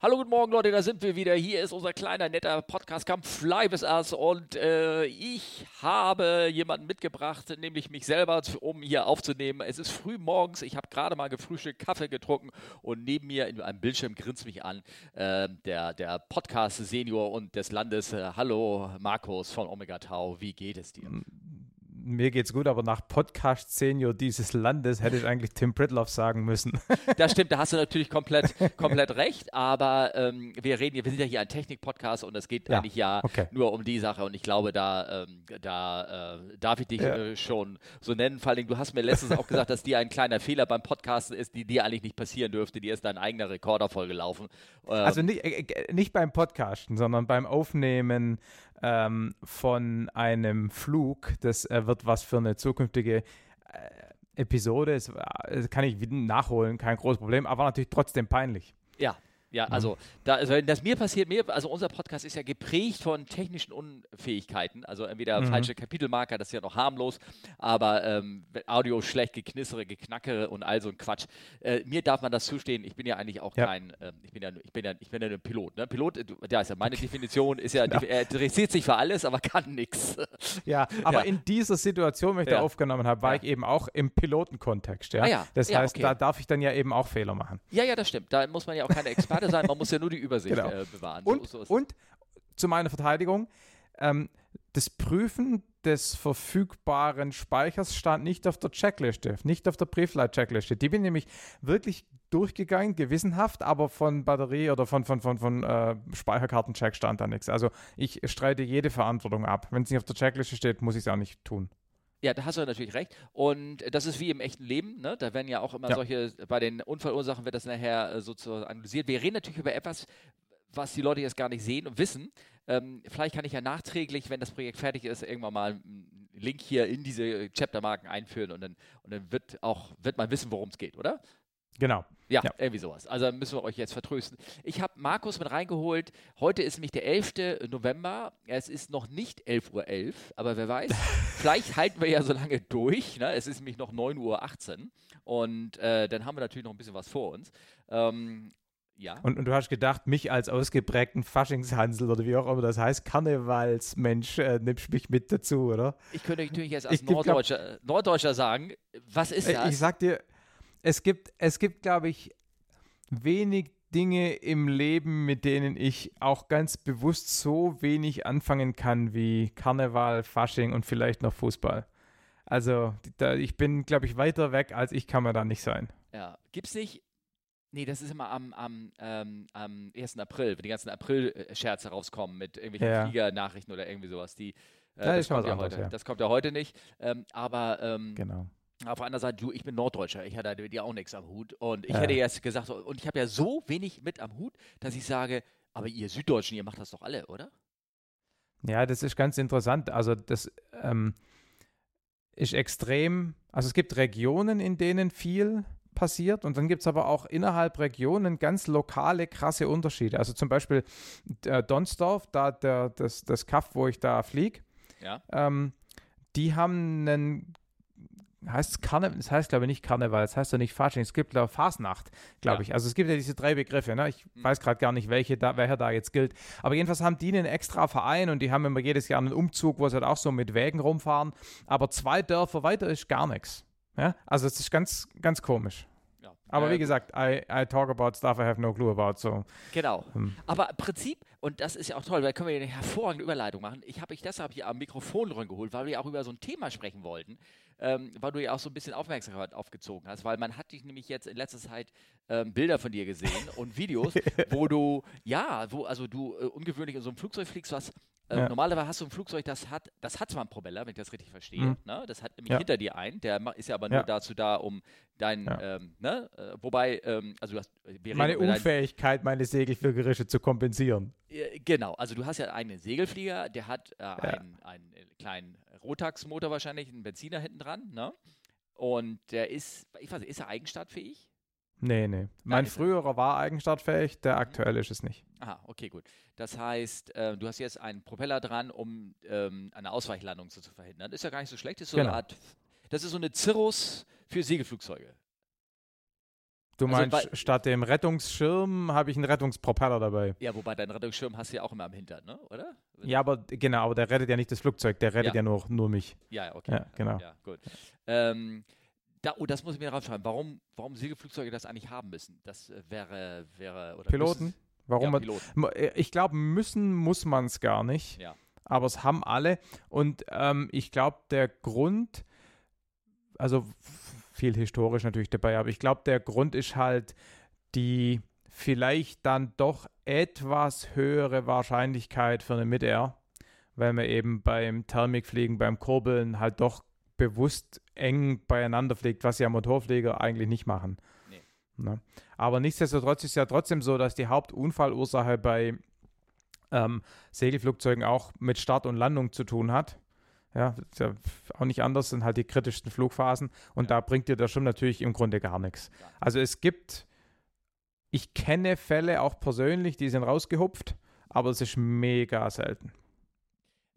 Hallo, guten Morgen, Leute, da sind wir wieder. Hier ist unser kleiner, netter Podcast Camp Fly with Us und äh, ich habe jemanden mitgebracht, nämlich mich selber, um hier aufzunehmen. Es ist früh morgens, ich habe gerade mal gefrühstückt, Kaffee getrunken und neben mir in einem Bildschirm grinst mich an äh, der, der Podcast-Senior und des Landes. Äh, hallo, Markus von Omega Tau, wie geht es dir? Mir geht's gut, aber nach Podcast Senior dieses Landes hätte ich eigentlich Tim Pritloff sagen müssen. Das stimmt, da hast du natürlich komplett, komplett recht, aber ähm, wir reden, wir sind ja hier ein Technik-Podcast und es geht ja, eigentlich ja okay. nur um die Sache und ich glaube, da, ähm, da äh, darf ich dich ja. äh, schon so nennen. Vor allem, du hast mir letztens auch gesagt, dass dir ein kleiner Fehler beim Podcasten ist, die dir eigentlich nicht passieren dürfte. Dir ist dein eigener Rekorder vollgelaufen. Ähm, also nicht, äh, äh, nicht beim Podcasten, sondern beim Aufnehmen ähm, von einem Flug. Das äh, wird was für eine zukünftige äh, Episode. Das, das kann ich nachholen, kein großes Problem, aber natürlich trotzdem peinlich. Ja, ja, mhm. also, da, also das mir passiert, mir, also unser Podcast ist ja geprägt von technischen Unfähigkeiten. Also entweder mhm. falsche Kapitelmarker, das ist ja noch harmlos, aber ähm, Audio schlecht, geknissere, geknackere und all so ein Quatsch. Äh, mir darf man das zustehen. Ich bin ja eigentlich auch ja. kein, äh, ich bin ja, ich bin ja, ich bin ja ein Pilot. Ne? Pilot, ja, ist ja meine. Definition, ist ja, ja. er interessiert sich für alles, aber kann nichts. Ja, aber ja. in dieser Situation, wenn ich da aufgenommen habe, war ich eben auch im Pilotenkontext. Ja? Ah. Das heißt, okay. da darf ich dann ja eben auch Fehler machen. Ja, ja, das stimmt. Da muss man ja auch keine Experte Experte sein, man muss ja nur die Übersicht genau. äh, bewahren. Und, so, so und zu meiner Verteidigung, ähm, das Prüfen des verfügbaren Speichers stand nicht auf der Checkliste, nicht auf der Briefleit-Checkliste. Die bin nämlich wirklich durchgegangen, gewissenhaft, aber von Batterie oder von, von, von, von äh, Speicherkartencheck stand da nichts. Also ich streite jede Verantwortung ab. Wenn es nicht auf der Checkliste steht, muss ich es auch nicht tun. Ja, da hast du natürlich recht. Und das ist wie im echten Leben. Ne? Da werden ja auch immer ja. solche, bei den Unfallursachen wird das nachher äh, sozusagen analysiert. Wir reden natürlich über etwas, was die Leute jetzt gar nicht sehen und wissen. Ähm, vielleicht kann ich ja nachträglich, wenn das Projekt fertig ist, irgendwann mal einen Link hier in diese Chaptermarken einführen und dann, und dann wird auch wird man wissen, worum es geht, oder? Genau. Ja, ja, irgendwie sowas. Also müssen wir euch jetzt vertrösten. Ich habe Markus mit reingeholt. Heute ist nämlich der 11. November. Es ist noch nicht 11.11 Uhr, .11, aber wer weiß. vielleicht halten wir ja so lange durch. Ne? Es ist nämlich noch 9.18 Uhr. Und äh, dann haben wir natürlich noch ein bisschen was vor uns. Ähm, ja. Und, und, du hast gedacht, mich als ausgeprägten Faschingshansel oder wie auch immer das heißt, Karnevalsmensch, äh, nimmst mich mit dazu, oder? Ich könnte natürlich jetzt als Norddeutscher, glaub, Norddeutscher sagen, was ist das? Ich sag dir, es gibt, es gibt, glaube ich, wenig Dinge im Leben, mit denen ich auch ganz bewusst so wenig anfangen kann wie Karneval, Fasching und vielleicht noch Fußball. Also da, ich bin, glaube ich, weiter weg, als ich kann man da nicht sein. Ja, gibt es nicht Nee, das ist immer am, am, ähm, am 1. April, wenn die ganzen April-Scherze rauskommen mit irgendwelchen ja. Fliegernachrichten oder irgendwie sowas. Die, äh, das, kommt ja heute, ja. das kommt ja heute nicht. Ähm, aber ähm, genau. Auf der anderen Seite, du, ich bin Norddeutscher, ich hatte mit dir auch nichts am Hut. Und ich ja. hätte jetzt gesagt, und ich habe ja so wenig mit am Hut, dass ich sage, aber ihr Süddeutschen, ihr macht das doch alle, oder? Ja, das ist ganz interessant. Also das ähm, ist extrem, also es gibt Regionen, in denen viel passiert und dann gibt es aber auch innerhalb Regionen ganz lokale, krasse Unterschiede. Also zum Beispiel äh, Donsdorf, da der, das, das Kaff, wo ich da fliege, ja. ähm, die haben einen heißt es Karneval, das heißt glaube ich nicht Karneval, das heißt ja nicht Fasching, es gibt glaube Fasnacht, glaube ja. ich. Also es gibt ja diese drei Begriffe, ne? ich mhm. weiß gerade gar nicht, welche da, welcher da jetzt gilt. Aber jedenfalls haben die einen extra Verein und die haben immer jedes Jahr einen Umzug, wo sie halt auch so mit Wägen rumfahren. Aber zwei Dörfer weiter ist gar nichts. Ja? Also es ist ganz, ganz komisch. Aber wie gesagt, I, I talk about stuff I have no clue about. So. Genau. Hm. Aber im Prinzip, und das ist ja auch toll, weil können wir eine hervorragende Überleitung machen. Ich habe ich deshalb hier am Mikrofon geholt, weil wir auch über so ein Thema sprechen wollten, ähm, weil du ja auch so ein bisschen Aufmerksamkeit aufgezogen hast, weil man hat dich nämlich jetzt in letzter Zeit ähm, Bilder von dir gesehen und Videos, wo du, ja, wo also du äh, ungewöhnlich in so einem Flugzeug fliegst, was äh, ja. Normalerweise hast du ein Flugzeug, das hat, das hat zwar einen Propeller, wenn ich das richtig verstehe. Mhm. Ne? Das hat nämlich ja. hinter dir einen, der ist ja aber nur ja. dazu da, um dein, ähm, ne? Äh, wobei, ähm, also du hast. meine Unfähigkeit, meine Segelfliegerische zu kompensieren. Genau, also du hast ja einen Segelflieger, der hat äh, einen, einen kleinen Rotax-Motor wahrscheinlich, einen Benziner hinten dran, ne? Und der ist, ich weiß nicht, ist er eigenstartfähig? Nee, nee. Mein früherer war eigenstartfähig, der mhm. aktuelle ist es nicht. Aha, okay, gut. Das heißt, äh, du hast jetzt einen Propeller dran, um ähm, eine Ausweichlandung zu, zu, verhindern. Ist ja gar nicht so schlecht. Ist so genau. eine Art, das ist so eine Cirrus für Segelflugzeuge. Du Also, meinst, weil- statt dem Rettungsschirm habe ich einen Rettungspropeller dabei. Ja, wobei deinen Rettungsschirm hast du ja auch immer am Hintern, ne? oder? Ja, aber genau, aber der rettet ja nicht das Flugzeug, der rettet Ja. ja, nur, nur mich. Ja, okay. Ja, genau. Ja, gut. Ähm, da, oh, das muss ich mir draufschreiben. Warum, warum Segelflugzeuge das eigentlich haben müssen? Das äh, wäre, wäre oder Piloten? müssen- Warum ja, man, Piloten. Äh, Ich glaube, müssen muss man es gar nicht. Ja. Aber es haben alle. Und ähm, ich glaube, der Grund, also viel historisch natürlich dabei, aber ich glaube, der Grund ist halt die vielleicht dann doch etwas höhere Wahrscheinlichkeit für eine Mid-Air, weil man eben beim Thermikfliegen, beim Kurbeln halt doch bewusst eng beieinander fliegt, was ja Motorflieger eigentlich nicht machen. Nee. Ne? Aber nichtsdestotrotz ist ja trotzdem so, dass die Hauptunfallursache bei ähm, Segelflugzeugen auch mit Start und Landung zu tun hat. Ja, ist ja auch nicht anders, sind halt die kritischsten Flugphasen und Ja. da bringt dir der Schirm natürlich im Grunde gar nichts. Also es gibt, ich kenne Fälle auch persönlich, die sind rausgehupft, aber es ist mega selten.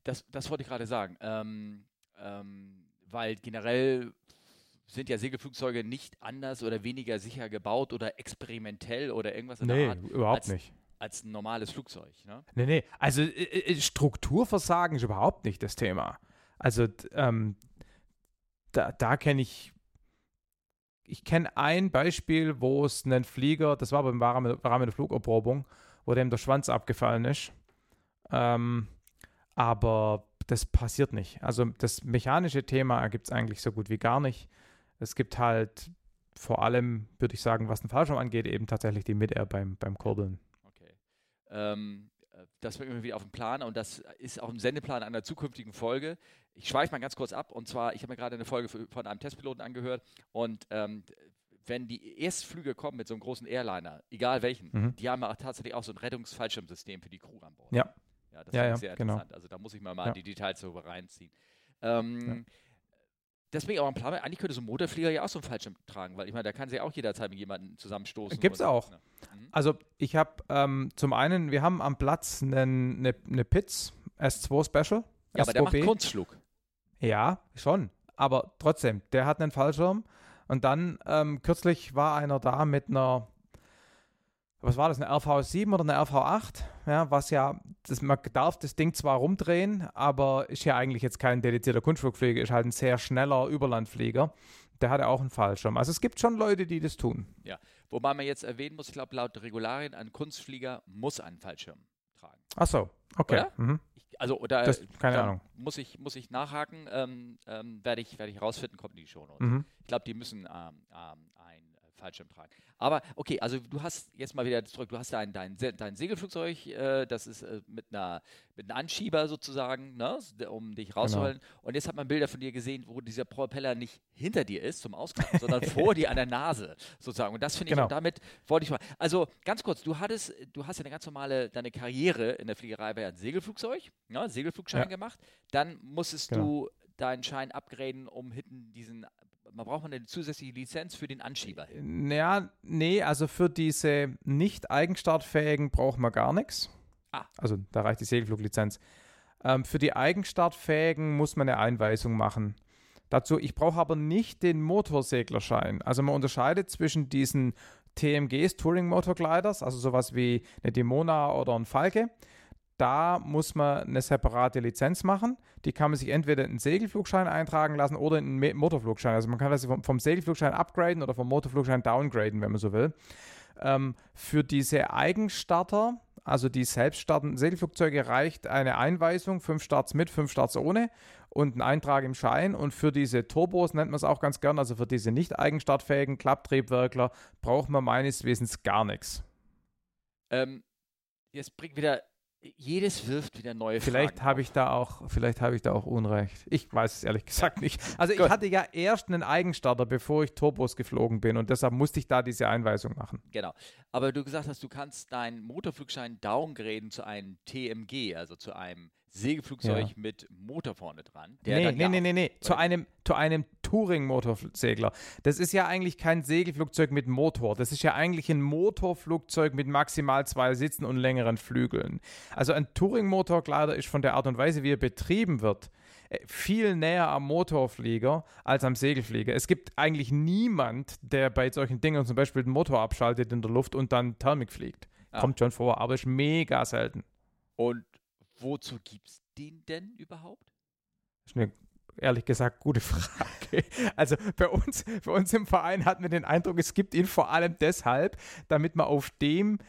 Das, das wollte ich gerade sagen. Ähm, ähm, weil generell sind ja Segelflugzeuge nicht anders oder weniger sicher gebaut oder experimentell oder irgendwas in der Nee, Art überhaupt als- nicht. als ein normales Flugzeug. Ne? Nee, nee, also äh, äh, Strukturversagen ist überhaupt nicht das Thema. Also ähm, da, da kenne ich, ich kenne ein Beispiel, wo es einen Flieger, das war beim Rahmen Rahmen der Flugerprobung, wo dem der Schwanz abgefallen ist. Ähm, aber das passiert nicht. Also das mechanische Thema gibt es eigentlich so gut wie gar nicht. Es gibt halt vor allem, würde ich sagen, was den Fallschirm angeht, eben tatsächlich die Mid-Air beim, beim Kurbeln. Okay. Ähm, äh, das bringt mich wieder auf den Plan und das ist auch im Sendeplan einer zukünftigen Folge. Ich schweife mal ganz kurz ab und zwar, ich habe mir gerade eine Folge von einem Testpiloten angehört und ähm, wenn die Erstflüge kommen mit so einem großen Airliner, egal welchen, Mhm. die haben auch tatsächlich auch so ein Rettungsfallschirmsystem für die Crew an Bord. Ja. Ja, das Ja, finde ja, sehr genau. interessant. Also da muss ich mir mal Ja. die Details so reinziehen. Ähm, Deswegen auch ein Plan. Eigentlich könnte so ein Motorflieger ja auch so einen Fallschirm tragen, weil ich meine, da kann sie auch jederzeit mit jemandem zusammenstoßen. Gibt's auch. Ne? Mhm. Also ich habe ähm, zum einen, wir haben am Platz eine ne, ne Pitts S2 Special. Ja, aber der macht S2B. Kunstflug. Ja, schon. Aber trotzdem, der hat einen Fallschirm. Und dann ähm, kürzlich war einer da mit einer, was war das, eine RV7 oder eine RV8? Ja, was ja, das, man darf das Ding zwar rumdrehen, aber ist ja eigentlich jetzt kein dedizierter Kunstflugflieger, ist halt ein sehr schneller Überlandflieger. Der hatte auch einen Fallschirm. Also es gibt schon Leute, die das tun. Wobei man jetzt erwähnen muss, ich glaube, laut Regularien, ein Kunstflieger muss einen Fallschirm tragen. Ach so, okay. Mhm. Ich, also, oder Das, keine da Ahnung. Muss ich, muss ich nachhaken, ähm, ähm, werde ich, werde ich rausfinden, kommt in die Show. Mhm. Ich glaube, die müssen ähm, ähm, äh, Fallschirm tragen. Aber okay, also du hast jetzt mal wieder zurück, du hast dein, dein, dein Segelflugzeug, äh, das ist äh, mit, einer, mit einem Anschieber sozusagen, ne, um dich rauszuholen. Und jetzt hat man Bilder von dir gesehen, wo dieser Propeller nicht hinter dir ist zum Ausklappen, sondern vor dir an der Nase sozusagen. Und das finde ich, Genau. und damit wollte ich mal, also ganz kurz, du hattest, du hast ja eine ganz normale, deine Karriere in der Fliegerei war ja ein Segelflugzeug, ne, Segelflugschein Ja. gemacht. Dann musstest Genau. du deinen Schein upgraden, um hinten diesen man braucht man eine zusätzliche Lizenz für den Anschieber. Ja, nee, also für diese nicht eigenstartfähigen braucht man gar nichts. Ah. Also da reicht die Segelfluglizenz. Ähm, für die eigenstartfähigen muss man eine Einweisung machen. Dazu, ich brauche aber nicht den Motorseglerschein. Also man unterscheidet zwischen diesen TMGs, Touring Motor Gliders, also sowas wie eine Dimona oder ein Falke. Da muss man eine separate Lizenz machen. Die kann man sich entweder in einen Segelflugschein eintragen lassen oder in einen Motorflugschein. Also man kann das vom, vom Segelflugschein upgraden oder vom Motorflugschein downgraden, wenn man so will. Ähm, für diese Eigenstarter, also die selbststartenden Segelflugzeuge, reicht eine Einweisung, fünf Starts mit, fünf Starts ohne und ein Eintrag im Schein. Und für diese Turbos nennt man es auch ganz gern, also für diese nicht eigenstartfähigen Klapptriebwerkler, braucht man meines Wissens gar nichts. Ähm, jetzt bringt wieder, jedes wirft wieder neue Vielleicht Fragen. habe ich da auch, vielleicht habe ich da auch Unrecht. Ich weiß es ehrlich gesagt nicht. Also ich hatte ja erst einen Eigenstarter, bevor ich Turbos geflogen bin und deshalb musste ich da diese Einweisung machen. Genau. Aber du gesagt hast, du kannst deinen Motorflugschein downgraden zu einem TMG, also zu einem Segelflugzeug Ja. mit Motor vorne dran. Der Nee, nee, nee, nee, nee, zu einem, zu einem Touring-Motorsegler. Das ist ja eigentlich kein Segelflugzeug mit Motor. Das ist ja eigentlich ein Motorflugzeug mit maximal zwei Sitzen und längeren Flügeln. Also ein Touring-Motorglider ist von der Art und Weise, wie er betrieben wird, äh, viel näher am Motorflieger als am Segelflieger. Es gibt eigentlich niemand, der bei solchen Dingen zum Beispiel den Motor abschaltet in der Luft und dann Thermik fliegt. Ah. Kommt schon vor, aber ist mega selten. Und wozu gibt es den denn überhaupt? Das ist eine ehrlich gesagt gute Frage. Also bei uns, bei uns im Verein hatten wir den Eindruck, es gibt ihn vor allem deshalb, damit man auf dem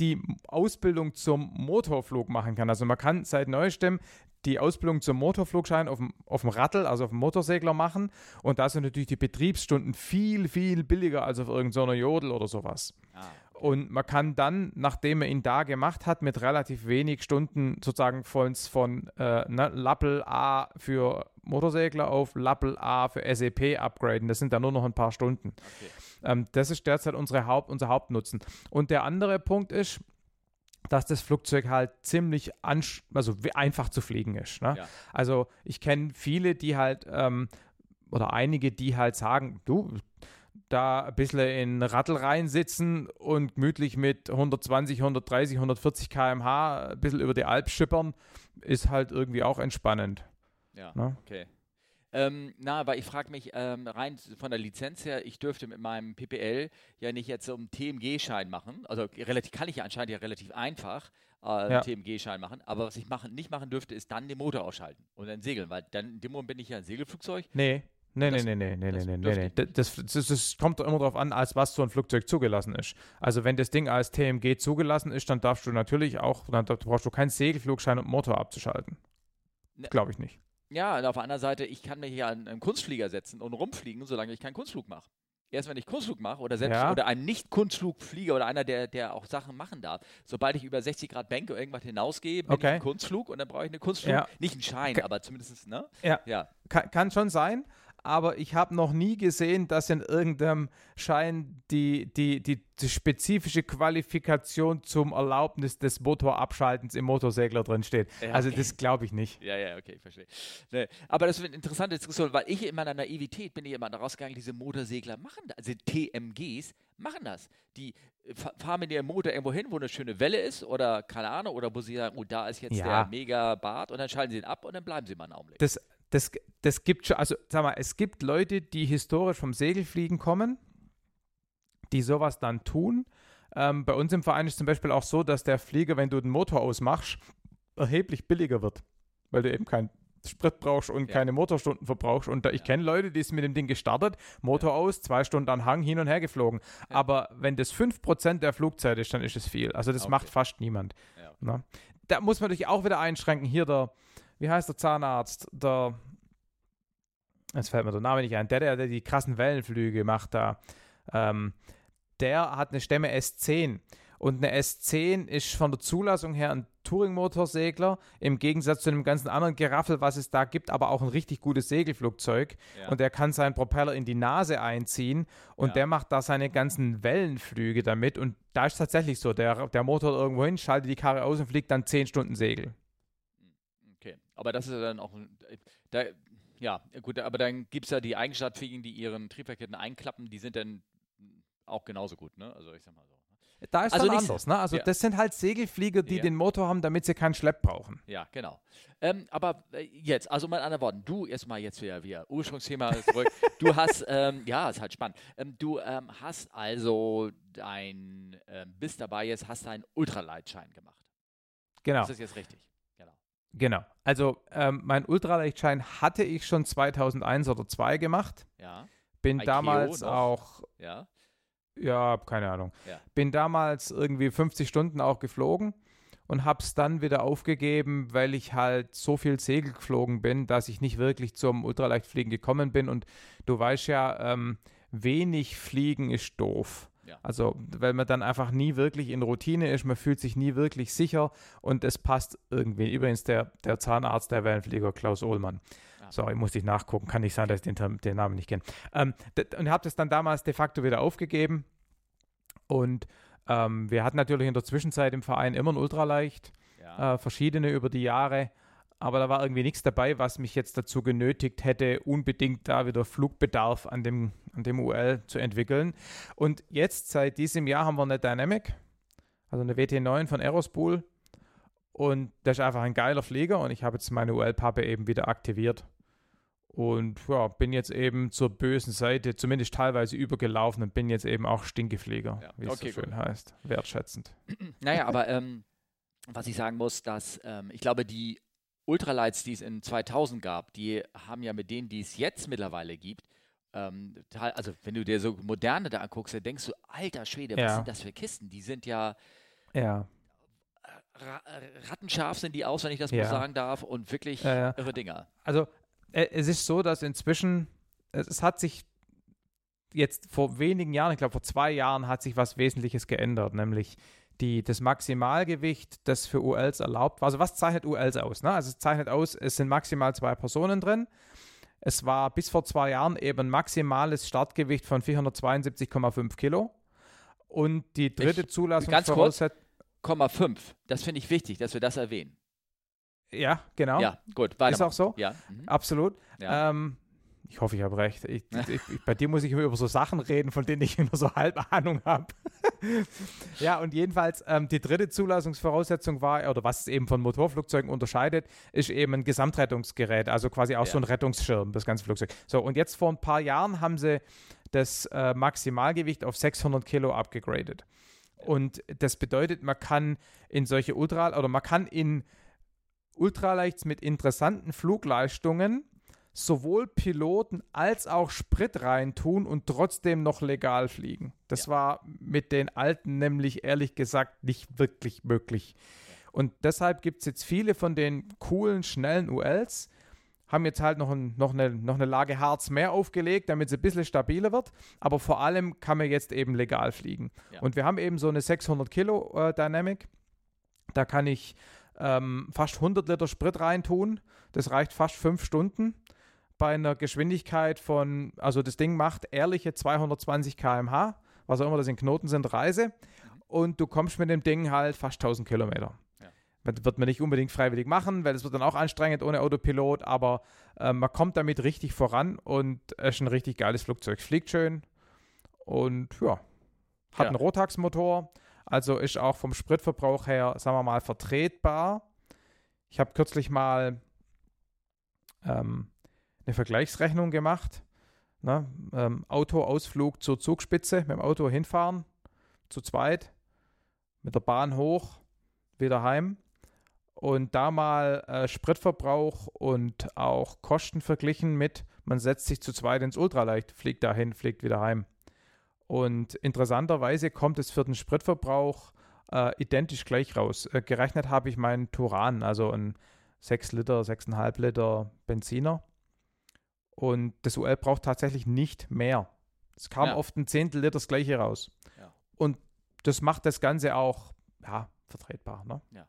die Ausbildung zum Motorflug machen kann. Also man kann seit neuestem die Ausbildung zum Motorflugschein auf dem, auf dem Rattel, also auf dem Motorsegler machen. Und da sind natürlich die Betriebsstunden viel, viel billiger als auf irgendeiner Jodel oder sowas. Ah, Und man kann dann, nachdem man ihn da gemacht hat, mit relativ wenig Stunden sozusagen von, von äh, ne, Lappel A für Motorsegler auf Lappel A für SEP upgraden. Das sind dann nur noch ein paar Stunden. okay. Ähm, das ist derzeit unsere Haupt, unser Hauptnutzen. Und der andere Punkt ist, dass das Flugzeug halt ziemlich also einfach zu fliegen ist. Ne? Ja. Also ich kenne viele, die halt, ähm, oder einige, die halt sagen, du, da ein bisschen in Rattel reinsitzen und gemütlich mit 120, 130, 140 km/h ein bisschen über die Alp schippern, ist halt irgendwie auch entspannend. Ja, Ne? okay. Ähm, na, aber ich frage mich ähm, rein von der Lizenz her, ich dürfte mit meinem PPL ja nicht jetzt so einen TMG-Schein machen. Also relativ kann ich ja anscheinend ja relativ einfach äh, einen Ja. TMG-Schein machen. Aber was ich machen, nicht machen dürfte, ist dann den Motor ausschalten und dann segeln, weil dann in dem Moment bin ich ja ein Segelflugzeug. Nee. Nee, nee, Das- nee, nee, nee, das nee, nee, nee. ich nicht. Das, das, das kommt doch immer darauf an, als was so ein Flugzeug zugelassen ist. Also wenn das Ding als TMG zugelassen ist, dann darfst du natürlich auch, dann brauchst du keinen Segelflugschein, um Motor abzuschalten. Ne. Glaube ich nicht. Ja, und auf der anderen Seite, ich kann mich ja an einen Kunstflieger setzen und rumfliegen, solange ich keinen Kunstflug mache. Erst wenn ich Kunstflug mache oder selbst Ja. oder ein Nicht-Kunstflugflieger oder einer, der, der auch Sachen machen darf, sobald ich über 60 Grad Bänke irgendwas hinausgehe, bin ich Okay. ein Kunstflug und dann brauche ich eine Kunstflug, Ja. nicht einen Schein, Ke- aber zumindest, ne? Ja. Ja. Kann, kann schon sein, aber ich habe noch nie gesehen, dass in irgendeinem Schein die, die, die, die spezifische Qualifikation zum Erlaubnis des Motorabschaltens im Motorsegler drin steht. Ja, Also okay. das glaube ich nicht. Ja, ja, okay, verstehe. Ne, aber das ist eine interessante Diskussion, weil ich in meiner Naivität bin ich immer daraus gegangen, diese Motorsegler machen das, also TMGs machen das. Die fa- fahren mit ihrem Motor irgendwo hin, wo eine schöne Welle ist oder keine Ahnung, oder wo sie sagen, oh, da ist jetzt Ja. der mega Bart und dann schalten sie ihn ab und dann bleiben sie mal einen Augenblick. Das, das, das gibt schon, also sag mal, es gibt Leute, die historisch vom Segelfliegen kommen, die sowas dann tun. Ähm, bei uns im Verein ist zum Beispiel auch so, dass der Flieger, wenn du den Motor ausmachst, erheblich billiger wird, weil du eben keinen Sprit brauchst und Ja. keine Motorstunden verbrauchst. Und da, ich Ja. kenne Leute, die sind mit dem Ding gestartet, Motor aus, zwei Stunden an Hang hin und her geflogen. Ja. Aber wenn das 5% der Flugzeit ist, dann ist es viel. Also das Okay. macht fast niemand. Ja. Ne? Da muss man natürlich auch wieder einschränken. Hier der, wie heißt der Zahnarzt? Der, jetzt fällt mir der Name nicht ein, der, der, der die krassen Wellenflüge macht da. Ähm, der hat eine Stämme S10. Und eine S10 ist von der Zulassung her ein Touring-Motorsegler, im Gegensatz zu einem ganzen anderen Geraffel, was es da gibt, aber auch ein richtig gutes Segelflugzeug. Ja. Und der kann seinen Propeller in die Nase einziehen und Ja. der macht da seine ganzen Wellenflüge damit. Und da ist tatsächlich so, der, der Motor irgendwo hin, schaltet die Karre aus und fliegt dann 10 Stunden Segel. Aber das ist ja dann auch, ein- da, ja, gut, aber dann gibt es ja die Eigenschaftsfähigen, die ihren Triebwerkketten einklappen, die sind dann auch genauso gut, ne? Also ich sag mal so. Da ist Also dann anders, ne? Also ja. das sind halt Segelflieger, die Ja. den Motor haben, damit sie keinen Schlepp brauchen. Ja, genau. Ähm, aber äh, jetzt, also mal in anderen Worten, du erstmal jetzt wieder, wieder Ursprungsthema zurück. du hast, ähm, ja, ist halt spannend. Ähm, du ähm, hast also dein, ähm, bist dabei jetzt, hast deinen Ultraleitschein gemacht. Genau, Ist das jetzt richtig? Genau. Also ähm, mein Ultraleichtschein hatte ich schon 2001 oder 2002 gemacht. Ja, Bin ICAO damals noch? auch ja. Ja, keine Ahnung. Ja. Bin damals irgendwie 50 Stunden auch geflogen und hab's dann wieder aufgegeben, weil ich halt so viel Segel geflogen bin, dass ich nicht wirklich zum Ultraleichtfliegen gekommen bin. Und du weißt ja, ähm, wenig Fliegen ist doof. Ja. Also, weil man dann einfach nie wirklich in Routine ist, man fühlt sich nie wirklich sicher und es passt irgendwie. Übrigens der, der Zahnarzt der Wellenflieger, Klaus Ohlmann. Ah. Sorry, musste ich nachgucken. Kann nicht sein, dass ich den, den Namen nicht kenne. Ähm, und habe das dann damals de facto wieder aufgegeben. Und ähm, wir hatten natürlich in der Zwischenzeit im Verein immer ein Ultraleicht, Ja. äh, verschiedene über die Jahre. Aber da war irgendwie nichts dabei, was mich jetzt dazu genötigt hätte, unbedingt da wieder Flugbedarf an dem, an dem UL zu entwickeln. Und jetzt, seit diesem Jahr, haben wir eine Dynamic, also eine WT9 von Aerospool. Und das ist einfach ein geiler Flieger und ich habe jetzt meine UL-Pappe eben wieder aktiviert. Und ja, bin jetzt eben zur bösen Seite, zumindest teilweise übergelaufen und bin jetzt eben auch Stinkeflieger, ja. wie okay, es so schön gut. heißt. Wertschätzend. Naja, aber ähm, was ich sagen muss, dass ähm, ich glaube, die Ultralights, die es in 2000 gab, die haben ja mit denen, die es jetzt mittlerweile gibt, ähm, also wenn du dir so moderne da anguckst, dann denkst du, alter Schwede, ja. was sind das für Kisten? Die sind ja, ja. Ra rattenscharf sind die aus, wenn ich das ja. mal sagen darf, und wirklich irre Dinger. Also äh, es ist so, dass inzwischen, es, es hat sich jetzt vor wenigen Jahren, ich glaube vor zwei Jahren, hat sich was Wesentliches geändert, nämlich die, das Maximalgewicht, das für ULs erlaubt war. Also was zeichnet ULs aus? Ne? Also es zeichnet aus, es sind maximal zwei Personen drin. Es war bis vor zwei Jahren eben maximales Startgewicht von 472,5 Kilo. Und die dritte Zulassung Ganz kurz, 0,5. Das finde ich wichtig, dass wir das erwähnen. Ja, genau. Ja, gut. Ist auch so. Ja. Mhm. Absolut. Ja. Ähm, ich hoffe, ich habe recht. Ich, ich, bei dir muss ich immer über so Sachen reden, von denen ich nur so halb Ahnung habe. ja, und jedenfalls ähm, die dritte Zulassungsvoraussetzung war, oder was es eben von Motorflugzeugen unterscheidet, ist eben ein Gesamtrettungsgerät, also quasi auch ja. so ein Rettungsschirm, das ganze Flugzeug. So, und jetzt vor ein paar Jahren haben sie das äh, Maximalgewicht auf 600 Kilo abgegradet. Und das bedeutet, man kann in solche Ultra- oder man kann in Ultraleichts mit interessanten Flugleistungen sowohl Piloten als auch Sprit reintun und trotzdem noch legal fliegen. Das ja. war mit den alten nämlich ehrlich gesagt nicht wirklich möglich. Und deshalb gibt es jetzt viele von den coolen, schnellen ULs, haben jetzt halt noch, ein, noch, eine, noch eine Lage Harz mehr aufgelegt, damit es ein bisschen stabiler wird. Aber vor allem kann man jetzt eben legal fliegen. Ja. Und wir haben eben so eine 600 Kilo äh, Dynamic. Da kann ich ähm, fast 100 Liter Sprit reintun. Das reicht fast fünf Stunden bei einer Geschwindigkeit von, also das Ding macht ehrliche 220 km/h, was auch immer das in Knoten sind, Reise. Und du kommst mit dem Ding halt fast 1000 Kilometer. Das wird man nicht unbedingt freiwillig machen, weil es wird dann auch anstrengend ohne Autopilot, aber äh, man kommt damit richtig voran und es ist ein richtig geiles Flugzeug. Fliegt schön und ja, hat ja. einen Rotax-Motor, also ist auch vom Spritverbrauch her, sagen wir mal, vertretbar. Ich habe kürzlich mal ähm, eine Vergleichsrechnung gemacht. Ne? Ähm, Autoausflug zur Zugspitze, mit dem Auto hinfahren, zu zweit, mit der Bahn hoch, wieder heim. Und da mal äh, Spritverbrauch und auch Kosten verglichen mit, man setzt sich zu zweit ins Ultraleicht, fliegt dahin, fliegt wieder heim. Und interessanterweise kommt es für den Spritverbrauch äh, identisch gleich raus. Äh, gerechnet habe ich meinen Turan, also ein 6 Liter, 6,5 Liter Benziner. Und das UL braucht tatsächlich nicht mehr. Es kam ja. oft ein Zehntel Liter das gleiche raus. Ja. Und das macht das Ganze auch ja, vertretbar. Ne? Ja.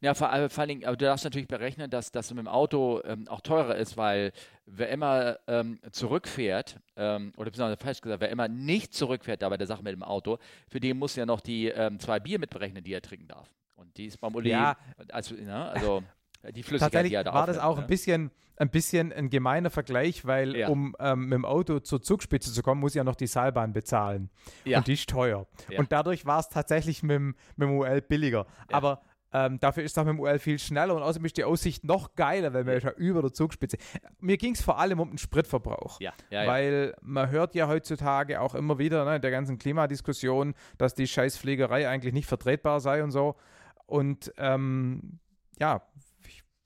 Ja, vor, vor allen Dingen, aber du darfst natürlich berechnen, dass das mit dem Auto ähm, auch teurer ist, weil wer immer ähm, zurückfährt, ähm, oder beziehungsweise falsch gesagt, wer immer nicht zurückfährt da bei der Sache mit dem Auto, für den muss ja noch die ähm, zwei Bier mitberechnen, die er trinken darf. Und die ist beim Uli, ja. also, ne, also die Flüssigkeit, die er da war das auch ne? ein bisschen ein bisschen ein gemeiner Vergleich, weil ja. um ähm, mit dem Auto zur Zugspitze zu kommen, muss ich ja noch die Seilbahn bezahlen. Ja. Und die ist teuer. Ja. Und dadurch war es tatsächlich mit, mit dem UL billiger. Aber ähm, dafür ist es auch mit dem UL viel schneller und außerdem ist die Aussicht noch geiler, weil man ja über der Zugspitze. Mir ging es vor allem um den Spritverbrauch. Ja, ja, weil man hört ja heutzutage auch immer wieder ne, in der ganzen Klimadiskussion, dass die Scheißfliegerei eigentlich nicht vertretbar sei und so. Und ähm, ja,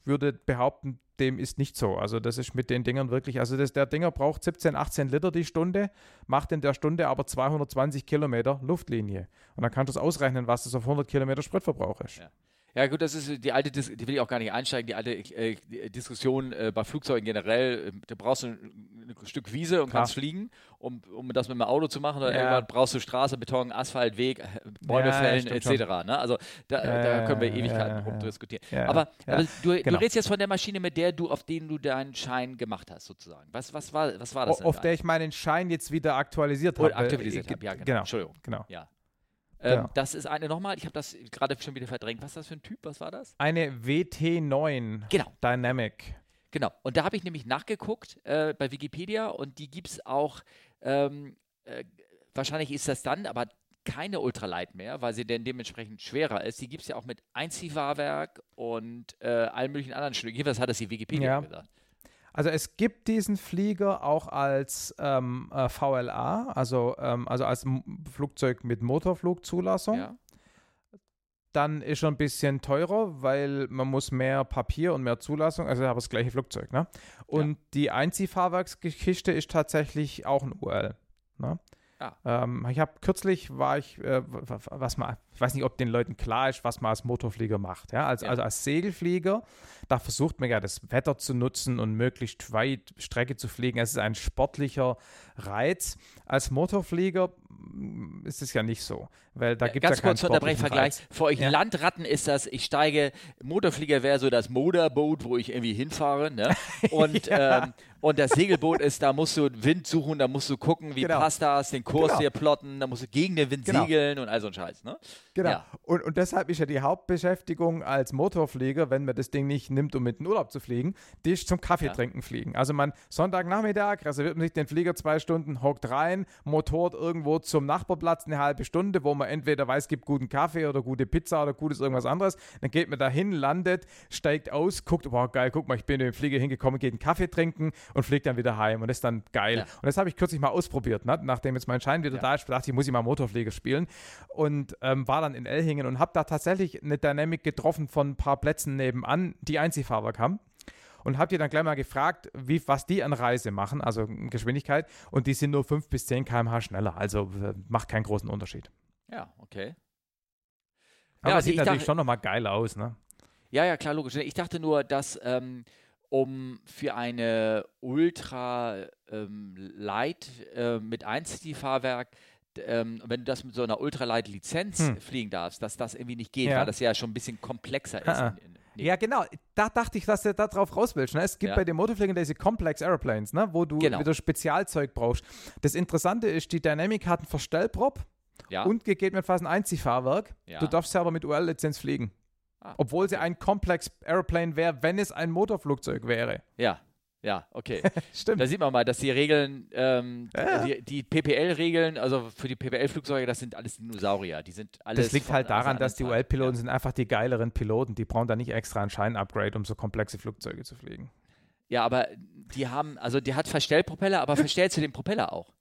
würde behaupten, dem ist nicht so. Also das ist mit den Dingern wirklich, also das, der Dinger braucht 17, 18 Liter die Stunde, macht in der Stunde aber 220 Kilometer Luftlinie. Und dann kannst du es ausrechnen, was das auf 100 Kilometer Spritverbrauch ist. Ja. Ja, gut, das ist die alte, die will ich auch gar nicht einsteigen, die alte äh, die Diskussion äh, bei Flugzeugen generell. Da brauchst du ein, ein Stück Wiese und Klar. kannst fliegen, um, um das mit dem Auto zu machen. Oder ja. irgendwann brauchst du Straße, Beton, Asphalt, Weg, äh, Bäume ja, fällen, etc. Ne? Also da, ja, da, können wir Ewigkeiten ja, diskutieren. Aber, aber du, genau. du redest jetzt von der Maschine, mit der du, auf denen du deinen Schein gemacht hast, sozusagen. Was, was, war, was war das? O, auf der ich meinen Schein jetzt wieder aktualisiert habe. Aktualisiert habe, ja, genau. genau. Entschuldigung. Genau. Ja. Ähm, ja. Das ist eine nochmal, ich habe das gerade schon wieder verdrängt. Was ist das für ein Typ? Was war das? Eine WT9 genau. Dynamic. Genau. Und da habe ich nämlich nachgeguckt äh, bei Wikipedia und die gibt es auch, ähm, äh, wahrscheinlich ist das dann, aber keine Ultralight mehr, weil sie denn dementsprechend schwerer ist. Die gibt es ja auch mit Einziehfahrwerk und äh, allen möglichen anderen Stücken. Jedenfalls hat das die Wikipedia ja. gesagt. Also es gibt diesen Flieger auch als ähm, äh, VLA, also, ähm, also als M Flugzeug mit Motorflugzulassung. Ja. Dann ist er ein bisschen teurer, weil man muss mehr Papier und mehr Zulassung, also aber das gleiche Flugzeug. Ne? Und ja. die Einziehfahrwerksgeschichte ist tatsächlich auch ein UL. Ne? Ja. Ähm, ich habe kürzlich war ich, äh, was man, ich weiß nicht, ob den Leuten klar ist, was man als Motorflieger macht. Ja? Als, ja. Also als Segelflieger, da versucht man ja das Wetter zu nutzen und möglichst weit Strecke zu fliegen. Es ist ein sportlicher Reiz. Als Motorflieger ist es ja nicht so, weil da gibt es ja, keinen kurz Unterbrechvergleich. Für euch ja. Landratten ist das, ich steige, Motorflieger wäre so das Motorboot, wo ich irgendwie hinfahre. Ne? Und ja. ähm, und das Segelboot ist, da musst du Wind suchen, da musst du gucken, wie genau. passt das, den Kurs genau. hier plotten, da musst du gegen den Wind genau. segeln und all so ein Scheiß. Ne? Genau. Ja. Und, und deshalb ist ja die Hauptbeschäftigung als Motorflieger, wenn man das Ding nicht nimmt, um mit in den Urlaub zu fliegen, die ist zum Kaffee ja. trinken fliegen. Also man Sonntagnachmittag reserviert man sich den Flieger zwei Stunden, hockt rein, motort irgendwo zum Nachbarplatz eine halbe Stunde, wo man entweder weiß, gibt guten Kaffee oder gute Pizza oder gutes irgendwas anderes. Dann geht man dahin, landet, steigt aus, guckt, boah geil, guck mal, ich bin in den Flieger hingekommen, geht einen Kaffee trinken und fliegt dann wieder heim. Und das ist dann geil. Ja. Und das habe ich kürzlich mal ausprobiert. Ne? Nachdem jetzt mein Schein wieder ja. da ist, dachte ich, muss ich mal Motorflieger spielen. Und ähm, war dann in Elhingen und habe da tatsächlich eine Dynamik getroffen von ein paar Plätzen nebenan, die Einziehfahrwerk haben und habe die dann gleich mal gefragt, wie, was die an Reise machen, also Geschwindigkeit. Und die sind nur 5 bis 10 km/h schneller. Also äh, macht keinen großen Unterschied. Ja, okay. Aber ja, sieht natürlich dachte, schon nochmal geil aus, ne? Ja, ja, klar, logisch. Ich dachte nur, dass ähm, um für eine Ultra ähm, Light äh, mit Einziehfahrwerk ähm, wenn du das mit so einer Ultralight-Lizenz hm. fliegen darfst, dass das irgendwie nicht geht, ja. weil das ja schon ein bisschen komplexer ist. In, in, in ja, genau. Da dachte ich, dass du da drauf raus willst. Ne? Es gibt ja. bei den Motorfliegern diese Complex Airplanes, ne? wo du genau. wieder Spezialzeug brauchst. Das Interessante ist, die Dynamic hat einen Verstellprop ja. und gegebenenfalls ein Einziehfahrwerk. Du darfst selber mit UL-Lizenz fliegen. Ah. Obwohl sie ein Complex Airplane wäre, wenn es ein Motorflugzeug wäre. Ja, ja, okay. Stimmt. Da sieht man mal, dass die Regeln, ähm, ja. die, die PPL-Regeln, also für die PPL-Flugzeuge, das sind alles Dinosaurier. Die sind alles. Das liegt halt daran, dass die UL-Piloten ja. sind einfach die geileren Piloten. Die brauchen da nicht extra ein Schein-Upgrade, um so komplexe Flugzeuge zu fliegen. Ja, aber die haben, also die hat Verstellpropeller, aber verstellst du den Propeller auch?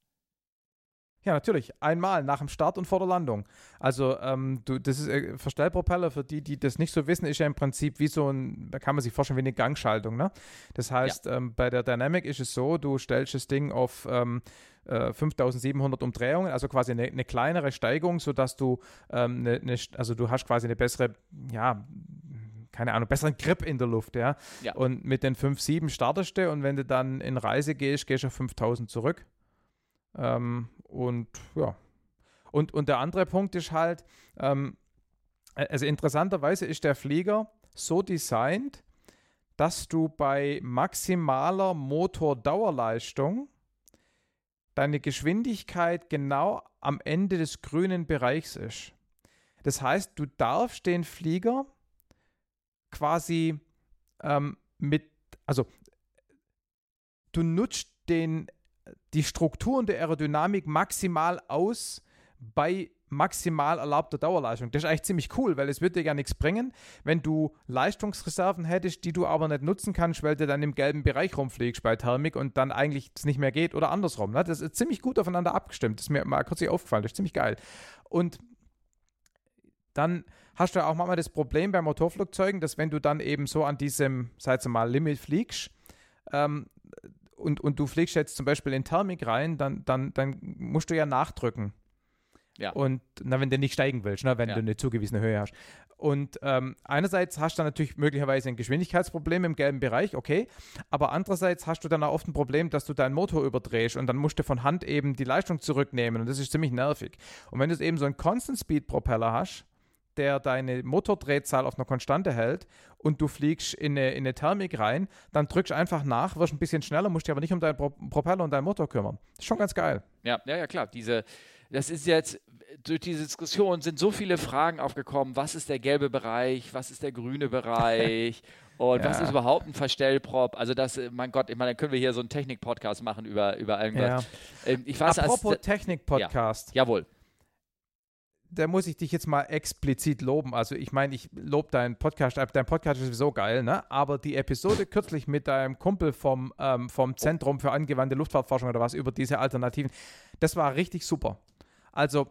Ja, natürlich. Einmal nach dem Start und vor der Landung. Also, ähm, du, das ist äh, Verstellpropeller, für die, die das nicht so wissen, ist ja im Prinzip wie so ein, da kann man sich vorstellen, wie eine Gangschaltung. Ne? Das heißt, ja. ähm, bei der Dynamic ist es so, du stellst das Ding auf ähm, äh, 5700 Umdrehungen, also quasi eine, eine kleinere Steigung, sodass du, ähm, eine, eine, also du hast quasi eine bessere, ja, keine Ahnung, besseren Grip in der Luft, ja. ja. Und mit den 5,7 startest du und wenn du dann in Reise gehst, gehst du auf 5000 zurück. Ähm, und ja. Und, und der andere Punkt ist halt, ähm, also interessanterweise ist der Flieger so designt, dass du bei maximaler Motordauerleistung deine Geschwindigkeit genau am Ende des grünen Bereichs ist. Das heißt, du darfst den Flieger quasi ähm, mit, also du nutzt den die Strukturen der Aerodynamik maximal aus bei maximal erlaubter Dauerleistung. Das ist eigentlich ziemlich cool, weil es würde dir ja nichts bringen, wenn du Leistungsreserven hättest, die du aber nicht nutzen kannst, weil du dann im gelben Bereich rumfliegst bei Thermik und dann eigentlich es nicht mehr geht oder andersrum. Ne? Das ist ziemlich gut aufeinander abgestimmt. Das ist mir mal kürzlich aufgefallen. Das ist ziemlich geil. Und dann hast du auch manchmal das Problem bei Motorflugzeugen, dass wenn du dann eben so an diesem, sag mal, Limit fliegst, ähm, und, und du fliegst jetzt zum Beispiel in Thermik rein, dann, dann, dann musst du ja nachdrücken. Ja. Und na, wenn du nicht steigen willst, ne, wenn ja. du eine zugewiesene Höhe hast. Und ähm, einerseits hast du natürlich möglicherweise ein Geschwindigkeitsproblem im gelben Bereich, okay. Aber andererseits hast du dann auch oft ein Problem, dass du deinen Motor überdrehst und dann musst du von Hand eben die Leistung zurücknehmen und das ist ziemlich nervig. Und wenn du eben so einen Constant Speed Propeller hast, der deine Motordrehzahl auf einer Konstante hält und du fliegst in eine, in eine Thermik rein, dann drückst du einfach nach, wirst ein bisschen schneller, musst dich aber nicht um deinen Pro Propeller und deinen Motor kümmern. Das ist schon ganz geil. Ja, ja, ja, klar. Diese, das ist jetzt, durch diese Diskussion sind so viele Fragen aufgekommen. Was ist der gelbe Bereich? Was ist der grüne Bereich? Und ja. was ist überhaupt ein Verstellprop? Also das, mein Gott, ich meine, dann können wir hier so einen Technik-Podcast machen über, über irgendwas. Ja. Ähm, ich weiß, Apropos Technik-Podcast. Ja. Jawohl. Da muss ich dich jetzt mal explizit loben. Also ich meine, ich lobe deinen Podcast, äh, dein Podcast ist sowieso geil, ne? Aber die Episode kürzlich mit deinem Kumpel vom, ähm, vom Zentrum für angewandte Luftfahrtforschung oder was über diese Alternativen, das war richtig super. Also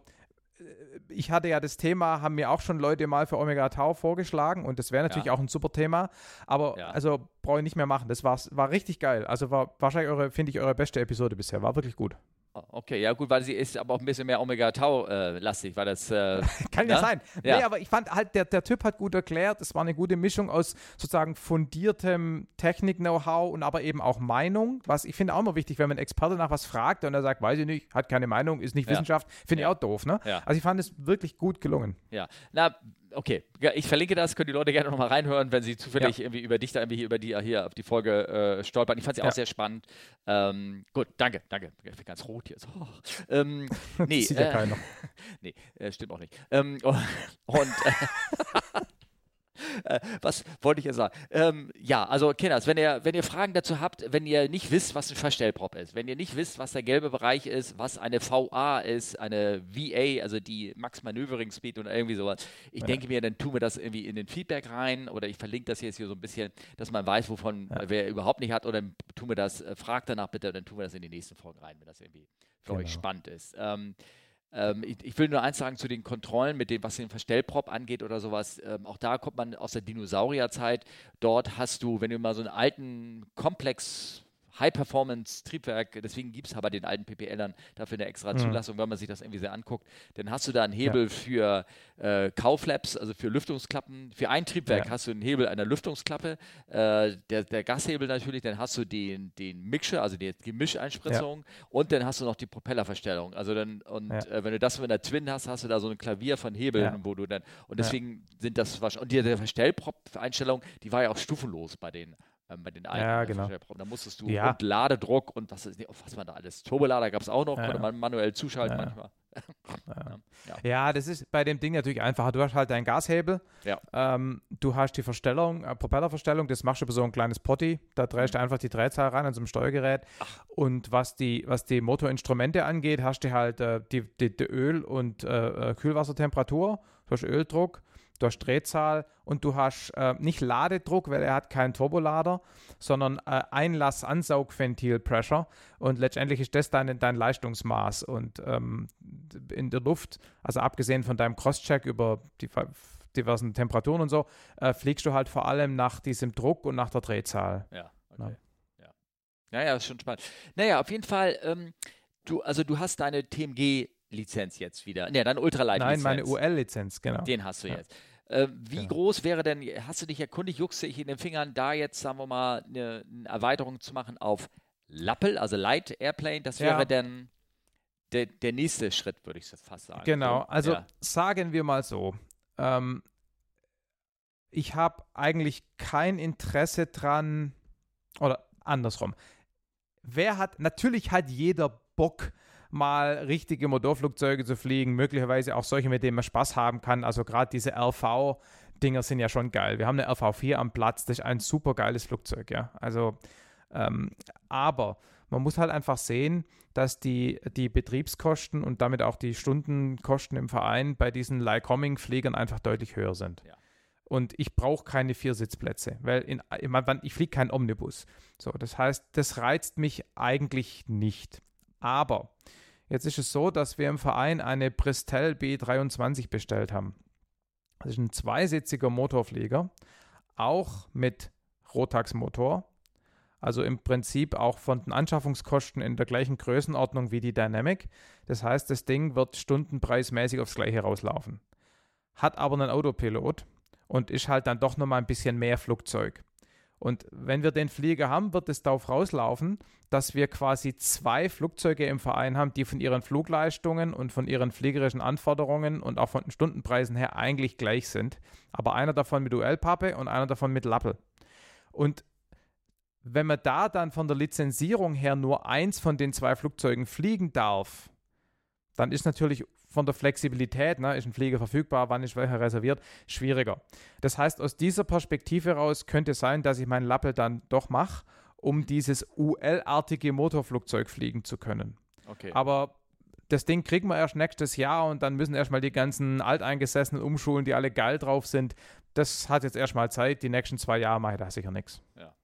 äh, ich hatte ja das Thema, haben mir auch schon Leute mal für Omega Tau vorgeschlagen und das wäre natürlich ja. auch ein super Thema, aber ja. also brauche ich nicht mehr machen. Das war, war richtig geil. Also war wahrscheinlich eure, finde ich, eure beste Episode bisher. War wirklich gut. Okay, ja gut, weil sie ist aber auch ein bisschen mehr Omega-Tau-lastig, äh, weil das... Äh, Kann ja ne? sein. Ja. Nee, aber ich fand halt, der, der Typ hat gut erklärt, es war eine gute Mischung aus sozusagen fundiertem Technik-Know-how und aber eben auch Meinung, was ich finde auch immer wichtig, wenn man Experte nach was fragt und er sagt, weiß ich nicht, hat keine Meinung, ist nicht ja. Wissenschaft, finde ja. ich auch doof, ne? Also ich fand es wirklich gut gelungen. Ja, na, okay, ich verlinke das, können die Leute gerne nochmal reinhören, wenn sie zufällig ja. irgendwie über dich da irgendwie hier über die hier auf die Folge äh, stolpern. Ich fand sie ja. auch sehr spannend. Ähm, gut, danke, danke. Ich bin ganz rot hier. Oh. Ähm, nee, sieht ja äh, keiner. nee, äh, stimmt auch nicht. Ähm, und äh, was wollte ich jetzt sagen? Ähm, ja, also Kinders, wenn ihr, wenn ihr Fragen dazu habt, wenn ihr nicht wisst, was ein Verstellprop ist, wenn ihr nicht wisst, was der gelbe Bereich ist, was eine VA ist, eine VA, also die Max Manövering Speed oder irgendwie sowas, ich ja. denke mir, dann tun wir das irgendwie in den Feedback rein oder ich verlinke das jetzt hier so ein bisschen, dass man weiß, wovon ja. wer überhaupt nicht hat oder tun wir das, äh, fragt danach bitte, dann tun wir das in die nächsten Folgen rein, wenn das irgendwie für genau. euch spannend ist. Ähm, ähm, ich, ich, will nur eins sagen zu den Kontrollen, mit dem, was den Verstellprop angeht oder sowas. Ähm, auch da kommt man aus der Dinosaurierzeit. Dort hast du, wenn du mal so einen alten Komplex High-Performance-Triebwerk, deswegen gibt es aber den alten PPLern dafür eine extra mhm. Zulassung, wenn man sich das irgendwie sehr anguckt. Dann hast du da einen Hebel ja. für äh, Kauflaps, also für Lüftungsklappen. Für ein Triebwerk ja. hast du einen Hebel einer Lüftungsklappe, äh, der, der, Gashebel natürlich, dann hast du den, den Mixer, also die Gemischeinspritzung ja. und dann hast du noch die Propellerverstellung. Also dann, und äh, wenn du das mit einer Twin hast, hast du da so ein Klavier von Hebeln, wo du dann, und deswegen sind das wahrscheinlich, und die, die Verstellprop-Einstellung, die war ja auch stufenlos bei den ähm, bei den alten ja, genau. Da musstest du ja. und Ladedruck und was, ist, was man da alles. Turbolader gab es auch noch, ja. konnte man manuell zuschalten manchmal. Ja. ja. das ist bei dem Ding natürlich einfacher. Du hast halt deinen Gashebel, ähm, du hast die Verstellung, äh, Propellerverstellung, das machst du über so ein kleines Potty, da drehst du mhm. einfach die Drehzahl rein an so einem Steuergerät. Ach. Und was die, was die Motorinstrumente angeht, hast du halt äh, die, die, die, Öl- und äh, äh Kühlwassertemperatur, du hast Öldruck, du hast Drehzahl und du hast äh, nicht Ladedruck, weil er hat keinen Turbolader, sondern äh, Einlass-Ansaugventil-Pressure und letztendlich ist das dein, dein Leistungsmaß und ähm, in der Luft, also abgesehen von deinem Crosscheck über die diversen Temperaturen und so, äh, fliegst du halt vor allem nach diesem Druck und nach der Drehzahl. Ja, okay. Ja, ja, ja ist schon spannend. Naja, auf jeden Fall, ähm, du, also du hast deine TMG Lizenz jetzt wieder. Ne, deine Ultralight-Lizenz. Nein, meine UL-Lizenz, genau. Den hast du ja. jetzt. Äh, wie genau. groß wäre denn, hast du dich erkundigt, juckst dich in den Fingern, da jetzt, sagen wir mal, eine, eine Erweiterung zu machen auf Lappel, also Light Airplane, das wäre ja. dann der, der nächste Schritt, würde ich fast sagen. Genau, also ja. sagen wir mal so, ähm, ich habe eigentlich kein Interesse dran, oder andersrum. Wer hat, natürlich hat jeder Bock, mal richtige Motorflugzeuge zu fliegen, möglicherweise auch solche, mit denen man Spaß haben kann. Also gerade diese LV-Dinger sind ja schon geil. Wir haben eine LV4 am Platz, das ist ein super geiles Flugzeug, ja. Also, ähm, aber man muss halt einfach sehen, dass die, die Betriebskosten und damit auch die Stundenkosten im Verein bei diesen Lycoming-Fliegern einfach deutlich höher sind. Ja. Und ich brauche keine vier Sitzplätze, weil in, ich fliege keinen Omnibus. So, das heißt, das reizt mich eigentlich nicht. Aber jetzt ist es so, dass wir im Verein eine Prestel B23 bestellt haben. Das ist ein zweisitziger Motorflieger, auch mit Rotax-Motor. Also im Prinzip auch von den Anschaffungskosten in der gleichen Größenordnung wie die Dynamic. Das heißt, das Ding wird stundenpreismäßig aufs gleiche rauslaufen. Hat aber einen Autopilot und ist halt dann doch nochmal ein bisschen mehr Flugzeug. Und wenn wir den Flieger haben, wird es darauf rauslaufen, dass wir quasi zwei Flugzeuge im Verein haben, die von ihren Flugleistungen und von ihren fliegerischen Anforderungen und auch von den Stundenpreisen her eigentlich gleich sind. Aber einer davon mit UL-Pappe und einer davon mit Lappel. Und wenn man da dann von der Lizenzierung her nur eins von den zwei Flugzeugen fliegen darf, dann ist natürlich von der Flexibilität, ne, ist ein Flieger verfügbar, wann ist welcher reserviert, schwieriger. Das heißt, aus dieser Perspektive heraus könnte es sein, dass ich meinen Lappel dann doch mache, um dieses UL-artige Motorflugzeug fliegen zu können. Okay. Aber das Ding kriegen wir erst nächstes Jahr und dann müssen erstmal die ganzen Alteingesessenen umschulen, die alle geil drauf sind. Das hat jetzt erstmal Zeit. Die nächsten zwei Jahre mache ich da sicher nichts. Ja.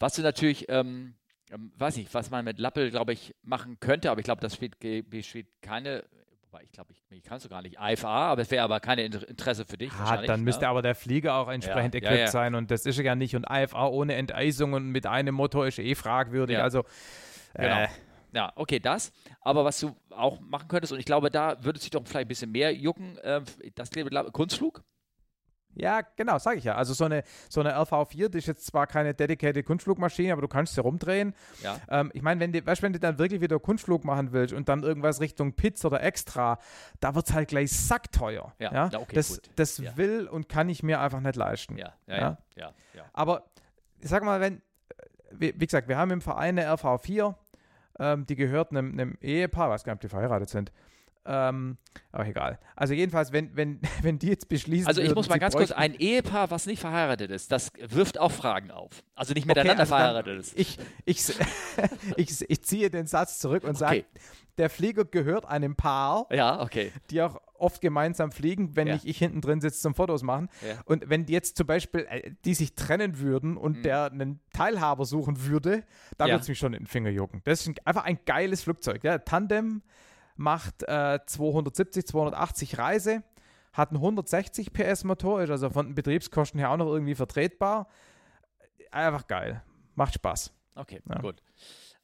Was du natürlich, ähm, ähm, weiß nicht, was man mit Lappel, glaube ich, machen könnte, aber ich glaube, das spielt, spielt keine wobei ich glaube, ich, ich kannst du gar nicht IFA, aber es wäre aber keine Interesse für dich. Ja, dann müsste ne? aber der Flieger auch entsprechend ja, equipped ja, ja. sein und das ist er ja nicht. Und IFA ohne Enteisung und mit einem Motor ist eh fragwürdig. Also, genau. Äh, ja, okay, das. Aber was du auch machen könntest, und ich glaube, da würde es sich doch vielleicht ein bisschen mehr jucken, äh, das Kunstflug. Ja, genau, sage ich ja. Also so eine, so eine LV4, das ist jetzt zwar keine dedicated Kunstflugmaschine, aber du kannst sie rumdrehen. Ja. Ähm, ich meine, wenn du, weißt, wenn du dann wirklich wieder Kunstflug machen willst und dann irgendwas Richtung Pits oder Extra, da wird es halt gleich sackteuer. Ja, ja? Okay, das, gut. das ja. will und kann ich mir einfach nicht leisten. Ja, ja, ja. ja, ja. Aber ich sag mal, wenn, wie, wie, gesagt, wir haben im Verein eine LV4, ähm, die gehört einem, einem Ehepaar, weiß gar nicht, ob die verheiratet sind. Ähm, aber egal. Also jedenfalls, wenn, wenn, wenn die jetzt beschließen. Also ich würden, muss mal ganz kurz, ein Ehepaar, was nicht verheiratet ist, das wirft auch Fragen auf. Also nicht miteinander okay, also verheiratet ist. Ich, ich, ich, ich, ziehe den Satz zurück und sage, okay. der Flieger gehört einem Paar, ja, okay. die auch oft gemeinsam fliegen, wenn ja. nicht ich hinten drin sitze zum Fotos machen. Ja. Und wenn die jetzt zum Beispiel, äh, die sich trennen würden und mhm. der einen Teilhaber suchen würde, dann ja. würde es mich schon in den Finger jucken. Das ist ein, einfach ein geiles Flugzeug. Ja? Tandem macht äh, 270, 280 Reise, hat einen 160 PS Motor, ist also von den Betriebskosten her auch noch irgendwie vertretbar. Einfach geil. Macht Spaß. Okay, ja. gut.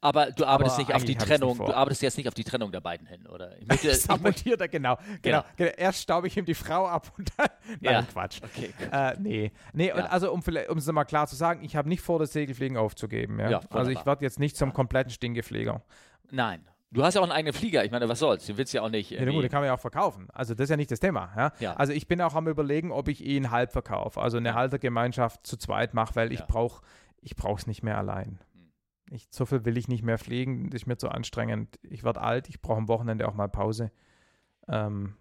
Aber du arbeitest Aber nicht auf die Trennung, du arbeitest jetzt nicht auf die Trennung der beiden hin, oder? Ich möchte, ich da, genau, genau, genau. Erst staube ich ihm die Frau ab und dann. Nein, ja. Quatsch. Okay, äh, nee. Nee, ja. und also um, um es mal klar zu sagen, ich habe nicht vor, das Segelfliegen aufzugeben. Ja? ja also ich werde jetzt nicht zum kompletten Stinkeflieger. Nein, Du hast ja auch einen eigenen Flieger. Ich meine, was soll's? Den willst du ja auch nicht. Ja, gut, den kann man ja auch verkaufen. Also, das ist ja nicht das Thema. Ja? ja. Also, ich bin auch am Überlegen, ob ich ihn halb verkaufe. Also, eine Haltergemeinschaft zu zweit mache, weil ich ja. brauche ich es nicht mehr allein. Hm. Ich, so viel will ich nicht mehr fliegen. Das ist mir zu anstrengend. Ich werde alt. Ich brauche am Wochenende auch mal Pause. Ähm,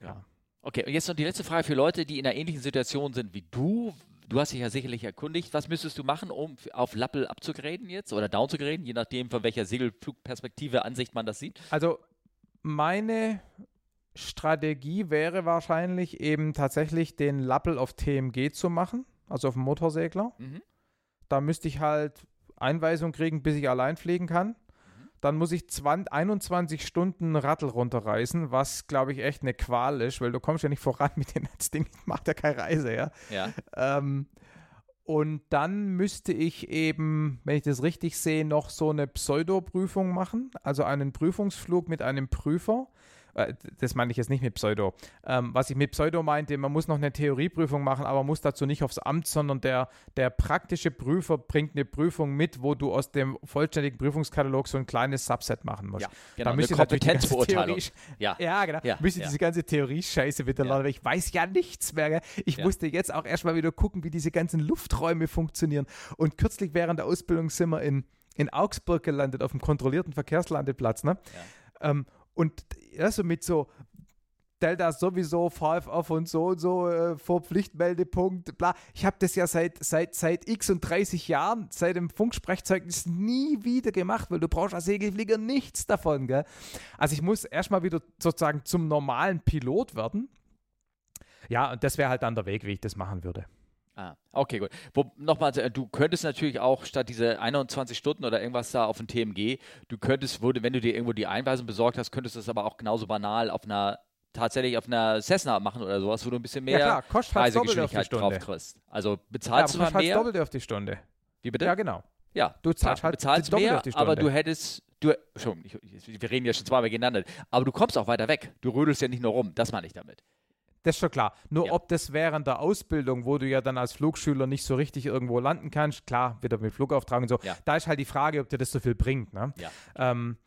ja. Okay, und jetzt noch die letzte Frage für Leute, die in einer ähnlichen Situation sind wie du. Du hast dich ja sicherlich erkundigt. Was müsstest du machen, um auf Lappel abzugraden jetzt oder down zu graden, je nachdem, von welcher Segelflugperspektive, Ansicht man das sieht? Also, meine Strategie wäre wahrscheinlich eben tatsächlich den Lappel auf TMG zu machen, also auf dem Motorsegler. Mhm. Da müsste ich halt Einweisung kriegen, bis ich allein fliegen kann dann muss ich 20, 21 Stunden Rattel runterreißen, was, glaube ich, echt eine Qual ist, weil du kommst ja nicht voran mit dem Ding, macht ja keine Reise, ja. ja. Ähm, und dann müsste ich eben, wenn ich das richtig sehe, noch so eine Pseudo-Prüfung machen, also einen Prüfungsflug mit einem Prüfer das meine ich jetzt nicht mit Pseudo. Ähm, was ich mit Pseudo meinte, man muss noch eine Theorieprüfung machen, aber muss dazu nicht aufs Amt, sondern der, der praktische Prüfer bringt eine Prüfung mit, wo du aus dem vollständigen Prüfungskatalog so ein kleines Subset machen musst. Ja, genau, da eine Kompetenzbeurteilung. Ja. ja, genau. Ja, müsste ja. diese ganze Theorie-Scheiße wieder ja. lernen, weil ich weiß ja nichts mehr. Ich ja. musste jetzt auch erstmal wieder gucken, wie diese ganzen Lufträume funktionieren. Und kürzlich während der Ausbildung sind wir in, in Augsburg gelandet, auf dem kontrollierten Verkehrslandeplatz. Ne? Ähm, und ja, so mit so Delta sowieso, VFF und so und so, äh, vor Pflichtmeldepunkt, bla. Ich habe das ja seit, seit, seit x und 30 Jahren, seit dem Funksprechzeugnis nie wieder gemacht, weil du brauchst als Segelflieger nichts davon, gell? Also ich muss erstmal wieder sozusagen zum normalen Pilot werden. Ja, und das wäre halt dann der Weg, wie ich das machen würde. Ah, okay, gut. Nochmal, äh, du könntest natürlich auch statt diese 21 Stunden oder irgendwas da auf dem TMG, du könntest, würde, wenn du dir irgendwo die Einweisung besorgt hast, könntest du das aber auch genauso banal auf einer tatsächlich auf einer Cessna machen oder sowas, wo du ein bisschen mehr ja, klar, Reisegeschwindigkeit drauf kriegst. Also bezahlst ja, du mehr. doppelt auf die Stunde. Wie bitte? Ja, genau. Ja, du zahlst, halt bezahlst mehr, aber du hättest, du, schon, ich, wir reden ja schon zweimal gegeneinander, aber du kommst auch weiter weg. Du rödelst ja nicht nur rum, das meine ich damit. Das ist schon klar. Nur ja. ob das während der Ausbildung, wo du ja dann als Flugschüler nicht so richtig irgendwo landen kannst, klar, wieder mit Flugauftrag und so, ja. da ist halt die Frage, ob dir das so viel bringt. Ne? Ja. Ähm,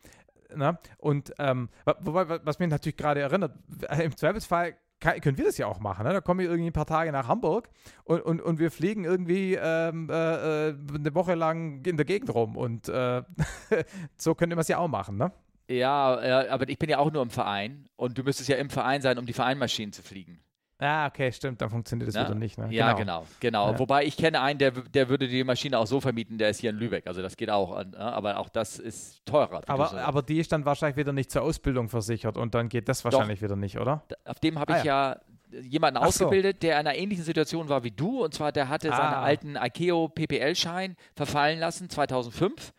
ne? Und ähm, wobei, was mich natürlich gerade erinnert, im Zweifelsfall kann, können wir das ja auch machen. Ne? Da komme ich irgendwie ein paar Tage nach Hamburg und, und, und wir fliegen irgendwie ähm, äh, äh eine Woche lang in der Gegend rum und äh, so könnte man es ja auch machen. Ne? Ja, ja, aber ich bin ja auch nur im Verein und du müsstest ja im Verein sein, um die Vereinmaschinen zu fliegen. Ah, okay, stimmt, dann funktioniert das Ja. wieder nicht. Ne? Ja, genau, genau. Ja. Wobei ich kenne einen, der, der würde die Maschine auch so vermieten, der ist hier in Lübeck. Also das geht auch, an, ja, aber auch das ist teurer. Aber, so aber die ist dann wahrscheineinlich wieder nicht zur Ausbildung versichert und dann geht das wahrscheinlich wieder nicht, oder? Auf dem habe Ah, ich ja jemanden Ach so. ausgebildet, der in einer ähnlichen Situation war wie du. Und zwar, der hatte seinen Ah. alten IKEO PPL-Schein verfallen lassen, 2005.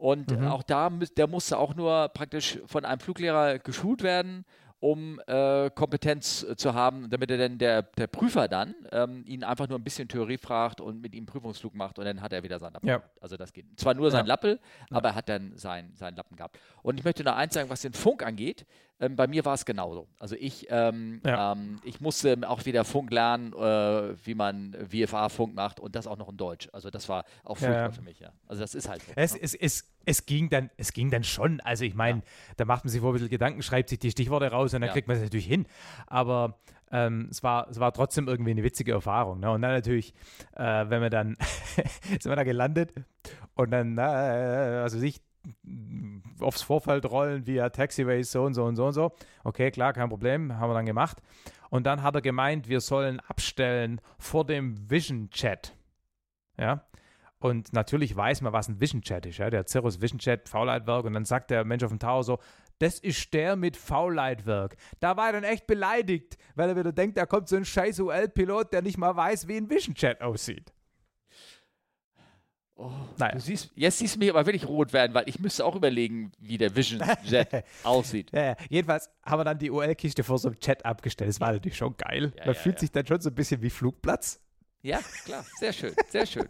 Und Mhm. auch da, der musste auch nur praktisch von einem Fluglehrer geschult werden, um äh, Kompetenz äh, zu haben, damit er dann der, der Prüfer dann ähm, ihn einfach nur ein bisschen Theorie fragt und mit ihm Prüfungsflug macht und dann hat er wieder seinen Lappen Ja. Also das geht. Zwar nur sein Ja. Lappel, aber er hat dann sein, seinen Lappen gehabt. Und ich möchte noch eins sagen, was den Funk angeht. Ähm, bei mir war es genauso. Also ich, ähm, Ja. ähm, ich musste auch wieder Funk lernen, äh, wie man VFA-Funk macht und das auch noch in Deutsch. Also das war auch Ja, furchtbar ja. für mich, ja. Also das ist halt so. Es, ne? es, es, es, ging dann, es ging dann schon. Also ich meine, da macht man sich vor ein bisschen Gedanken, schreibt sich die Stichworte raus und dann Ja. kriegt man es natürlich hin. Aber ähm, es, war, es war trotzdem irgendwie eine witzige Erfahrung. Ne? Und dann natürlich, äh, wenn wir dann, sind wir da gelandet und dann, äh, also sich aufs Vorfeld rollen via Taxiways so und so und so und so. Okay, klar, kein Problem, haben wir dann gemacht. Und dann hat er gemeint, wir sollen abstellen vor dem Vision Chat. Ja. Und natürlich weiß man, was ein Vision Chat ist. Ja? Der Cirrus Vision Chat, V-Leitwerk. Und dann sagt der Mensch auf dem Tower so, das ist der mit V-Leitwerk. Da war er dann echt beleidigt, weil er wieder denkt, da kommt so ein scheiß UL-Pilot, der nicht mal weiß, wie ein Vision Chat aussieht. Oh, Naja. siehst, jetzt siehst du mich aber wirklich rot werden, weil ich müsste auch überlegen, wie der Vision Jet aussieht. Ja, ja. Jedenfalls haben wir dann die UL-Kiste vor so einem Chat abgestellt. Das war natürlich schon geil. Ja, Man ja, fühlt ja. sich dann schon so ein bisschen wie Flugplatz. Ja, klar, sehr schön, sehr schön.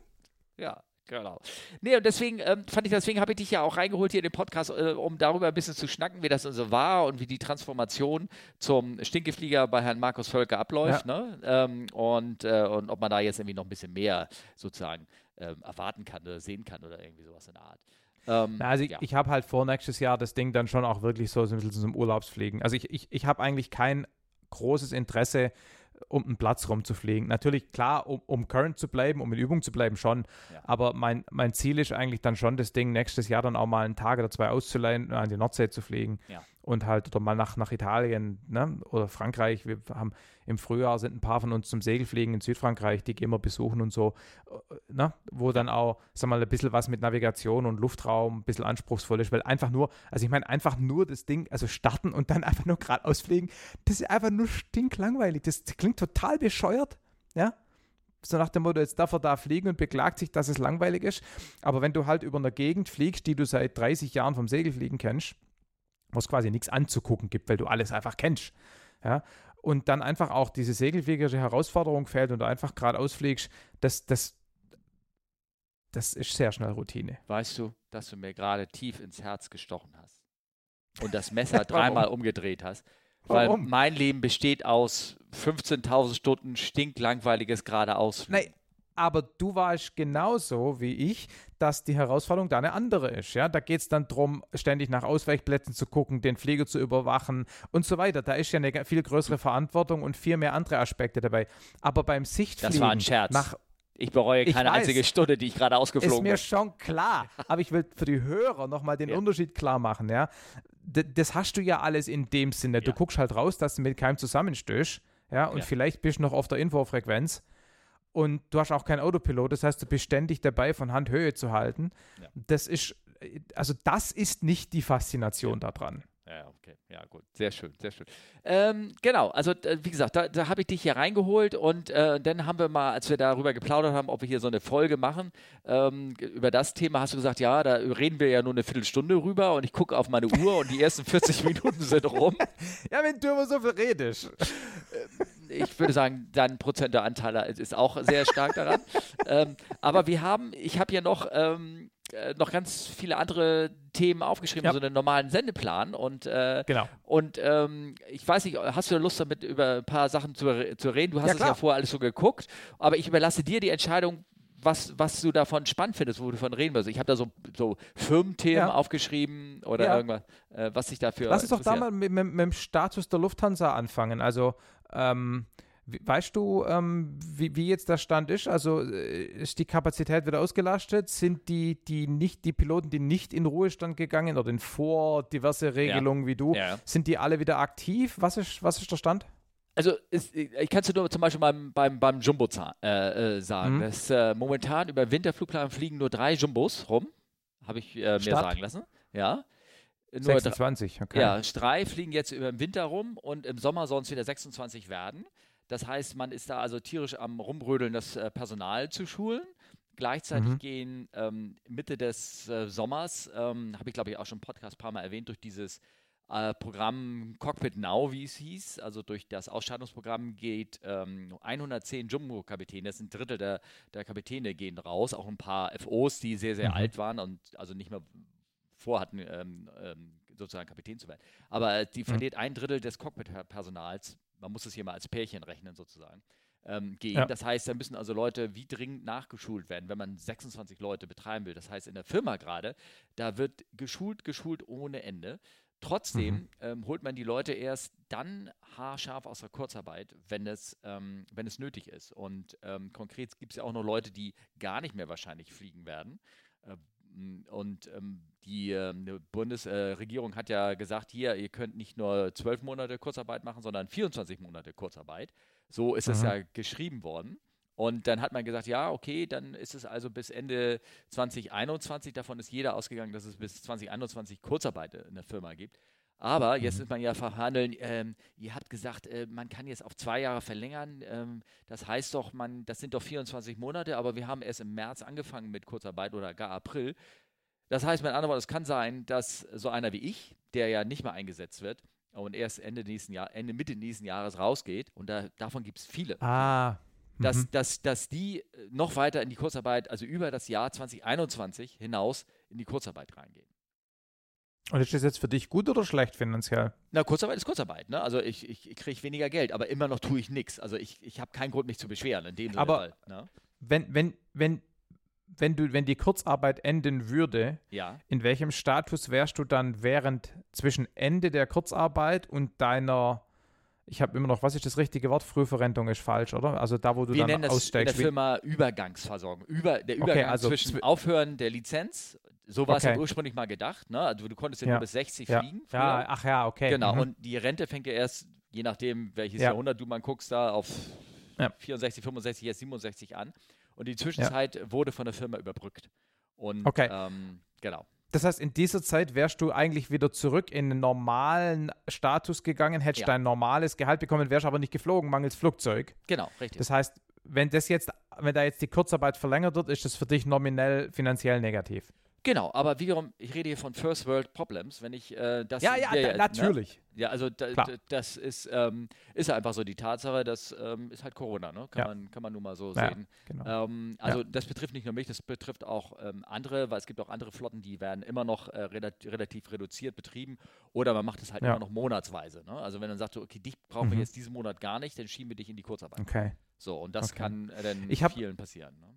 Ja, genau. Nee, und deswegen ähm, fand ich, deswegen habe ich dich ja auch reingeholt hier in den Podcast, äh, um darüber ein bisschen zu schnacken, wie das so war und wie die Transformation zum Stinkeflieger bei Herrn Markus Völker abläuft, ne? Ähm, und, äh, und ob man da jetzt irgendwie noch ein bisschen mehr sozusagen ähm, erwarten kann oder sehen kann oder irgendwie sowas in der Art. Ähm, Na, also ich, ja. ich habe halt vor nächstes Jahr das Ding dann schon auch wirklich so, ein bisschen zum Urlaubsfliegen. Also ich, ich, ich habe eigentlich kein großes Interesse, um einen Platz rumzufliegen. Natürlich, klar, um, um current zu bleiben, um in Übung zu bleiben, schon. Ja. Aber mein, mein Ziel ist eigentlich dann schon, das Ding nächstes Jahr dann auch mal einen Tag oder zwei auszuleihen, äh, an die Nordsee zu fliegen. Ja. Und halt, oder mal nach, nach Italien ne? oder Frankreich. Wir haben im Frühjahr sind ein paar von uns zum Segelfliegen in Südfrankreich, die gehen wir besuchen und so. äh, Ne? Wo dann auch, sag mal, ein bisschen was mit Navigation und Luftraum ein bisschen anspruchsvoll ist, weil einfach nur, also ich meine, einfach nur das Ding, also starten und dann einfach nur geradeaus fliegen, das ist einfach nur stinklangweilig. Das klingt total bescheuert, ja. So nach dem Motto, jetzt darf er da fliegen und beklagt sich, dass es langweilig ist. Aber wenn du halt über eine Gegend fliegst, die du seit 30 Jahren vom Segelfliegen kennst, wo es quasi nichts anzugucken gibt, weil du alles einfach kennst, ja, und dann einfach auch diese segelfliegerische Herausforderung fällt und du einfach geradeaus fliegst, das, das, das ist sehr schnell Routine. Weißt du, dass du mir gerade tief ins Herz gestochen hast und das Messer dreimal umgedreht hast? Weil Warum? mein Leben besteht aus 15.000 Stunden stinklangweiliges geradeaus. Nein, aber du warst genauso wie ich, dass die Herausforderung da eine andere ist. Ja? Da geht es dann darum, ständig nach Ausweichplätzen zu gucken, den Flieger zu überwachen und so weiter. Da ist ja eine viel größere Verantwortung und viel mehr andere Aspekte dabei. Aber beim Sichtfliegen Das war ein Scherz. nach Ich bereue Ich keine weiß. einzige Stunde, die ich gerade ist ausgeflogen mir bin. schon klar. Aber ich will für die Hörer nochmal den Ja. Unterschied klar machen. Ja? D das hast du ja alles in dem Sinne. Du Ja. guckst halt raus, dass du mit keinem zusammenstößt. Ja? Und Ja. vielleicht bist du noch auf der Infofrequenz. Und du hast auch keinen Autopilot. Das heißt, du bist ständig dabei, von Hand Höhe zu halten. Ja. Das ist, also das ist nicht die Faszination daran. Ja, okay. Ja, gut. Sehr schön, sehr schön. Ähm, genau, also äh, wie gesagt, da, da habe ich dich hier reingeholt und äh, dann haben wir mal, als wir darüber geplaudert haben, ob wir hier so eine Folge machen, ähm, über das Thema hast du gesagt, ja, da reden wir ja nur eine Viertelstunde rüber und ich gucke auf meine Uhr und die ersten 40 Minuten sind rum. Ja, wenn du immer so viel redest. Ich würde sagen, dein prozentualer Anteil ist auch sehr stark daran. ähm, aber wir haben, ich habe ja noch, ähm, äh, noch ganz viele andere Themen aufgeschrieben, Ja. so einen normalen Sendeplan und äh, Genau. Und ähm, ich weiß nicht, hast du Lust damit über ein paar Sachen zu, zu reden? Du hast Ja, es ja vorher alles so geguckt, aber ich überlasse dir die Entscheidung, was, was du davon spannend findest, wo du davon reden willst. Ich habe da so, so Firmenthemen Ja. aufgeschrieben oder Ja. irgendwas, äh, was sich dafür. Lass uns doch da mal mit, mit, mit dem Status der Lufthansa anfangen. Also, ähm, weißt du, ähm, wie, wie jetzt der Stand ist? Also, äh, ist die Kapazität wieder ausgelastet? Sind die, die nicht, die Piloten, die nicht in Ruhestand gegangen oder in vor diverse Regelungen wie du, Ja. sind die alle wieder aktiv? Was ist, was ist der Stand? Also ist, ich kann es nur zum Beispiel beim, beim, beim Jumbo äh, äh, sagen, mhm. dass äh, momentan über Winterflugplan fliegen nur drei Jumbos rum, habe ich äh, mir sagen lassen. Ja. Nur 26, okay. Ja, drei fliegen jetzt über den Winter rum und im Sommer sollen es wieder 26 werden. Das heißt, man ist da also tierisch am Rumrödeln, das äh, Personal zu schulen. Gleichzeitig mhm. gehen ähm, Mitte des äh, Sommers, ähm, habe ich glaube ich auch schon im Podcast ein paar Mal erwähnt, durch dieses äh, Programm Cockpit Now, wie es hieß, also durch das Ausstattungsprogramm geht ähm, 110 Jumbo-Kapitäne, das ist ein Drittel der, der Kapitäne gehen raus, auch ein paar FOs, die sehr, sehr mhm. alt waren und also nicht mehr vorhatten, ähm, ähm, sozusagen Kapitän zu werden. Aber die mhm. verliert ein Drittel des Cockpit-Personals, man muss es hier mal als Pärchen rechnen sozusagen. Ähm, gehen. Ja. Das heißt, da müssen also Leute wie dringend nachgeschult werden, wenn man 26 Leute betreiben will. Das heißt, in der Firma gerade, da wird geschult, geschult ohne Ende. Trotzdem mhm. ähm, holt man die Leute erst dann haarscharf aus der Kurzarbeit, wenn es, ähm, wenn es nötig ist. Und ähm, konkret gibt es ja auch noch Leute, die gar nicht mehr wahrscheinlich fliegen werden. Äh, und ähm, die äh, Bundesregierung hat ja gesagt, hier, ihr könnt nicht nur zwölf Monate Kurzarbeit machen, sondern 24 Monate Kurzarbeit. So ist mhm. es ja geschrieben worden. Und dann hat man gesagt, ja, okay, dann ist es also bis Ende 2021, davon ist jeder ausgegangen, dass es bis 2021 Kurzarbeit in der Firma gibt. Aber jetzt mhm. ist man ja verhandeln, ähm, ihr habt gesagt, äh, man kann jetzt auf zwei Jahre verlängern. Ähm, das heißt doch, man, das sind doch 24 Monate, aber wir haben erst im März angefangen mit Kurzarbeit oder gar April. Das heißt, mit anderen Worten, es kann sein, dass so einer wie ich, der ja nicht mehr eingesetzt wird, und erst Ende nächsten Jahr, Ende Mitte nächsten Jahres rausgeht, und da, davon gibt es viele. Ah, dass, mhm. dass, dass die äh, noch weiter in die Kurzarbeit, also über das Jahr 2021 hinaus in die Kurzarbeit reingehen. Und ist das jetzt für dich gut oder schlecht finanziell? Na, Kurzarbeit ist Kurzarbeit. Ne? Also ich, ich, ich kriege weniger Geld, aber immer noch tue ich nichts. Also ich, ich habe keinen Grund, mich zu beschweren in dem Sinne. Aber halt, ne? wenn, wenn, wenn, wenn, du, wenn die Kurzarbeit enden würde, ja. in welchem Status wärst du dann während zwischen Ende der Kurzarbeit und deiner ich habe immer noch, was ist das richtige Wort? Frühverrentung ist falsch, oder? Also da, wo du Wir dann nennen das aussteigst. in der Firma Übergangsversorgung. Über, der Übergang okay, also zwischen Aufhören der Lizenz, so war es okay. ja ursprünglich mal gedacht. Ne? Also du konntest ja, ja. nur bis 60 ja. fliegen. Früher. Ja, ach ja, okay. Genau, mhm. und die Rente fängt ja erst, je nachdem, welches Jahrhundert du mal guckst, da auf 64, 65, jetzt 67 an. Und die Zwischenzeit wurde von der Firma überbrückt. Und okay. ähm, genau. Das heißt, in dieser Zeit wärst du eigentlich wieder zurück in einen normalen Status gegangen, hättest ja. dein normales Gehalt bekommen, wärst aber nicht geflogen, mangels Flugzeug. Genau, richtig. Das heißt, wenn das jetzt, wenn da jetzt die Kurzarbeit verlängert wird, ist das für dich nominell finanziell negativ. Genau, aber wiederum, ich rede hier von First World Problems, wenn ich äh, das. Ja, ja, da, natürlich. Ne? Ja, also da, das ist, ähm, ist einfach so die Tatsache, das ähm, ist halt Corona, ne? Kann, ja. man, kann man nun mal so ja, sehen. Genau. Ähm, also ja. das betrifft nicht nur mich, das betrifft auch ähm, andere, weil es gibt auch andere Flotten, die werden immer noch äh, relativ, relativ, reduziert betrieben oder man macht es halt immer noch monatsweise. Ne? Also wenn man sagt, okay, dich brauchen mhm. wir jetzt diesen Monat gar nicht, dann schieben wir dich in die Kurzarbeit. Okay. So, und das okay. kann äh, dann hab, vielen passieren. Ne?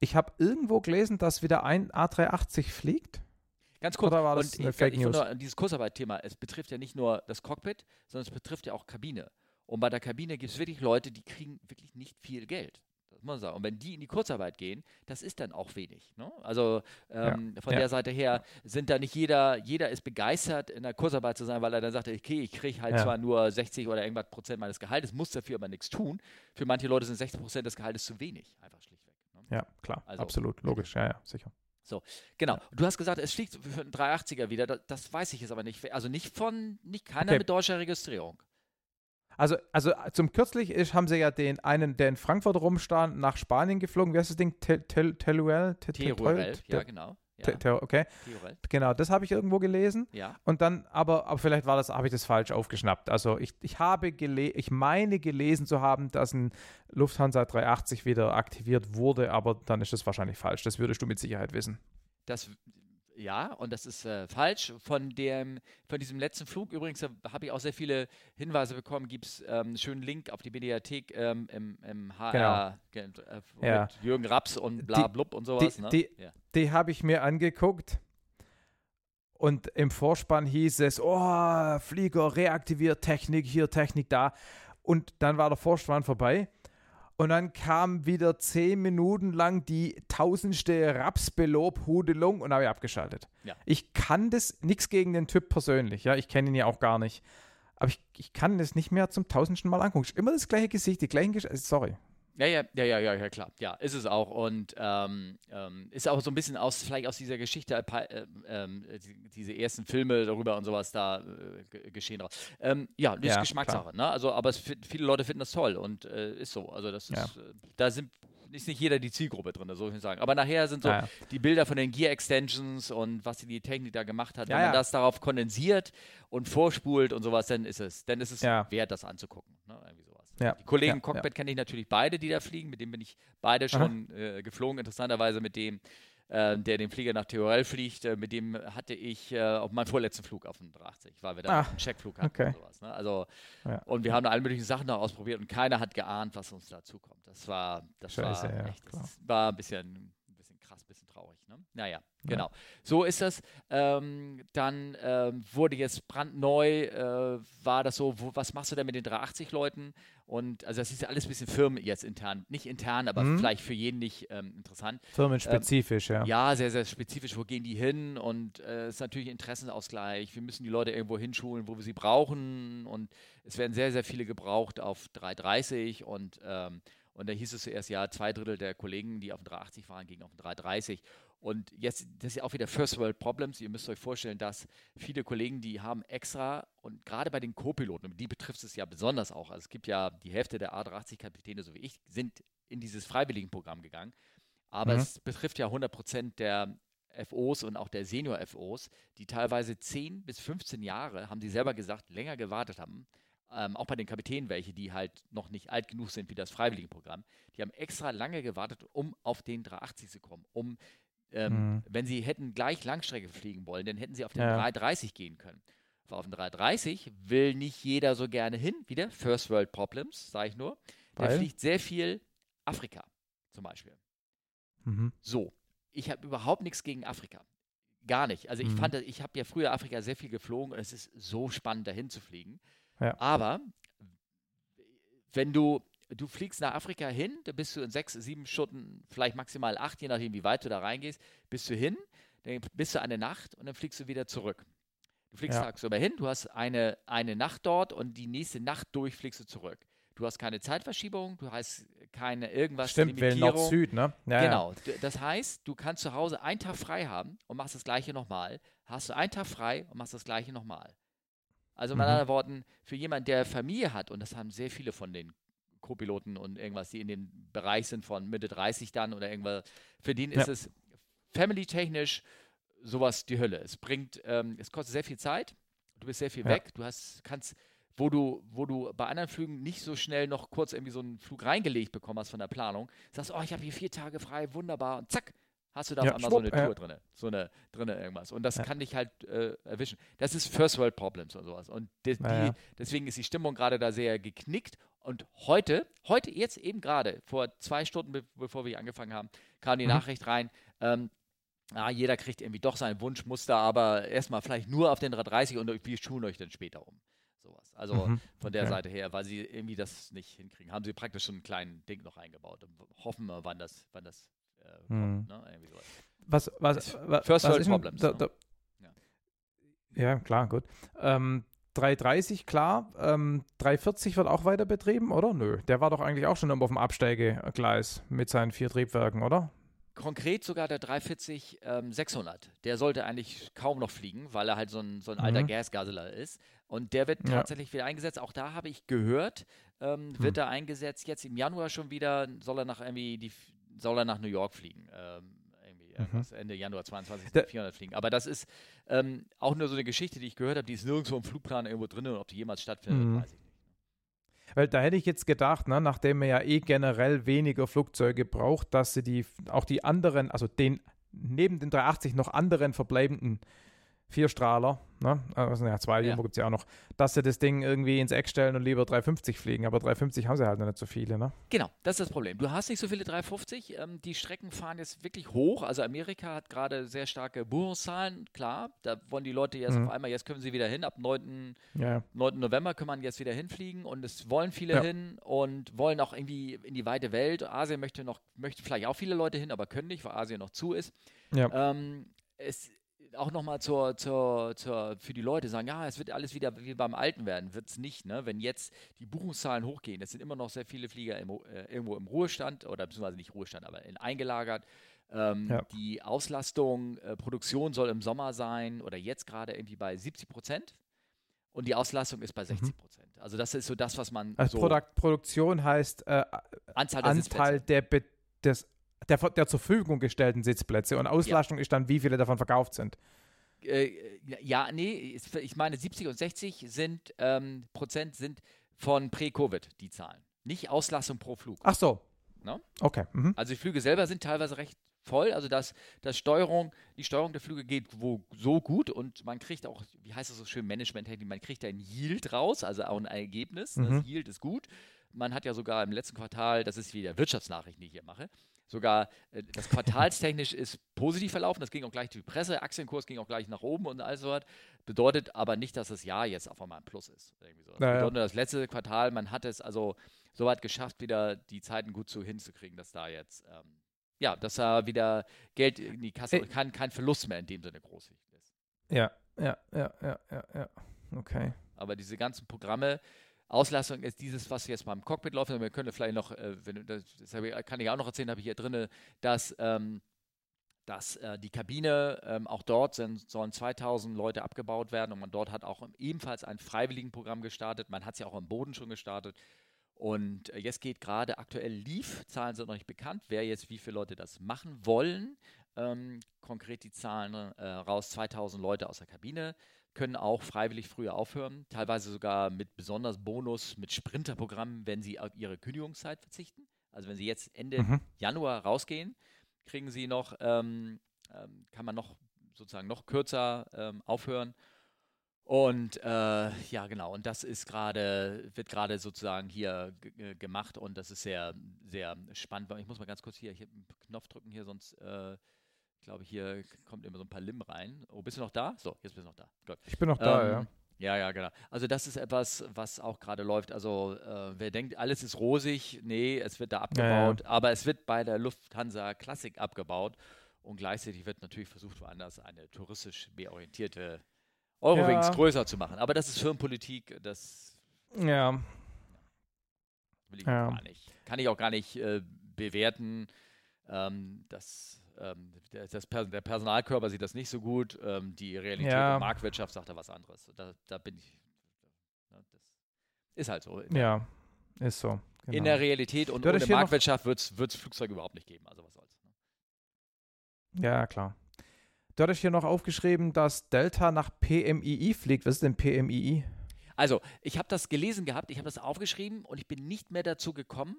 Ich habe irgendwo gelesen, dass wieder ein A380 fliegt. Ganz kurz, Oder war das und ich, Fake ich, News? Nur, dieses Kurzarbeit-Thema, es betrifft ja nicht nur das Cockpit, sondern es betrifft ja auch Kabine. Und bei der Kabine gibt es wirklich Leute, die kriegen wirklich nicht viel Geld. Das muss man sagen. Und wenn die in die Kurzarbeit gehen, das ist dann auch wenig. Ne? Also ähm, ja. von ja. der Seite her sind da nicht jeder, jeder ist begeistert, in der Kurzarbeit zu sein, weil er dann sagt, okay, ich kriege halt ja. zwar nur 60 oder irgendwas Prozent meines Gehaltes, muss dafür aber nichts tun. Für manche Leute sind 60 Prozent des Gehaltes zu wenig, einfach schlicht. Ja, klar, also, absolut, logisch, ja, ja, sicher. So, genau. Du hast gesagt, es fliegt für einen 380er wieder. Das, das weiß ich jetzt aber nicht. Also nicht von, nicht keiner okay. mit deutscher Registrierung. Also, also zum kürzlich ist, haben sie ja den einen, der in Frankfurt rumstand, nach Spanien geflogen. Wie heißt das Ding? Teluel? Teruel, ja, genau. Ja. Okay. Genau, das habe ich irgendwo gelesen. Ja. Und dann, aber, aber vielleicht war das, habe ich das falsch aufgeschnappt. Also ich, ich habe gele ich meine gelesen zu haben, dass ein Lufthansa 380 wieder aktiviert wurde, aber dann ist das wahrscheinlich falsch. Das würdest du mit Sicherheit wissen. Das ja, und das ist äh, falsch. Von, dem, von diesem letzten Flug übrigens habe ich auch sehr viele Hinweise bekommen. Gibt es ähm, einen schönen Link auf die Mediathek ähm, im, im HR genau. äh, ja. mit Jürgen Raps und bla blub und sowas. Die, ne? die, ja. die habe ich mir angeguckt. Und im Vorspann hieß es, oh, Flieger reaktiviert, Technik hier, Technik da. Und dann war der Vorspann vorbei. Und dann kam wieder zehn Minuten lang die tausendste Rapsbelob-Hudelung und habe ich abgeschaltet. Ja. Ich kann das, nichts gegen den Typ persönlich, ja, ich kenne ihn ja auch gar nicht. aber ich, ich kann es nicht mehr zum tausendsten Mal angucken. Immer das gleiche Gesicht, die gleichen Gesichter. Sorry. Ja, ja, ja, ja, ja, klar. Ja, ist es auch. Und ähm, ähm, ist auch so ein bisschen aus, vielleicht aus dieser Geschichte, äh, ähm, die, diese ersten Filme darüber und sowas da äh, geschehen draus. Ähm, ja, das ja, ist Geschmackssache, ne? Also, aber es, viele Leute finden das toll und äh, ist so. Also, das ist, ja. Äh, da sind ist nicht jeder die Zielgruppe drin, so ich sagen. Aber nachher sind so ja, die Bilder von den Gear Extensions und was die Technik da gemacht hat. Wenn man das darauf kondensiert und vorspult und sowas, dann ist es, dann ist es wert, das anzugucken. Ne? Irgendwie sowas. Die Kollegen Cockpit kenne ich natürlich beide, die da fliegen. Mit dem bin ich beide schon äh, geflogen. Interessanterweise mit dem äh, der den Flieger nach Theorel fliegt, äh, mit dem hatte ich äh, auf meinem vorletzten Flug auf dem 380, weil wir da einen Checkflug hatten okay. und sowas. Ne? Also, ja. Und wir haben da alle möglichen Sachen noch ausprobiert und keiner hat geahnt, was uns da zukommt. Das war, das Scheiße, war, echt, das war ein bisschen, krass, ein bisschen traurig. Ne? Naja. Genau. Ja. So ist das. Ähm, dann ähm, wurde jetzt brandneu, äh, war das so, wo, was machst du denn mit den 380 Leuten? Und also das ist ja alles ein bisschen Firmen jetzt intern, nicht intern, aber mhm. vielleicht für jeden nicht ähm, interessant. Firmenspezifisch, ähm, ja. Ja, sehr, sehr spezifisch. Wo gehen die hin? Und es äh, ist natürlich Interessenausgleich. Wir müssen die Leute irgendwo hinschulen, wo wir sie brauchen. Und es werden sehr, sehr viele gebraucht auf 330 und ähm, und da hieß es zuerst, ja, zwei Drittel der Kollegen, die auf dem 380 waren, gingen auf dem 330. Und jetzt, das ist ja auch wieder First World Problems. Ihr müsst euch vorstellen, dass viele Kollegen, die haben extra, und gerade bei den Co-Piloten, die betrifft es ja besonders auch. Also es gibt ja die Hälfte der A380-Kapitäne, so wie ich, sind in dieses Freiwilligenprogramm gegangen. Aber mhm. es betrifft ja 100 Prozent der FOs und auch der Senior-FOs, die teilweise 10 bis 15 Jahre, haben sie selber gesagt, länger gewartet haben ähm, auch bei den Kapitänen welche, die halt noch nicht alt genug sind wie das Freiwilligenprogramm, die haben extra lange gewartet, um auf den 380 zu kommen, um ähm, mhm. wenn sie hätten gleich Langstrecke fliegen wollen, dann hätten sie auf den ja. 330 gehen können. Weil auf den 330 will nicht jeder so gerne hin, wieder First World Problems, sage ich nur. Der Weil? fliegt sehr viel Afrika zum Beispiel. Mhm. So, ich habe überhaupt nichts gegen Afrika. Gar nicht. Also ich mhm. fand, ich habe ja früher Afrika sehr viel geflogen und es ist so spannend, dahin zu fliegen. Ja. Aber wenn du, du fliegst nach Afrika hin, da bist du in sechs, sieben Stunden, vielleicht maximal acht, je nachdem, wie weit du da reingehst, bist du hin, dann bist du eine Nacht und dann fliegst du wieder zurück. Du fliegst ja. tagsüber hin, du hast eine, eine Nacht dort und die nächste Nacht durch fliegst du zurück. Du hast keine Zeitverschiebung, du hast keine irgendwas Stimmt, Limitierung. Nord-Süd, ne? Ja, genau. Ja. Das heißt, du kannst zu Hause einen Tag frei haben und machst das gleiche nochmal. Hast du einen Tag frei und machst das gleiche nochmal. Also mit mhm. anderen Worten, für jemanden, der Familie hat, und das haben sehr viele von den Co-Piloten und irgendwas, die in dem Bereich sind von Mitte 30 dann oder irgendwas, für den ja. ist es family-technisch sowas die Hölle. Es bringt, ähm, es kostet sehr viel Zeit, du bist sehr viel ja. weg, du hast, kannst, wo du, wo du bei anderen Flügen nicht so schnell noch kurz irgendwie so einen Flug reingelegt bekommen hast von der Planung, sagst, oh, ich habe hier vier Tage frei, wunderbar, und zack, hast du da ja, auf einmal schwupp, so eine Tour ja. drin, so eine drinne irgendwas. Und das ja. kann dich halt äh, erwischen. Das ist First World Problems und sowas. Und die, die, deswegen ist die Stimmung gerade da sehr geknickt. Und heute, heute jetzt eben gerade, vor zwei Stunden, be bevor wir angefangen haben, kam die mhm. Nachricht rein, ähm, ah, jeder kriegt irgendwie doch sein Wunschmuster, aber erstmal vielleicht nur auf den 330 und wir schulen euch dann später um. Sowas. Also mhm. von der okay. Seite her, weil sie irgendwie das nicht hinkriegen, haben sie praktisch schon einen kleinen Ding noch eingebaut und hoffen wir, wann das, wann das äh, kommt. Mhm. Ne? Was, was, was, First was World Problems. Da, da, ja. ja. klar, gut. Ähm, 330, klar. Ähm, 340 wird auch weiter betrieben, oder? Nö, der war doch eigentlich auch schon auf dem Absteigegleis mit seinen vier Triebwerken, oder? Konkret sogar der 340 ähm, 600. Der sollte eigentlich kaum noch fliegen, weil er halt so ein, so ein alter mhm. Gasgasseler ist. Und der wird tatsächlich ja. wieder eingesetzt. Auch da habe ich gehört, ähm, wird hm. er eingesetzt. Jetzt im Januar schon wieder, soll er nach irgendwie die, soll er nach New York fliegen. Ähm, irgendwie mhm. Ende Januar 22 da, 400 fliegen. Aber das ist ähm, auch nur so eine Geschichte, die ich gehört habe, die ist nirgendwo im Flugplan irgendwo drin und ob die jemals stattfindet, mhm. weiß ich nicht. Weil da hätte ich jetzt gedacht, ne, nachdem man ja eh generell weniger Flugzeuge braucht, dass sie die auch die anderen, also den neben den 380 noch anderen verbleibenden Vierstrahler, ne? also ja, zwei ja. gibt es ja auch noch, dass sie das Ding irgendwie ins Eck stellen und lieber 350 fliegen. Aber 350 haben sie halt noch nicht so viele. Ne? Genau, das ist das Problem. Du hast nicht so viele 350. Ähm, die Strecken fahren jetzt wirklich hoch. Also Amerika hat gerade sehr starke Buchungszahlen, klar. Da wollen die Leute jetzt mhm. auf einmal, jetzt können sie wieder hin. Ab 9. Ja. 9. November kann man jetzt wieder hinfliegen und es wollen viele ja. hin und wollen auch irgendwie in die weite Welt. Asien möchte noch, möchte vielleicht auch viele Leute hin, aber können nicht, weil Asien noch zu ist. Ja. Ähm, es auch nochmal zur, zur, zur, für die Leute sagen, ja, es wird alles wieder wie beim Alten werden, wird es nicht. Ne? Wenn jetzt die Buchungszahlen hochgehen, es sind immer noch sehr viele Flieger im, äh, irgendwo im Ruhestand oder beziehungsweise nicht Ruhestand, aber in eingelagert. Ähm, ja. Die Auslastung, äh, Produktion soll im Sommer sein oder jetzt gerade irgendwie bei 70 Prozent und die Auslastung ist bei 60 mhm. Prozent. Mhm. Also das ist so das, was man also so Produkt, Produktion heißt äh, Anzahl, der, Anteil der, des, der, der, zur Verfügung gestellten Sitzplätze und Auslastung ja. ist dann, wie viele davon verkauft sind. Äh, ja, nee, ich meine 70 und 60 sind ähm, Prozent sind von Prä-Covid die Zahlen, nicht Auslastung pro Flug. Ach so. No? Okay. Mhm. Also die Flüge selber sind teilweise recht voll. Also dass das Steuerung, die Steuerung der Flüge geht wo, so gut und man kriegt auch, wie heißt das so schön, Management-Technik, man kriegt ein Yield raus, also auch ein Ergebnis. Mhm. Das Yield ist gut. Man hat ja sogar im letzten Quartal, das ist wieder Wirtschaftsnachrichten, die ich hier mache, sogar äh, das quartalstechnisch ist positiv verlaufen. Das ging auch gleich durch die Presse, Aktienkurs ging auch gleich nach oben und all so was. Bedeutet aber nicht, dass das Jahr jetzt auf einmal ein Plus ist. Irgendwie so. Das naja. bedeutet, das letzte Quartal, man hat es also so weit geschafft, wieder die Zeiten gut zu hinzukriegen, dass da jetzt ähm, ja, dass da wieder Geld in die Kasse, kein, kein Verlust mehr in dem Sinne groß ist. Ja, ja, ja, ja, ja, ja. Okay. Aber diese ganzen Programme, Auslastung ist dieses, was jetzt beim Cockpit läuft. Wir können vielleicht noch, äh, wenn, das, kann ich auch noch erzählen, habe ich hier drin, dass, ähm, dass äh, die Kabine, ähm, auch dort sind, sollen 2000 Leute abgebaut werden und man dort hat auch ebenfalls ein Freiwilligenprogramm gestartet. Man hat es ja auch am Boden schon gestartet. Und äh, jetzt geht gerade aktuell Leaf, Zahlen sind noch nicht bekannt, wer jetzt wie viele Leute das machen wollen. Ähm, konkret die Zahlen äh, raus, 2000 Leute aus der Kabine können auch freiwillig früher aufhören, teilweise sogar mit besonders Bonus, mit Sprinterprogrammen, wenn sie auf ihre Kündigungszeit verzichten. Also wenn sie jetzt Ende mhm. Januar rausgehen, kriegen sie noch, ähm, ähm, kann man noch sozusagen noch kürzer ähm, aufhören und äh, ja, genau, und das ist gerade, wird gerade sozusagen hier gemacht und das ist sehr, sehr spannend. Ich muss mal ganz kurz hier, hier einen Knopf drücken hier, sonst äh, glaube ich, hier kommt immer so ein paar Lim rein. Oh, bist du noch da? So, jetzt bist du noch da. Gut. Ich bin noch da, ähm, ja. Ja, ja, genau. Also das ist etwas, was auch gerade läuft. Also äh, wer denkt, alles ist rosig, nee, es wird da abgebaut, ja, ja. aber es wird bei der Lufthansa Classic abgebaut und gleichzeitig wird natürlich versucht, woanders eine touristisch beorientierte Eurowings ja. größer zu machen. Aber das ist Firmenpolitik, das ja. will ich gar nicht. Kann ich auch gar nicht äh, bewerten. Ähm, das, ähm, das Pers der Personalkörper sieht das nicht so gut. Ähm, die Realität ja. der Marktwirtschaft sagt da was anderes. Da, da bin ich. Das ist halt so. Ja, ist so. Genau. In der Realität und ohne Marktwirtschaft wird es Flugzeuge überhaupt nicht geben. Also was soll's. Ne? Ja, klar. Du hattest hier noch aufgeschrieben, dass Delta nach PMII fliegt. Was ist denn PMII? Also, ich habe das gelesen gehabt, ich habe das aufgeschrieben und ich bin nicht mehr dazu gekommen,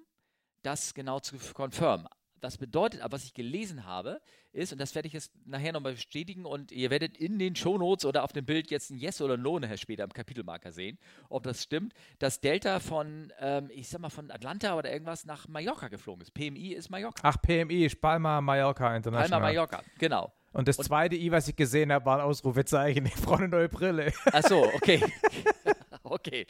das genau zu confirmen. Das bedeutet aber, was ich gelesen habe, ist, und das werde ich jetzt nachher nochmal bestätigen, und ihr werdet in den Shownotes oder auf dem Bild jetzt ein Yes oder No nachher später im Kapitelmarker sehen, ob das stimmt, dass Delta von, ähm, ich sag mal, von Atlanta oder irgendwas nach Mallorca geflogen ist. PMI ist Mallorca. Ach, PMI Palma Mallorca International. Palma Mallorca, genau. Und das und zweite I, was ich gesehen habe, war ein Ausrufezeichen. Ich brauche eine neue Brille. Ach so, okay. okay.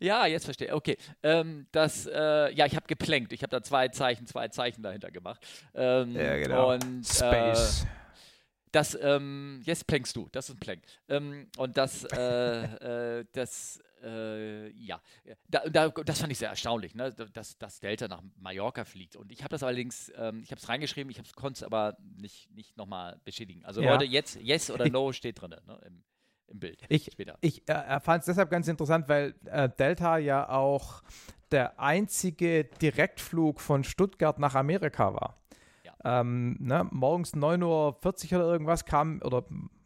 Ja, jetzt verstehe. ich. Okay. Ähm, das, äh, ja, ich habe geplänkt. Ich habe da zwei Zeichen, zwei Zeichen dahinter gemacht. Ähm, ja, genau. Und, Space. Äh, das, ähm, jetzt plänkst du. Das ist ein Plank. Ähm, und das, äh, äh, das äh, ja, da, da, das fand ich sehr erstaunlich, ne? dass, dass Delta nach Mallorca fliegt. Und ich habe das allerdings, ähm, ich habe es reingeschrieben, ich konnte es aber nicht, nicht nochmal beschädigen. Also ja. Leute, jetzt Yes oder No steht drin ne? Im, im, Bild. Ich, später. ich äh, fand es deshalb ganz interessant, weil äh, Delta ja auch der einzige Direktflug von Stuttgart nach Amerika war. Ähm, ne, morgens 9.40 Uhr oder irgendwas kam, oder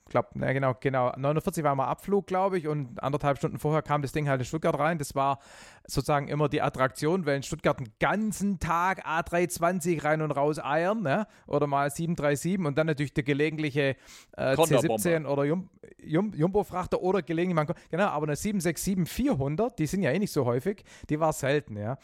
glaube, ne, genau, genau, 49 war mal Abflug, glaube ich, und anderthalb Stunden vorher kam das Ding halt in Stuttgart rein. Das war sozusagen immer die Attraktion, weil in Stuttgart einen ganzen Tag A320 rein und raus eiern, ne? oder mal 737 und dann natürlich der gelegentliche äh, C17 oder Jum Jum Jumbo-Frachter oder gelegentlich, man, genau, aber eine 767-400, die sind ja eh nicht so häufig, die war selten, ja.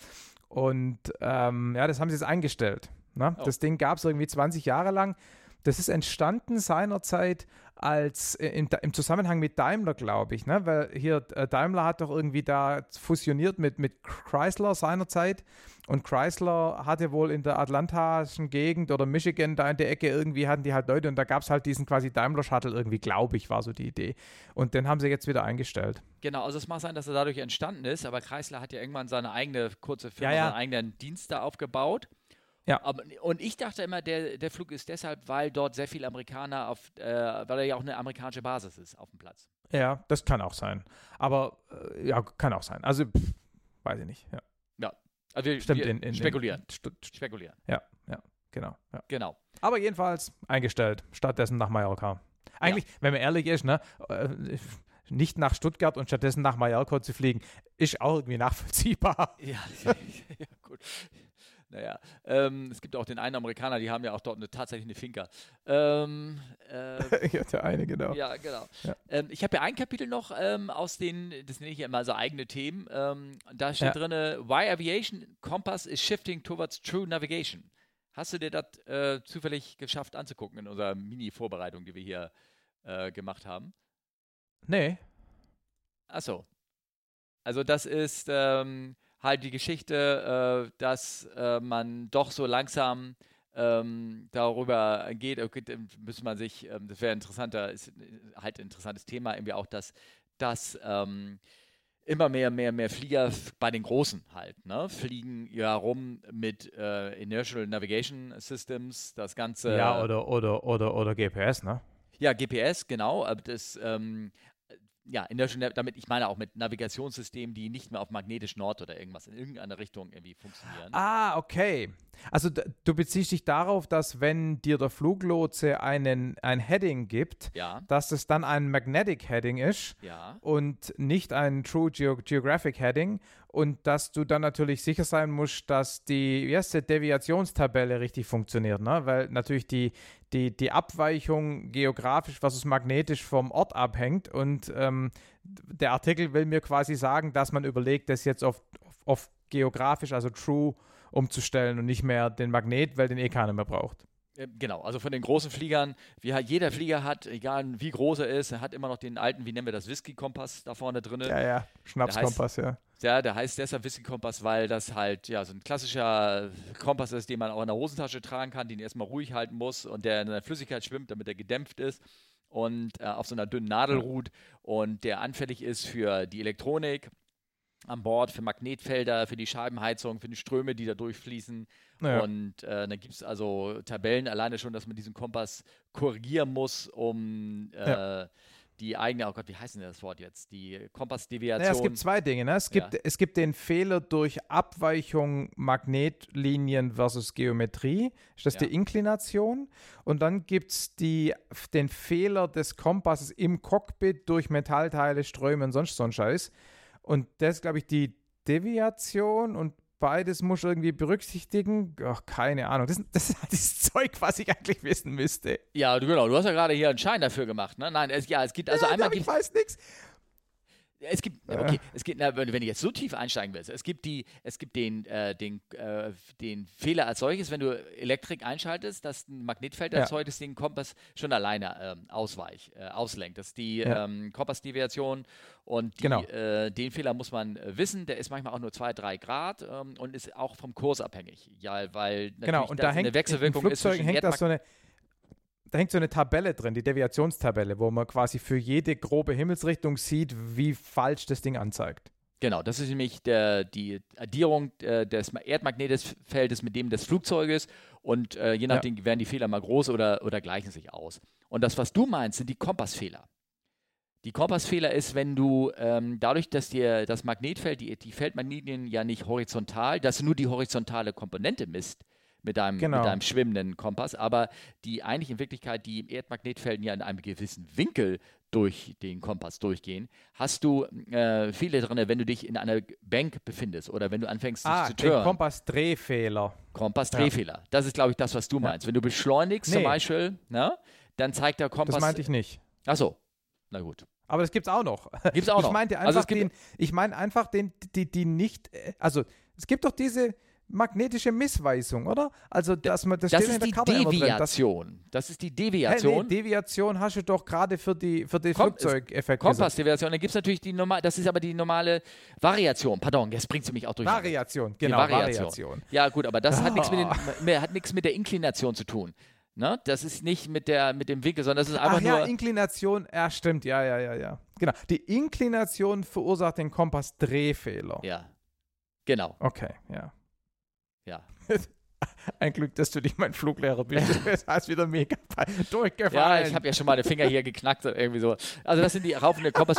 Und ähm, ja, das haben sie jetzt eingestellt. Ne? Oh. Das Ding gab es irgendwie 20 Jahre lang Das ist entstanden seinerzeit als äh, in, im Zusammenhang mit Daimler, glaube ich, ne? Weil hier äh, Daimler hat doch irgendwie da fusioniert mit, mit Chrysler seinerzeit und Chrysler hatte wohl in der atlantischen Gegend oder Michigan da in der Ecke irgendwie hatten die halt Leute und da gab es halt diesen quasi Daimler Shuttle irgendwie, glaube ich, war so die Idee. Und den haben sie jetzt wieder eingestellt. Genau, also es mag sein, dass er dadurch entstanden ist, aber Chrysler hat ja irgendwann seine eigene kurze Firma, Ja, ja. seinen eigenen Dienst da aufgebaut. Ja. Aber, und ich dachte immer, der, der Flug ist deshalb, weil dort sehr viele Amerikaner auf, äh, weil er ja auch eine amerikanische Basis ist auf dem Platz. Ja, das kann auch sein. Aber äh, ja, kann auch sein. Also pff, weiß ich nicht. Ja. Also wir, Stimmt, wir in, in spekulieren. In, stu- spekulieren. ja, ja, genau. Ja. Genau. Aber jedenfalls eingestellt, stattdessen nach Mallorca. Eigentlich, wenn man ehrlich ist, ne, äh, nicht nach Stuttgart und stattdessen nach Mallorca zu fliegen, ist auch irgendwie nachvollziehbar. Ja, ja, gut. Naja, ähm, es gibt auch den einen Amerikaner, die haben ja auch dort eine, tatsächlich eine Finca. Ähm, äh, ja, der eine, genau. Ja, genau. Ja. Ähm, ich habe ja ein Kapitel noch ähm, aus den, das nenne ich ja immer so eigene Themen. Ähm, da steht Ja. drin, Why Aviation Compass is shifting towards true navigation. Hast du dir das äh, zufällig geschafft anzugucken in unserer Mini-Vorbereitung, die wir hier äh, gemacht haben? Nee. Achso. Also das ist ähm, halt die Geschichte, äh, dass äh, man doch so langsam ähm, darüber geht, okay, müsste man sich, ähm, das wäre interessanter, ist äh, halt ein interessantes Thema, irgendwie auch, dass, dass ähm, immer mehr, mehr, mehr Flieger bei den Großen halt, ne, fliegen ja rum mit äh, Inertial Navigation Systems, das Ganze. ja, oder, oder, oder, oder GPS, ne? Ja, GPS, genau. Aber das, ähm, äh, ja, Inertial Nav- damit ich meine auch mit Navigationssystemen, die nicht mehr auf magnetisch Nord oder irgendwas in irgendeiner Richtung irgendwie funktionieren. Ah, okay. Also du beziehst dich darauf, dass wenn dir der Fluglotse einen, ein Heading gibt, Ja, dass es dann ein Magnetic Heading ist ja, und nicht ein True Geo Geographic Heading und dass du dann natürlich sicher sein musst, dass die die Deviationstabelle richtig funktioniert, ne? weil natürlich die, die, die Abweichung geografisch versus magnetisch vom Ort abhängt und ähm, der Artikel will mir quasi sagen, dass man überlegt, das jetzt auf, auf, auf geografisch, also True umzustellen und nicht mehr den Magnet, weil den eh keiner mehr braucht. Äh, Genau, also von den großen Fliegern, wie jeder Flieger hat, egal wie groß er ist, er hat immer noch den alten, wie nennen wir das, Whisky-Kompass da vorne drin. Ja, ja, Schnapskompass, ja. Ja, der heißt deshalb Whisky-Kompass, weil das halt ja so ein klassischer Kompass ist, den man auch in der Hosentasche tragen kann, den erstmal ruhig halten muss und der in der Flüssigkeit schwimmt, damit er gedämpft ist und äh, auf so einer dünnen Nadel ruht und der anfällig ist für die Elektronik an Bord, für Magnetfelder, für die Scheibenheizung, für die Ströme, die da durchfließen. Ja. Und äh, dann gibt es also Tabellen alleine schon, dass man diesen Kompass korrigieren muss, um äh, Ja. die eigene, oh Gott, wie heißt denn das Wort jetzt? Die Kompassdeviation. Naja, es gibt zwei Dinge. Ne? Es, gibt, es gibt den Fehler durch Abweichung Magnetlinien versus Geometrie. Ist das Ja. die Inklination? Und dann gibt es den Fehler des Kompasses im Cockpit durch Metallteile, Ströme und sonst so ein Scheiß. Und das ist, glaube ich, die Deviation und beides muss irgendwie berücksichtigen. Ach, keine Ahnung. Das, das ist dieses Zeug, was ich eigentlich wissen müsste. Ja, genau. Du hast ja gerade hier einen Schein dafür gemacht, ne? Nein, es, ja, es gibt also ja, einmal ich weiß nichts. Es gibt okay, es gibt na, wenn, du jetzt so tief einsteigen willst, es gibt die es gibt den äh, den äh, den Fehler als solches, wenn du Elektrik einschaltest, dass ein Magnetfeld Ja. erzeugt, das den Kompass schon alleine ähm, äh, auslenkt. Das ist die Ja. ähm, Kompassdeviation und die, Genau. äh, den Fehler muss man äh, wissen. Der ist manchmal auch nur zwei drei Grad ähm, und ist auch vom Kurs abhängig. Ja, weil Genau, und das da hängt eine Wechselwirkung in ist Flugzeugen hängt da Erdmag- so eine da hängt so eine Tabelle drin, die Deviationstabelle, wo man quasi für jede grobe Himmelsrichtung sieht, wie falsch das Ding anzeigt. Genau, das ist nämlich der, die Addierung äh, des Ma- Erdmagnetfeldes mit dem des Flugzeuges und äh, je nachdem werden die Fehler mal groß oder, oder gleichen sich aus. Und das, was du meinst, sind die Kompassfehler. Die Kompassfehler ist, wenn du ähm, dadurch, dass dir das Magnetfeld, die, die Feldmagnetlinien ja nicht horizontal, dass du nur die horizontale Komponente misst mit deinem, Genau. mit deinem schwimmenden Kompass, aber die eigentlich in Wirklichkeit die Erdmagnetfelden ja in einem gewissen Winkel durch den Kompass durchgehen, hast du äh, viele drin, wenn du dich in einer Bank befindest oder wenn du anfängst Ah, zu turnen. Kompassdrehfehler. Kompassdrehfehler. Das ist, glaube ich, das, was du meinst. Wenn du beschleunigst zum Nee. Beispiel, ne, dann zeigt der Kompass. Das meinte ich nicht. Achso, na gut. Aber das gibt's auch noch. Gibt's auch ich noch. Meinte Also einfach es gibt- den, ich meine einfach den, die, die nicht, äh, also es gibt doch diese, magnetische Missweisung, oder? Also, dass man das, Das steht in ist der die Karte immer drin. Das, Deviation. Das ist die Hä, nee, Deviation. Deviation hast du doch gerade für die, für den Flugzeugeffekt. Kompassdeviation. Dann gibt es natürlich die normale, das ist aber die normale Variation. Pardon, jetzt bringt sie mich auch durch. Variation, Die genau, Variation. Variation. Ja, gut, aber das hat nichts mit, Ah. den, hat mit der Inklination zu tun. Ne? Das ist nicht mit, der, mit dem Winkel, sondern das ist einfach Ach ja, nur. Inklination, ja, stimmt, ja, ja, ja, ja. Genau. Die Inklination verursacht den Kompass Drehfehler. Ja. Genau, Okay, ja. Ja. Ein Glück, dass du nicht mein Fluglehrer bist. Das heißt wieder mega durchgefallen. Ja, ich habe ja schon meine Finger hier geknackt oder irgendwie so. Also das sind die raufenden Kompass.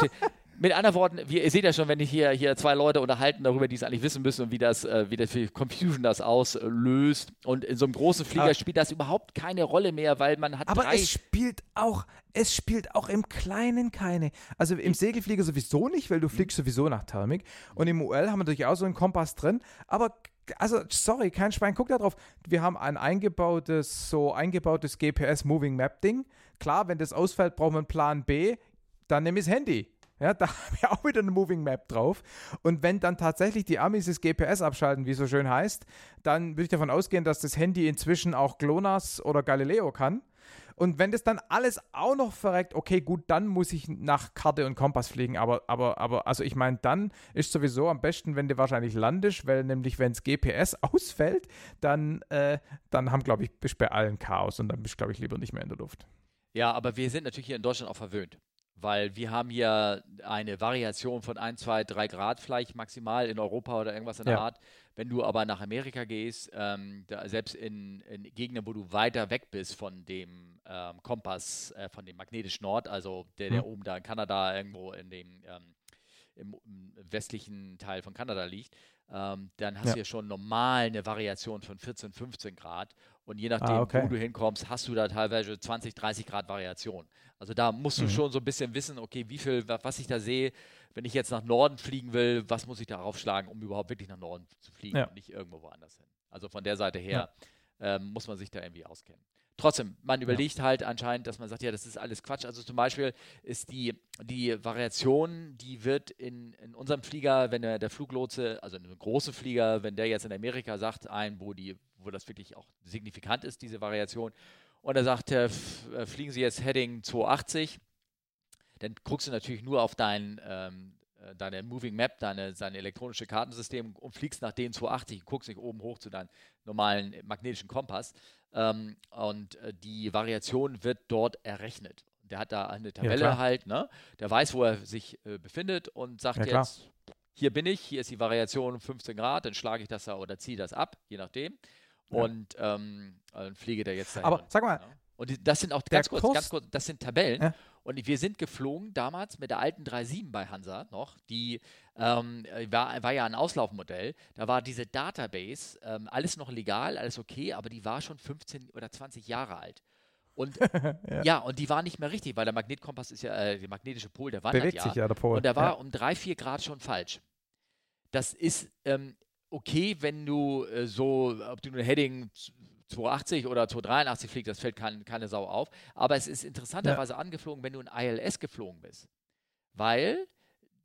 Mit anderen Worten, wie, ihr seht ja schon, wenn ich hier, hier zwei Leute unterhalten darüber, die es eigentlich wissen müssen und wie das, äh, wie das für Confusion das auslöst. Und in so einem großen Flieger spielt das überhaupt keine Rolle mehr, weil man hat Aber es spielt auch, es spielt auch im Kleinen keine. Also im Segelflieger sowieso nicht, weil du fliegst sowieso nach Thermik. Und im UL haben wir auch so einen Kompass drin. Aber also sorry, kein Schwein guckt da drauf. Wir haben ein eingebautes, so eingebautes GPS Moving Map Ding. Klar, wenn das ausfällt, brauchen wir einen Plan B. Dann nehme ich das Handy. Ja, da haben wir auch wieder eine Moving Map drauf. Und wenn dann tatsächlich die Amis das GPS abschalten, wie es so schön heißt, dann würde ich davon ausgehen, dass das Handy inzwischen auch GLONASS oder Galileo kann. Und wenn das dann alles auch noch verreckt, okay, gut, dann muss ich nach Karte und Kompass fliegen. Aber, aber, aber, also ich meine, dann ist sowieso am besten, wenn du wahrscheinlich landest, weil nämlich, wenn das GPS ausfällt, dann, äh, dann haben, glaube ich, bist bei allen Chaos und dann bist glaube ich, lieber nicht mehr in der Luft. Ja, aber wir sind natürlich hier in Deutschland auch verwöhnt. Weil wir haben hier eine Variation von 1, 2, 3 Grad vielleicht maximal in Europa oder irgendwas in der Ja. Art. Wenn du aber nach Amerika gehst, ähm, da, selbst in, in Gegenden, wo du weiter weg bist von dem ähm, Kompass, äh, von dem magnetischen Nord, also der, der Hm. oben da in Kanada irgendwo in dem ähm, im, im westlichen Teil von Kanada liegt, ähm, dann hast Ja. du ja schon normal eine Variation von 14, 15 Grad. Und je nachdem, Ah, okay. wo du hinkommst, hast du da teilweise 20, 30 Grad Variation. Also da musst du Mhm. schon so ein bisschen wissen, okay, wie viel, wa- was ich da sehe, wenn ich jetzt nach Norden fliegen will, was muss ich da aufschlagen, um überhaupt wirklich nach Norden zu fliegen Ja. und nicht irgendwo woanders hin. Also von der Seite her ähm, muss man sich da irgendwie auskennen. Trotzdem, man überlegt halt anscheinend, dass man sagt, ja, das ist alles Quatsch. Also zum Beispiel ist die, die Variation, die wird in, in unserem Flieger, wenn der, der Fluglotse, also ein großer Flieger, wenn der jetzt in Amerika sagt, ein, wo, die, wo das wirklich auch signifikant ist, diese Variation, und er sagt, äh, äh, fliegen Sie jetzt Heading 280, dann guckst du natürlich nur auf dein, ähm, äh, deine Moving Map, deine, dein elektronische Kartensystem und fliegst nach den 280 und guckst nicht oben hoch zu deinem normalen magnetischen Kompass. Ähm, und die Variation wird dort errechnet. Der hat da eine Tabelle klar. halt, ne? Der weiß, wo er sich äh, befindet und sagt Ja, jetzt, hier bin ich, hier ist die Variation 15 Grad, dann schlage ich das da oder ziehe das ab, je nachdem. Und ähm, dann fliege da jetzt dahin. Aber sag mal, Ja. Und die, das sind auch ganz kurz, ganz kurz, das sind Tabellen. Ja. Und wir sind geflogen damals mit der alten 37 bei Hansa noch. Die ähm, äh, war, war ja ein Auslaufmodell. Da war diese Database, ähm, alles noch legal, alles okay, aber die war schon 15 oder 20 Jahre alt. Und ja. Ja. und die war nicht mehr richtig, weil der Magnetkompass ist ja, äh, der magnetische Pol, der wandert bewegt ja. sich ja der Pol. Und der war ja. um drei, vier Grad schon falsch. Das ist ähm, okay, wenn du äh, so, ob du nur Heading 280 oder 283 fliegst, das fällt kein, keine Sau auf. Aber es ist interessanterweise angeflogen, wenn du in ILS geflogen bist. Weil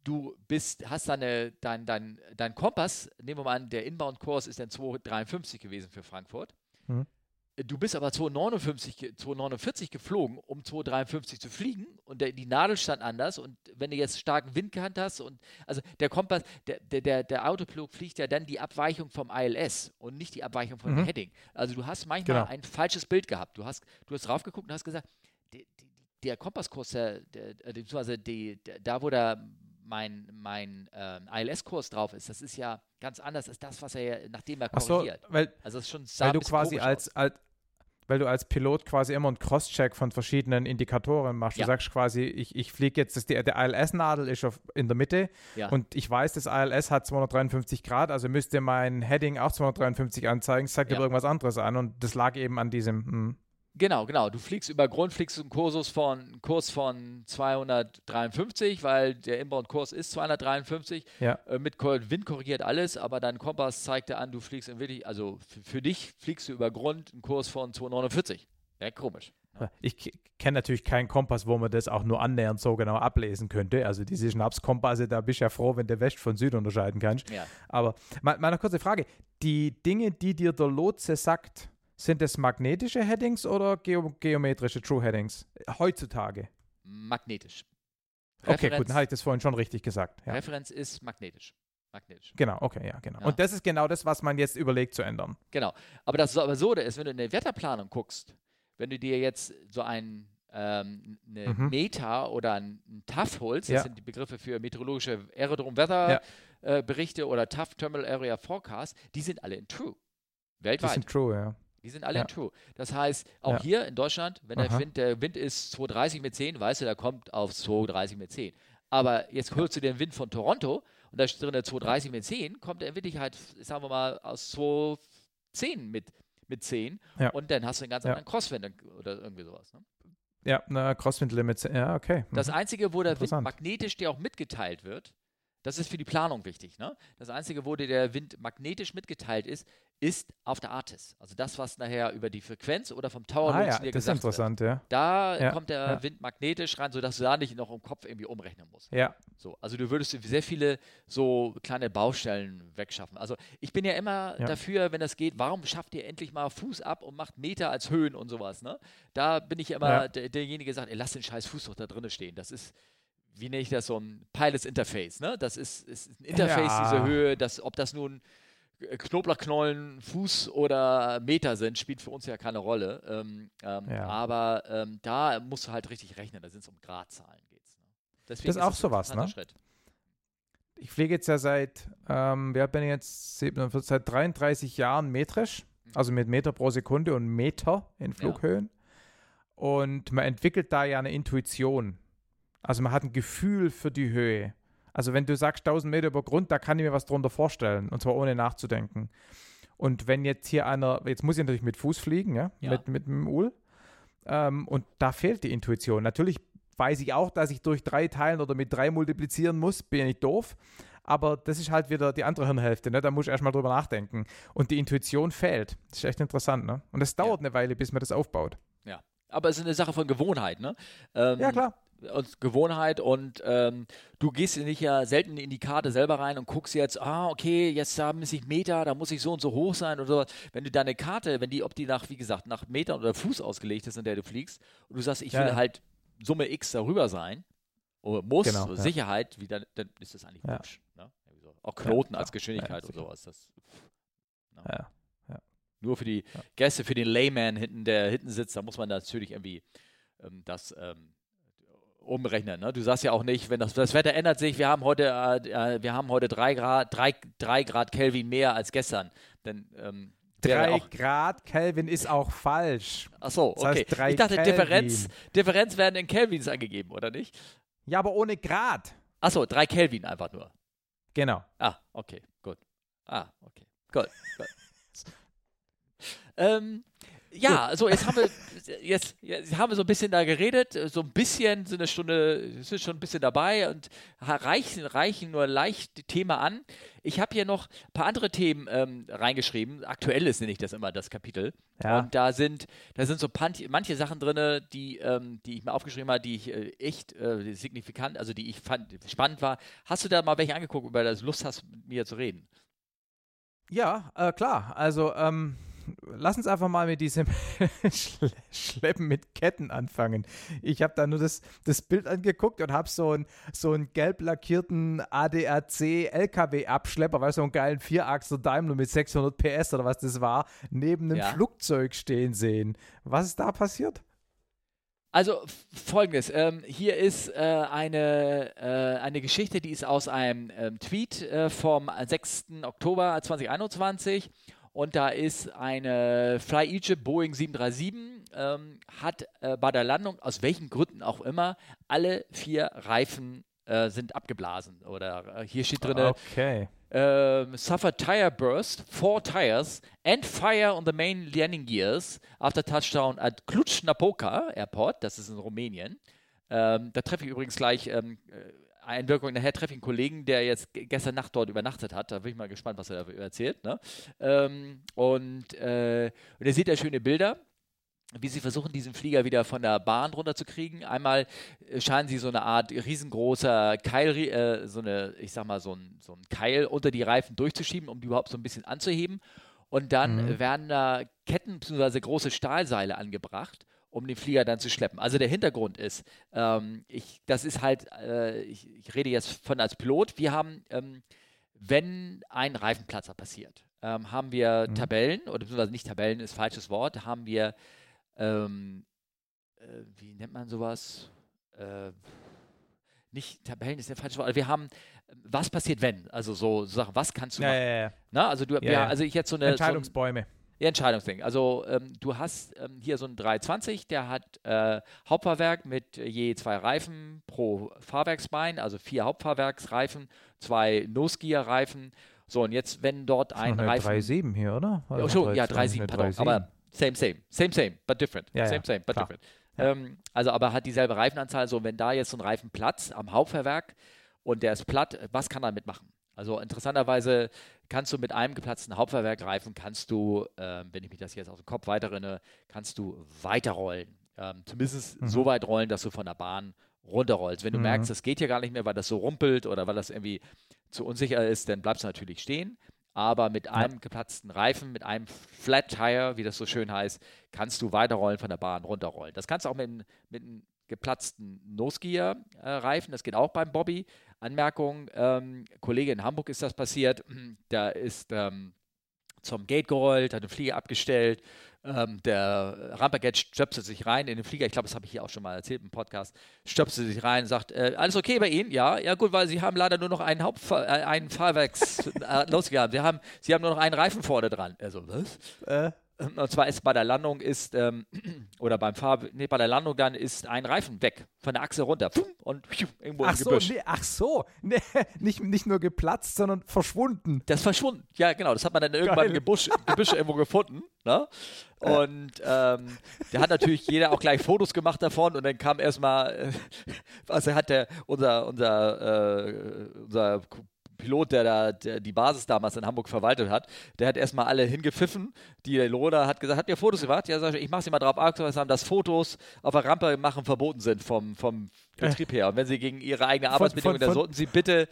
du bist, hast deine, dein, dein, dein Kompass, nehmen wir mal an, der Inbound-Kurs ist dann 253 gewesen für Frankfurt. Mhm. Du bist aber 259, ge- 249 geflogen, um 253 zu fliegen und der, die Nadel stand anders und wenn du jetzt starken Wind gehabt hast und also der Kompass, der, der, der, der Autopilot fliegt ja dann die Abweichung vom ILS und nicht die Abweichung vom Mhm. Heading. Also du hast manchmal Genau. ein falsches Bild gehabt. Du hast, du hast draufgeguckt und hast gesagt, der, der, der Kompasskurs, der, der, äh, beziehungsweise die, der, da wo da mein, mein ähm, ILS-Kurs drauf ist, das ist ja ganz anders als das, was er, ja- nachdem er Ach so, korrigiert. weil, Also das ist schon weil du quasi als, als weil du als Pilot quasi immer einen Cross-Check von verschiedenen Indikatoren machst. Ja. Du sagst quasi, ich, ich fliege jetzt, das, der, der ILS-Nadel ist auf, in der Mitte Ja. und ich weiß, das ILS hat 253 Grad, also müsste mein Heading auch 253 anzeigen. Es zeigt Ja. aber irgendwas anderes an und das lag eben an diesem. hm. Genau, genau. Du fliegst über Grund, fliegst einen Kursus von, Kurs von 253, weil der Inbound-Kurs ist 253. Ja. Äh, mit Wind korrigiert alles, aber dein Kompass zeigt dir an, du fliegst in wirklich, also für dich fliegst du über Grund einen Kurs von 249. Ja, komisch. Ich kenne natürlich keinen Kompass, wo man das auch nur annähernd so genau ablesen könnte. Also diese Schnapskompasse, da bist du ja froh, wenn du West von Süd unterscheiden kannst. Ja. Aber mal, mal eine kurze Frage. die Dinge, die dir der Lotse sagt, sind es magnetische Headings oder geo geometrische True Headings? Heutzutage. Magnetisch. Okay, gut, dann habe ich das vorhin schon richtig gesagt. Ja. Referenz ist magnetisch. Magnetisch. Genau, okay, ja, genau. Ja. Und das ist genau das, was man jetzt überlegt zu ändern. Genau. Aber das Absurde ist, wenn du in der Wetterplanung guckst, wenn du dir jetzt so ein ähm, eine mhm. Meta oder ein, ein TAF holst, das ja. sind die Begriffe für meteorologische Aerodrom Weather ja. äh, oder TAF Terminal Area Forecast, die sind alle in True. Weltweit. Die sind True, ja. Die sind alle ja. in True. Das heißt, auch ja. hier in Deutschland, wenn der Wind, der Wind ist 230 mit 10, weißt du, der kommt auf 230 mit 10. Aber jetzt holst du den Wind von Toronto und da steht drin 230 mit 10, kommt der Wind halt, sagen wir mal, aus 210 mit, mit 10 ja. und dann hast du einen ganz anderen Crosswind oder irgendwie sowas. Ne? Ja, eine Crosswind-Limit, ja, okay. Mhm. Das Einzige, wo der Wind magnetisch dir auch mitgeteilt wird, das ist für die Planung wichtig. Ne? Das Einzige, wo dir der Wind magnetisch mitgeteilt ist, ist auf der Artis. Also das, was nachher über die Frequenz oder vom Tower ah, ja, dir das ist interessant, wird. ja. Da ja, kommt der ja. Wind magnetisch rein, sodass du da nicht noch im Kopf irgendwie umrechnen musst. Ja. So, also du würdest sehr viele so kleine Baustellen wegschaffen. Also ich bin ja immer dafür, wenn das geht, warum schafft ihr endlich mal Fuß ab und macht Meter als Höhen und sowas, ne? Da bin ich immer der, derjenige, der sagt, ey, lass den scheiß Fuß doch da drinnen stehen. Das ist wie nenne ich das, so ein Pilots Interface, ne? Das ist, ist ein Interface, diese Höhe, das, ob das nun Knoblauchknollen, Fuß oder Meter sind, spielt für uns ja keine Rolle. Ähm, ähm, ja. Aber ähm, da musst du halt richtig rechnen, da sind es um Gradzahlen geht's. Ne? Deswegen das ist auch sowas, ne? Schritt. Ich fliege jetzt ja seit, ähm, wir haben jetzt seit 33 Jahren metrisch, mhm. also mit Meter pro Sekunde und Meter in Flughöhen. Ja. Und man entwickelt da ja eine Intuition. Also man hat ein Gefühl für die Höhe. Also wenn du sagst 1000 Meter über Grund, da kann ich mir was drunter vorstellen und zwar ohne nachzudenken. Und wenn jetzt hier einer, jetzt muss ich natürlich mit Fuß fliegen, ja, ja. Mit, mit dem Ul. Ähm, und da fehlt die Intuition. Natürlich weiß ich auch, dass ich durch drei teilen oder mit drei multiplizieren muss, bin ich nicht doof. Aber das ist halt wieder die andere Hirnhälfte, ne? Da muss ich erstmal drüber nachdenken. Und die Intuition fehlt. Das ist echt interessant, ne? Und es dauert ja. eine Weile, bis man das aufbaut. Ja. Aber es ist eine Sache von Gewohnheit, ne? Ähm, ja, klar und Gewohnheit und ähm, du gehst nicht ja selten in die Karte selber rein und guckst jetzt, ah, okay, jetzt da muss ich Meter, da muss ich so und so hoch sein oder sowas. Wenn du deine Karte, wenn die, ob die nach, wie gesagt, nach Metern oder Fuß ausgelegt ist, in der du fliegst, und du sagst, ich ja, will halt Summe X darüber sein, oder muss, genau, ja. Sicherheit, wie dann, dann ist das eigentlich ja. Ne? Auch Knoten als Geschwindigkeit und sowas. Das, no. Ne? ja. Nur für die Gäste, für den Layman hinten, der hinten sitzt, da muss man natürlich irgendwie ähm, das ähm, umrechnen. Ne? Du sagst ja auch nicht, wenn das, das Wetter ändert sich, wir haben heute, äh, äh wir haben heute drei Grad, drei, drei Grad Kelvin mehr als gestern. Denn, ähm, 3 Grad Kelvin ist auch falsch. Ach so, okay. Das heißt ich dachte, Differenz, Differenz werden in Kelvins angegeben, oder nicht? Ja, aber ohne Grad. Ach so, 3 Kelvin einfach nur. Genau. Ah, okay, gut. Ah, okay, gut. gut. ähm, ja, so jetzt haben wir jetzt, jetzt, haben wir so ein bisschen da geredet, so ein bisschen so eine Stunde sind schon ein bisschen dabei und reichen, reichen nur leicht Thema an. Ich habe hier noch ein paar andere Themen ähm, reingeschrieben. Aktuelles nenne ich das immer das Kapitel. Ja. Und da sind da sind so manche Sachen drin, die ähm, die ich mir aufgeschrieben habe, die ich äh, echt äh, signifikant, also die ich fand spannend war. Hast du da mal welche angeguckt, über das Lust hast mit mir zu reden? Ja, äh, klar. Also ähm lass uns einfach mal mit diesem Schleppen mit Ketten anfangen. Ich habe da nur das, das Bild angeguckt und habe so einen so einen gelb lackierten ADAC LKW-Abschlepper, weißt du, so einen geilen Vierachser Daimler mit 600 PS oder was das war, neben einem ja. Flugzeug stehen sehen. Was ist da passiert? Also folgendes, ähm, hier ist äh, eine, äh, eine Geschichte, die ist aus einem ähm, Tweet äh, vom 6. Oktober 2021 und da ist eine Fly Egypt Boeing 737, ähm, hat äh, bei der Landung, aus welchen Gründen auch immer, alle vier Reifen äh, sind abgeblasen. Oder äh, hier steht drin, okay. Uh, suffered tire burst, four tires, and fire on the main landing gears after touchdown at Cluj-Napoca Airport, das ist in Rumänien. Ähm, da treffe ich übrigens gleich ähm, äh, Einwirkung nachher treffe ich einen Kollegen, der jetzt gestern Nacht dort übernachtet hat. Da bin ich mal gespannt, was er erzählt. Ne? Ähm, und, äh, und er sieht da schöne Bilder. wie sie versuchen, diesen Flieger wieder von der Bahn runterzukriegen. Einmal äh, scheinen sie so eine Art riesengroßer Keil, äh, so eine, ich sag mal, so ein, so ein Keil unter die Reifen durchzuschieben, um die überhaupt so ein bisschen anzuheben. Und dann mhm. werden da Ketten bzw. große Stahlseile angebracht, um den Flieger dann zu schleppen. Also der Hintergrund ist, ähm, ich, das ist halt, äh, ich, ich, rede jetzt von als Pilot, wir haben, ähm, wenn ein Reifenplatzer passiert, ähm, haben wir mhm. Tabellen, oder beziehungsweise nicht Tabellen ist falsches Wort, haben wir ähm, äh, wie nennt man sowas? Äh, nicht Tabellen ist der falsche Wort. Wir haben, was passiert wenn? Also so, so Sachen, was kannst du ja, machen? Ja, ja. Na, also du, ja, also ich jetzt so eine Entscheidungsbäume. So ein, ja, Entscheidungsding. Also ähm, du hast ähm, hier so einen 320, der hat äh, Hauptfahrwerk mit je zwei Reifen pro Fahrwerksbein, also vier Hauptfahrwerksreifen, zwei No-Skier-Reifen. So, und jetzt, wenn dort ein Reifen. 3,7 hier, oder? Oh, schon, ja, 3,7, pardon. Aber Same, same. Same, same, but different. Ja, same, ja, same, but klar. different. Ähm, also aber hat dieselbe Reifenanzahl. So, wenn da jetzt so ein Reifen platzt am Hauptfahrwerk und der ist platt, was kann er mitmachen? Also interessanterweise kannst du mit einem geplatzten Hauptfahrwerkreifen, kannst du, ähm, wenn ich mich das jetzt aus dem Kopf weiterrenne, kannst du weiterrollen. Ähm, zumindest Mhm. so weit rollen, dass du von der Bahn runterrollst. Wenn du Mhm. merkst, das geht hier gar nicht mehr, weil das so rumpelt oder weil das irgendwie zu unsicher ist, dann bleibst du natürlich stehen. Aber mit einem geplatzten Reifen, mit einem Flat Tire, wie das so schön heißt, kannst du weiterrollen von der Bahn runterrollen. Das kannst du auch mit, einem- mit einem geplatzten No-Skier-Reifen, das geht auch beim Bobby. Anmerkung, ähm, Kollege in Hamburg ist das passiert, da ist ähm, zum Gate gerollt, hat den Flieger abgestellt, ähm, der Ramperget stöpselt sich rein in den Flieger, ich glaube, das habe ich hier auch schon mal erzählt im Podcast, stöpselt sich rein, sagt, äh, alles okay bei Ihnen? Ja, ja gut, weil Sie haben leider nur noch einen Hauptfahr äh, einen Fahrwerks äh, losgehabt. Sie haben, Sie haben nur noch einen Reifen vorne dran. Also, was? Äh, Und zwar ist bei der Landung ist, ähm, oder beim Fahr nee, bei der Landung dann ist ein Reifen weg, von der Achse runter und irgendwo ach im so, Gebüsch. nee, ach so. Nee, nicht, nicht nur geplatzt, sondern verschwunden. Das ist verschwunden. Ja, genau. Das hat man dann irgendwann im Geil. Gebüsch, Gebüsch irgendwo gefunden. Ne? Und ähm, da hat natürlich jeder auch gleich Fotos gemacht davon und dann kam erstmal, äh, also hat der, unser, unser, äh, unser Pilot, der da der die Basis damals in Hamburg verwaltet hat, der hat erstmal alle hingepfiffen. Die Loda hat gesagt, habt ihr Fotos gemacht? Ja, sag ich, ich mache sie mal drauf aufmerksam, dass Fotos auf der Rampe machen verboten sind vom, vom Betrieb her. Und wenn sie gegen ihre eigene Arbeitsbedingungen, dann von- sollten sie bitte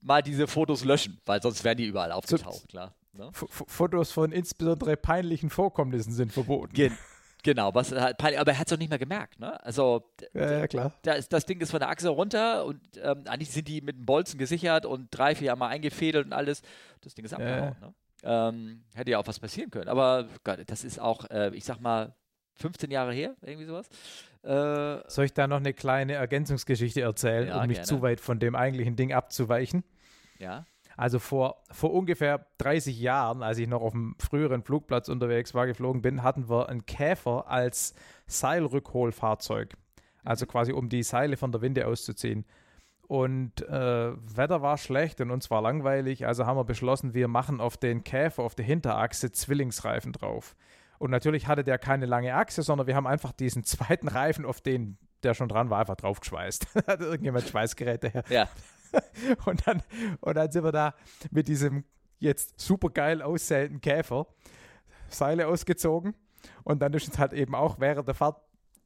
mal diese Fotos löschen, weil sonst wären die überall aufgetaucht, klar. Ne? Fotos von insbesondere peinlichen Vorkommnissen sind verboten. Gen genau, was halt aber er hat es auch nicht mehr gemerkt, ne? Also Ja, ja, klar. da ist, das Ding ist von der Achse runter und ähm, eigentlich sind die mit einem Bolzen gesichert und drei, vier Mal eingefädelt und alles. Das Ding ist Ja. abgehauen, ne? Ähm, hätte ja auch was passieren können. Aber Gott, das ist auch, äh, ich sag mal, 15 Jahre her, irgendwie sowas. Äh, Soll ich da noch eine kleine Ergänzungsgeschichte erzählen, Ja, um nicht gerne. zu weit von dem eigentlichen Ding abzuweichen? ja. Also vor, vor ungefähr 30 Jahren, als ich noch auf dem früheren Flugplatz unterwegs war, geflogen bin, hatten wir einen Käfer als Seilrückholfahrzeug. Also quasi um die Seile von der Winde auszuziehen. Und äh, Wetter war schlecht und uns war langweilig, also haben wir beschlossen, wir machen auf den Käfer, auf der Hinterachse Zwillingsreifen drauf. Und natürlich hatte der keine lange Achse, sondern wir haben einfach diesen zweiten Reifen, auf den der schon dran war, einfach draufgeschweißt. Hat irgendjemand Schweißgeräte her. Ja. Und dann, und dann sind wir da mit diesem jetzt super geil aussehenden Käfer Seile ausgezogen. Und dann ist uns halt eben auch während der Fahrt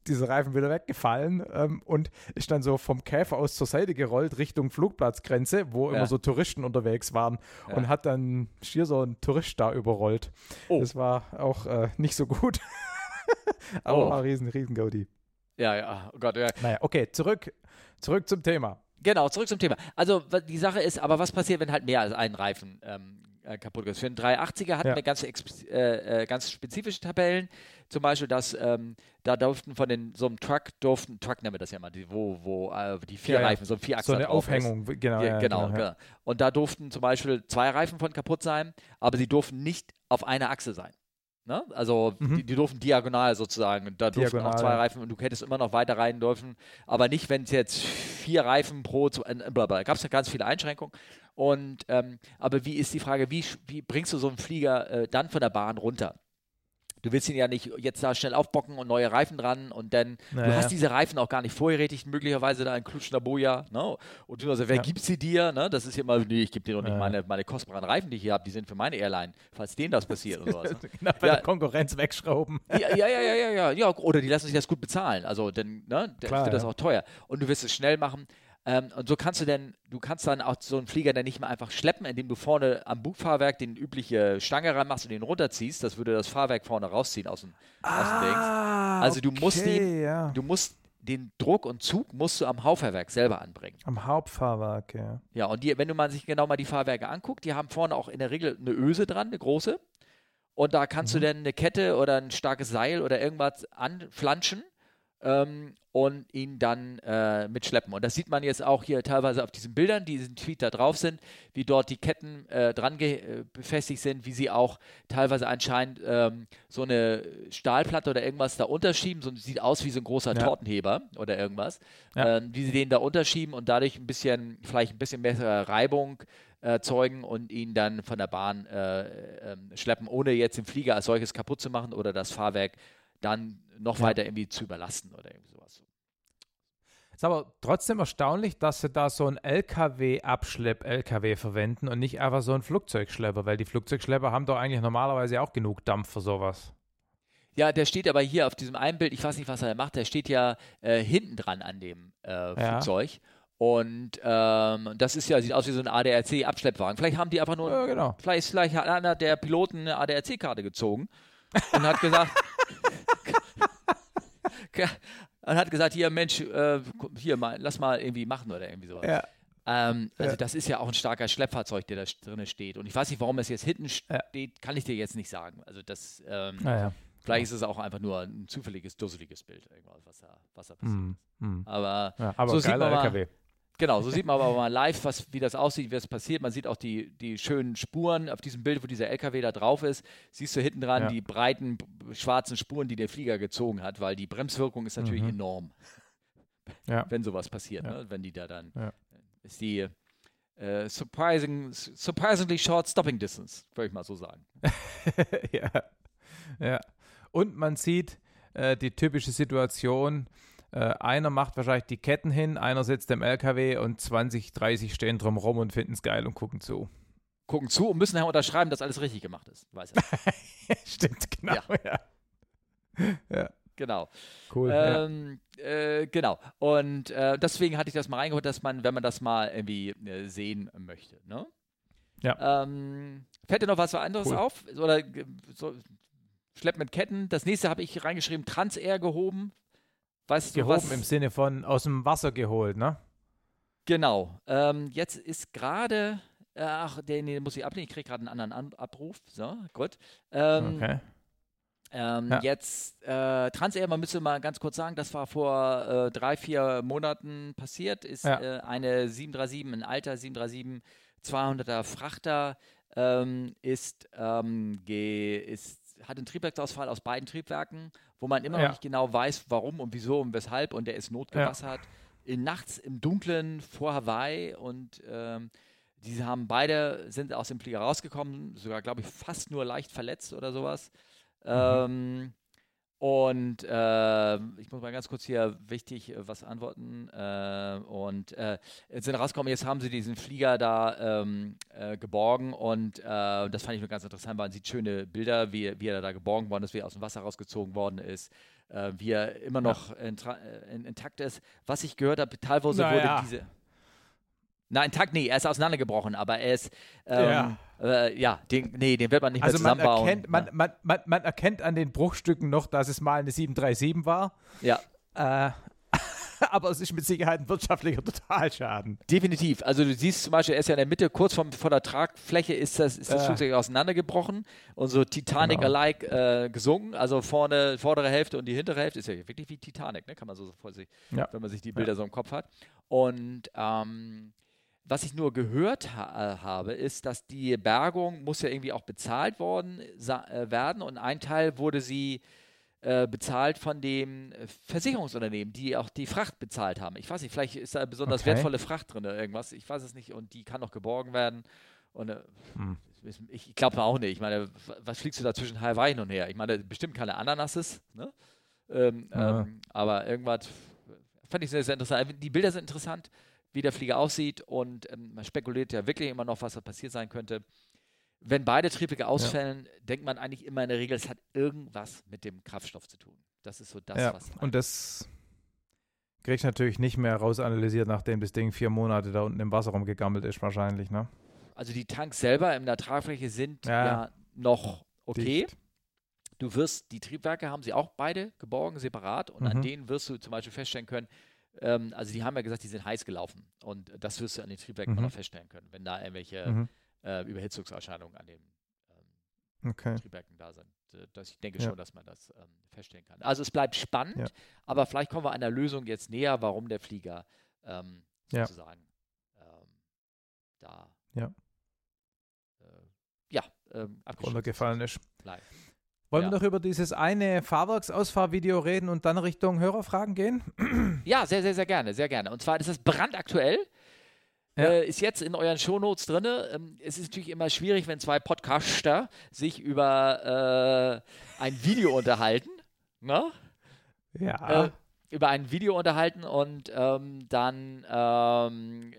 dieser Reifen wieder weggefallen ähm, und ist dann so vom Käfer aus zur Seite gerollt Richtung Flugplatzgrenze, wo Ja. immer so Touristen unterwegs waren Ja. und hat dann schier so ein Tourist da überrollt. Oh. Das war auch äh, nicht so gut. Aber Oh. war riesen, riesen Gaudi. Ja, ja, oh Gott, ja. Naja, okay, zurück, zurück zum Thema. Genau, zurück zum Thema. Also die Sache ist, aber was passiert, wenn halt mehr als ein Reifen ähm, äh, kaputt ist? Für einen 380er hatten Ja. wir ganz, äh, äh, ganz spezifische Tabellen. Zum Beispiel, dass ähm, da durften von den, so einem Truck durften, Truck nennen wir das ja mal, die, wo, wo äh, die vier Ja. Reifen, so ein Vierachser So eine drauf ist. Aufhängung, genau. Ja, ja, genau, ja. genau. Und da durften zum Beispiel zwei Reifen von kaputt sein, aber sie durften nicht auf einer Achse sein. Ne? Also Mhm. die, die durften diagonal sozusagen. Und Da durften Diagonal, auch zwei. Reifen und du hättest immer noch weiter rein dürfen. Aber nicht, wenn es jetzt vier Reifen pro, zu- äh, blablabla. Da gab es ja ganz viele Einschränkungen. Und ähm, aber wie ist die Frage, wie, wie bringst du so einen Flieger äh, dann von der Bahn runter? Du willst ihn ja nicht jetzt da schnell aufbocken und neue Reifen dran und dann, naja. du hast diese Reifen auch gar nicht vorgerätigt, möglicherweise da in Klutschnaboja, ne? Und du also, wer ja. gibt sie dir, ne? Das ist ja immer, nee, ich gebe dir doch nicht ja. meine, meine kostbaren Reifen, die ich hier habe, die sind für meine Airline, falls denen das passiert oder sowas. Ne? genau, bei ja. der Konkurrenz wegschrauben. Ja, ja, ja, ja, ja, ja, oder die lassen sich das gut bezahlen, also dann, ne? Klar, wird das auch teuer. Und du wirst es schnell machen. Ähm, und so kannst du denn, du kannst dann auch so einen Flieger dann nicht mehr einfach schleppen, indem du vorne am Bugfahrwerk den übliche Stange reinmachst und den runterziehst. Das würde das Fahrwerk vorne rausziehen aus dem, ah, aus dem Dings. Ah, also du okay, musst den, ja. du musst den Druck und Zug musst du am Hauptfahrwerk selber anbringen. Am Hauptfahrwerk, ja. Ja, und die, wenn du mal sich genau mal die Fahrwerke anguckt, die haben vorne auch in der Regel eine Öse dran, eine große. Und da kannst mhm. du dann eine Kette oder ein starkes Seil oder irgendwas anflanschen ähm, und ihn dann äh, mitschleppen. Und das sieht man jetzt auch hier teilweise auf diesen Bildern, die in diesem Tweet da drauf sind, wie dort die Ketten äh, dran äh, befestigt sind, wie sie auch teilweise anscheinend ähm, so eine Stahlplatte oder irgendwas da unterschieben. So, sieht aus wie so ein großer ja. Tortenheber oder irgendwas. Ja. Ähm, wie sie den da unterschieben und dadurch ein bisschen, vielleicht ein bisschen bessere Reibung erzeugen und ihn dann von der Bahn äh, ähm, schleppen, ohne jetzt den Flieger als solches kaputt zu machen oder das Fahrwerk dann noch ja. weiter irgendwie zu überlasten oder irgendwie sowas. Ist aber trotzdem erstaunlich, dass sie da so ein LKW-Abschlepp-LKW verwenden und nicht einfach so ein Flugzeugschlepper, weil die Flugzeugschlepper haben doch eigentlich normalerweise auch genug Dampf für sowas. Ja, der steht aber hier auf diesem einen Bild, ich weiß nicht, was er macht, der steht ja äh, hinten dran an dem äh, ja. Flugzeug. Und ähm, das ist ja, sieht aus wie so ein ADRC-Abschleppwagen. Vielleicht haben die einfach nur, ja, genau. vielleicht, vielleicht hat einer der Piloten eine ADRC-Karte gezogen und hat gesagt, und hat gesagt, hier Mensch, äh, hier mal, lass mal irgendwie machen oder irgendwie sowas. Ja. Ähm, also ja. das ist ja auch ein starker Schleppfahrzeug, der da drin steht. Und ich weiß nicht, warum es jetzt hinten ja. steht, kann ich dir jetzt nicht sagen. Also das, ähm, ja, vielleicht ist es auch einfach nur ein zufälliges, dusseliges Bild, was da, was da passiert. Mm, mm. Aber, aber so sieht man mal, LKW. Genau, so sieht man aber mal live, was, wie das aussieht, wie das passiert. Man sieht auch die, die schönen Spuren auf diesem Bild, wo dieser LKW da drauf ist. Siehst du hinten dran ja. die breiten schwarzen Spuren, die der Flieger gezogen hat, weil die Bremswirkung ist natürlich mhm. enorm, ja. wenn sowas passiert. Ja. Ne? Wenn die da dann ist die äh, surprising, surprisingly short stopping distance, würde ich mal so sagen. ja. ja. Und man sieht äh, die typische Situation, äh, einer macht wahrscheinlich die Ketten hin, einer sitzt im LKW und 20, 30 stehen drumherum und finden es geil und gucken zu. Gucken zu und müssen dann unterschreiben, dass alles richtig gemacht ist. Weiß Stimmt, genau. Ja. ja. ja. Genau. Cool. Ähm, ja. äh, genau. Und äh, deswegen hatte ich das mal reingeholt, dass man, wenn man das mal irgendwie äh, sehen möchte. Ne? Ja. Ähm, fällt dir noch was anderes cool. auf? Oder so, Schlepp mit Ketten. Das nächste habe ich reingeschrieben, Transair gehoben. Weißt Gehoben du was? im Sinne von aus dem Wasser geholt, ne? Genau. Ähm, jetzt ist gerade, ach, den, den muss ich ablehnen, ich kriege gerade einen anderen An Abruf. So, gut. Ähm, okay. Ähm, ja. Jetzt äh, Transair, man müsste mal ganz kurz sagen, das war vor äh, drei, vier Monaten passiert, ist ja. äh, eine 737, ein alter 737 200er Frachter, ähm, ist, ähm, ist, hat einen Triebwerksausfall aus beiden Triebwerken wo man immer ja. noch nicht genau weiß, warum und wieso und weshalb und der ist notgewassert. Ja. In, nachts im Dunkeln vor Hawaii und ähm, die haben beide, sind aus dem Flieger rausgekommen, sogar, glaube ich, fast nur leicht verletzt oder sowas. Mhm. Ähm, und äh, ich muss mal ganz kurz hier wichtig äh, was antworten. Äh, und äh, jetzt sind rausgekommen, jetzt haben sie diesen Flieger da ähm, äh, geborgen und äh, das fand ich nur ganz interessant. Man sieht schöne Bilder, wie, wie er da geborgen worden ist, wie er aus dem Wasser rausgezogen worden ist, wie er immer noch ja. intakt ist. Was ich gehört habe, teilweise naja. wurde diese. Nein, Tag, nee, er ist auseinandergebrochen, aber er ist, ähm, ja, äh, ja den, nee, den wird man nicht also mehr zusammenbauen. Man erkennt, man, man, man, man, erkennt an den Bruchstücken noch, dass es mal eine 737 war. Ja. Äh, aber es ist mit Sicherheit ein wirtschaftlicher Totalschaden. Definitiv. Also du siehst zum Beispiel, er ist ja in der Mitte, kurz vom, vor der Tragfläche ist das, ist das äh. Flugzeug auseinandergebrochen und so Titanic-alike genau. äh, gesungen. Also vorne, vordere Hälfte und die hintere Hälfte ist ja wirklich wie Titanic, ne? kann man so vor sich, ja. wenn man sich die Bilder ja. so im Kopf hat. Und ähm, was ich nur gehört ha äh, habe, ist, dass die Bergung muss ja irgendwie auch bezahlt worden äh, werden und ein Teil wurde sie äh, bezahlt von dem Versicherungsunternehmen, die auch die Fracht bezahlt haben. Ich weiß nicht, vielleicht ist da besonders okay. wertvolle Fracht drin oder irgendwas. Ich weiß es nicht und die kann noch geborgen werden. Und äh, hm. ich glaube auch nicht. Ich meine, was fliegst du da zwischen Hawaii hin und her? Ich meine, bestimmt keine Ananasses, ne? Ähm, ja. ähm, aber irgendwas fand ich sehr, sehr interessant. Die Bilder sind interessant, wie der Flieger aussieht und ähm, man spekuliert ja wirklich immer noch, was da passiert sein könnte. Wenn beide Triebwerke ausfällen, ja. denkt man eigentlich immer in der Regel, es hat irgendwas mit dem Kraftstoff zu tun. Das ist so das, ja, was. Und das kriege ich natürlich nicht mehr rausanalysiert, nachdem das Ding vier Monate da unten im Wasser rumgegammelt ist, wahrscheinlich, ne? Also die Tanks selber in der Tragfläche sind ja, ja noch okay. Dicht. Du wirst, die Triebwerke haben sie auch beide geborgen, separat, und mhm. an denen wirst du zum Beispiel feststellen können, ähm, also die haben ja gesagt, die sind heiß gelaufen. Und das wirst du an den Triebwerken mhm. noch feststellen können, wenn da irgendwelche mhm. äh, Überhitzungserscheinungen an den ähm, okay. Triebwerken da sind. Das, ich denke ja. schon, dass man das ähm, feststellen kann. Also es bleibt spannend, ja. aber vielleicht kommen wir einer Lösung jetzt näher, warum der Flieger ähm, sozusagen ähm, da ja, äh, ja ähm, runtergefallen ist. Live. Wollen ja. wir noch über dieses eine Fahrwerksausfahrvideo reden und dann Richtung Hörerfragen gehen? Ja, sehr, sehr, sehr gerne, sehr gerne. Und zwar ist es brandaktuell. Ja. Äh, ist jetzt in euren Shownotes drin. Ähm, es ist natürlich immer schwierig, wenn zwei Podcaster sich über äh, ein Video unterhalten. Ne? Ja. Äh, über ein Video unterhalten und ähm, dann ähm,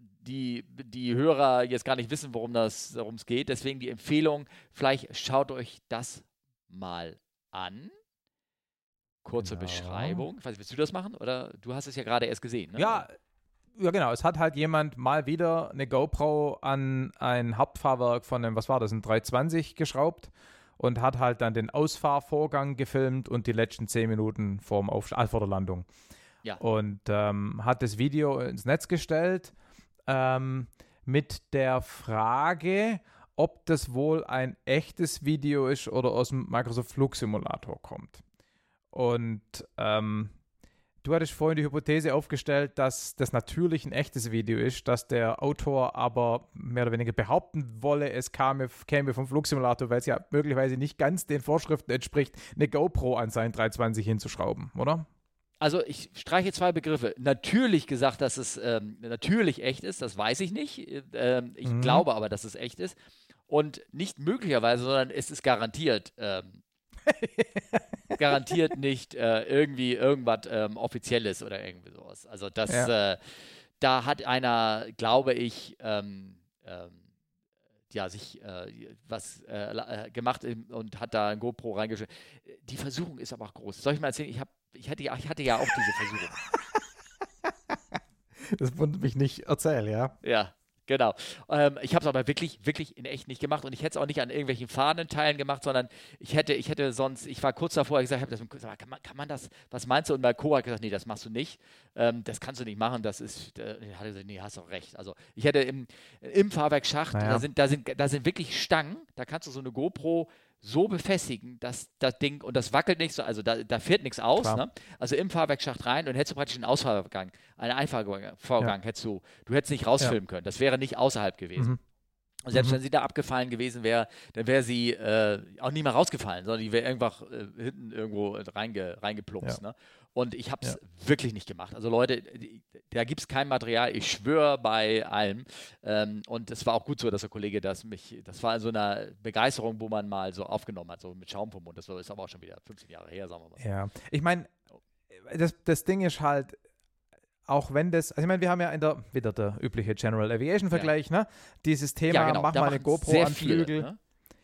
die, die Hörer jetzt gar nicht wissen, worum es geht. Deswegen die Empfehlung, vielleicht schaut euch das mal an. Kurze genau. Beschreibung. Ich weiß, willst du das machen? Oder du hast es ja gerade erst gesehen, ne? Ja, ja, genau. Es hat halt jemand mal wieder eine GoPro an ein Hauptfahrwerk von einem, was war das, ein 320 geschraubt und hat halt dann den Ausfahrvorgang gefilmt und die letzten zehn Minuten vorm Auf äh, vor der Landung. Ja. Und ähm, hat das Video ins Netz gestellt ähm, mit der Frage, ob das wohl ein echtes Video ist oder aus dem Microsoft Flugsimulator kommt. Und ähm, du hattest vorhin die Hypothese aufgestellt, dass das natürlich ein echtes Video ist, dass der Autor aber mehr oder weniger behaupten wolle, es käme, käme vom Flugsimulator, weil es ja möglicherweise nicht ganz den Vorschriften entspricht, eine GoPro an sein 320 hinzuschrauben, oder? Also ich streiche zwei Begriffe. Natürlich gesagt, dass es ähm, natürlich echt ist, das weiß ich nicht. Ähm, ich mhm. glaube aber, dass es echt ist und nicht möglicherweise, sondern es ist garantiert. Ähm, garantiert nicht äh, irgendwie irgendwas ähm, Offizielles oder irgendwie sowas. Also das, ja. äh, da hat einer, glaube ich, ähm, ähm, ja, sich äh, was äh, äh, gemacht und hat da ein GoPro reingeschickt. Die Versuchung ist aber auch groß. Soll ich mal erzählen? Ich, hab, ich, hatte, ich hatte ja auch diese Versuchung. Das wundert mich nicht. Erzähl, ja. Ja. Genau. Ähm, ich habe es aber wirklich, wirklich in echt nicht gemacht und ich hätte es auch nicht an irgendwelchen Fahnenteilen gemacht, sondern ich hätte, ich hätte sonst, ich war kurz davor, ich gesagt, hab, das, kann, man, kann man das, was meinst du? Und mein Co. hat gesagt, nee, das machst du nicht. Ähm, das kannst du nicht machen, das ist, äh, hat gesagt, nee, hast auch recht. Also ich hätte im, im Fahrwerksschacht, naja. da, sind, da, sind, da sind wirklich Stangen, da kannst du so eine GoPro so befestigen, dass das Ding, und das wackelt nicht so, also da, da fährt nichts aus, ne? also im Fahrwerksschacht rein und hättest du praktisch einen Ausfahrgang, einen Einfahrvorgang, ja. hättest du, du hättest nicht rausfilmen ja. können, das wäre nicht außerhalb gewesen. Mhm. Und selbst mhm. wenn sie da abgefallen gewesen wäre, dann wäre sie äh, auch nicht mehr rausgefallen, sondern die wäre einfach äh, hinten irgendwo reinge, reingeplumpst. Ja. Ne? Und ich habe es ja. wirklich nicht gemacht. Also Leute, da gibt es kein Material, ich schwöre bei allem. Ähm, und es war auch gut so, dass der Kollege das mich, das war in so einer Begeisterung, wo man mal so aufgenommen hat, so mit Schaum vom Mund. Das ist aber auch schon wieder 15 Jahre her, sagen wir mal. Ja, ich meine, das, das Ding ist halt, auch wenn das, also ich meine, wir haben ja in der, wieder der übliche General Aviation Vergleich, ja. ne? Dieses Thema, ja, genau. mach da mal eine GoPro an Flügel. Ne?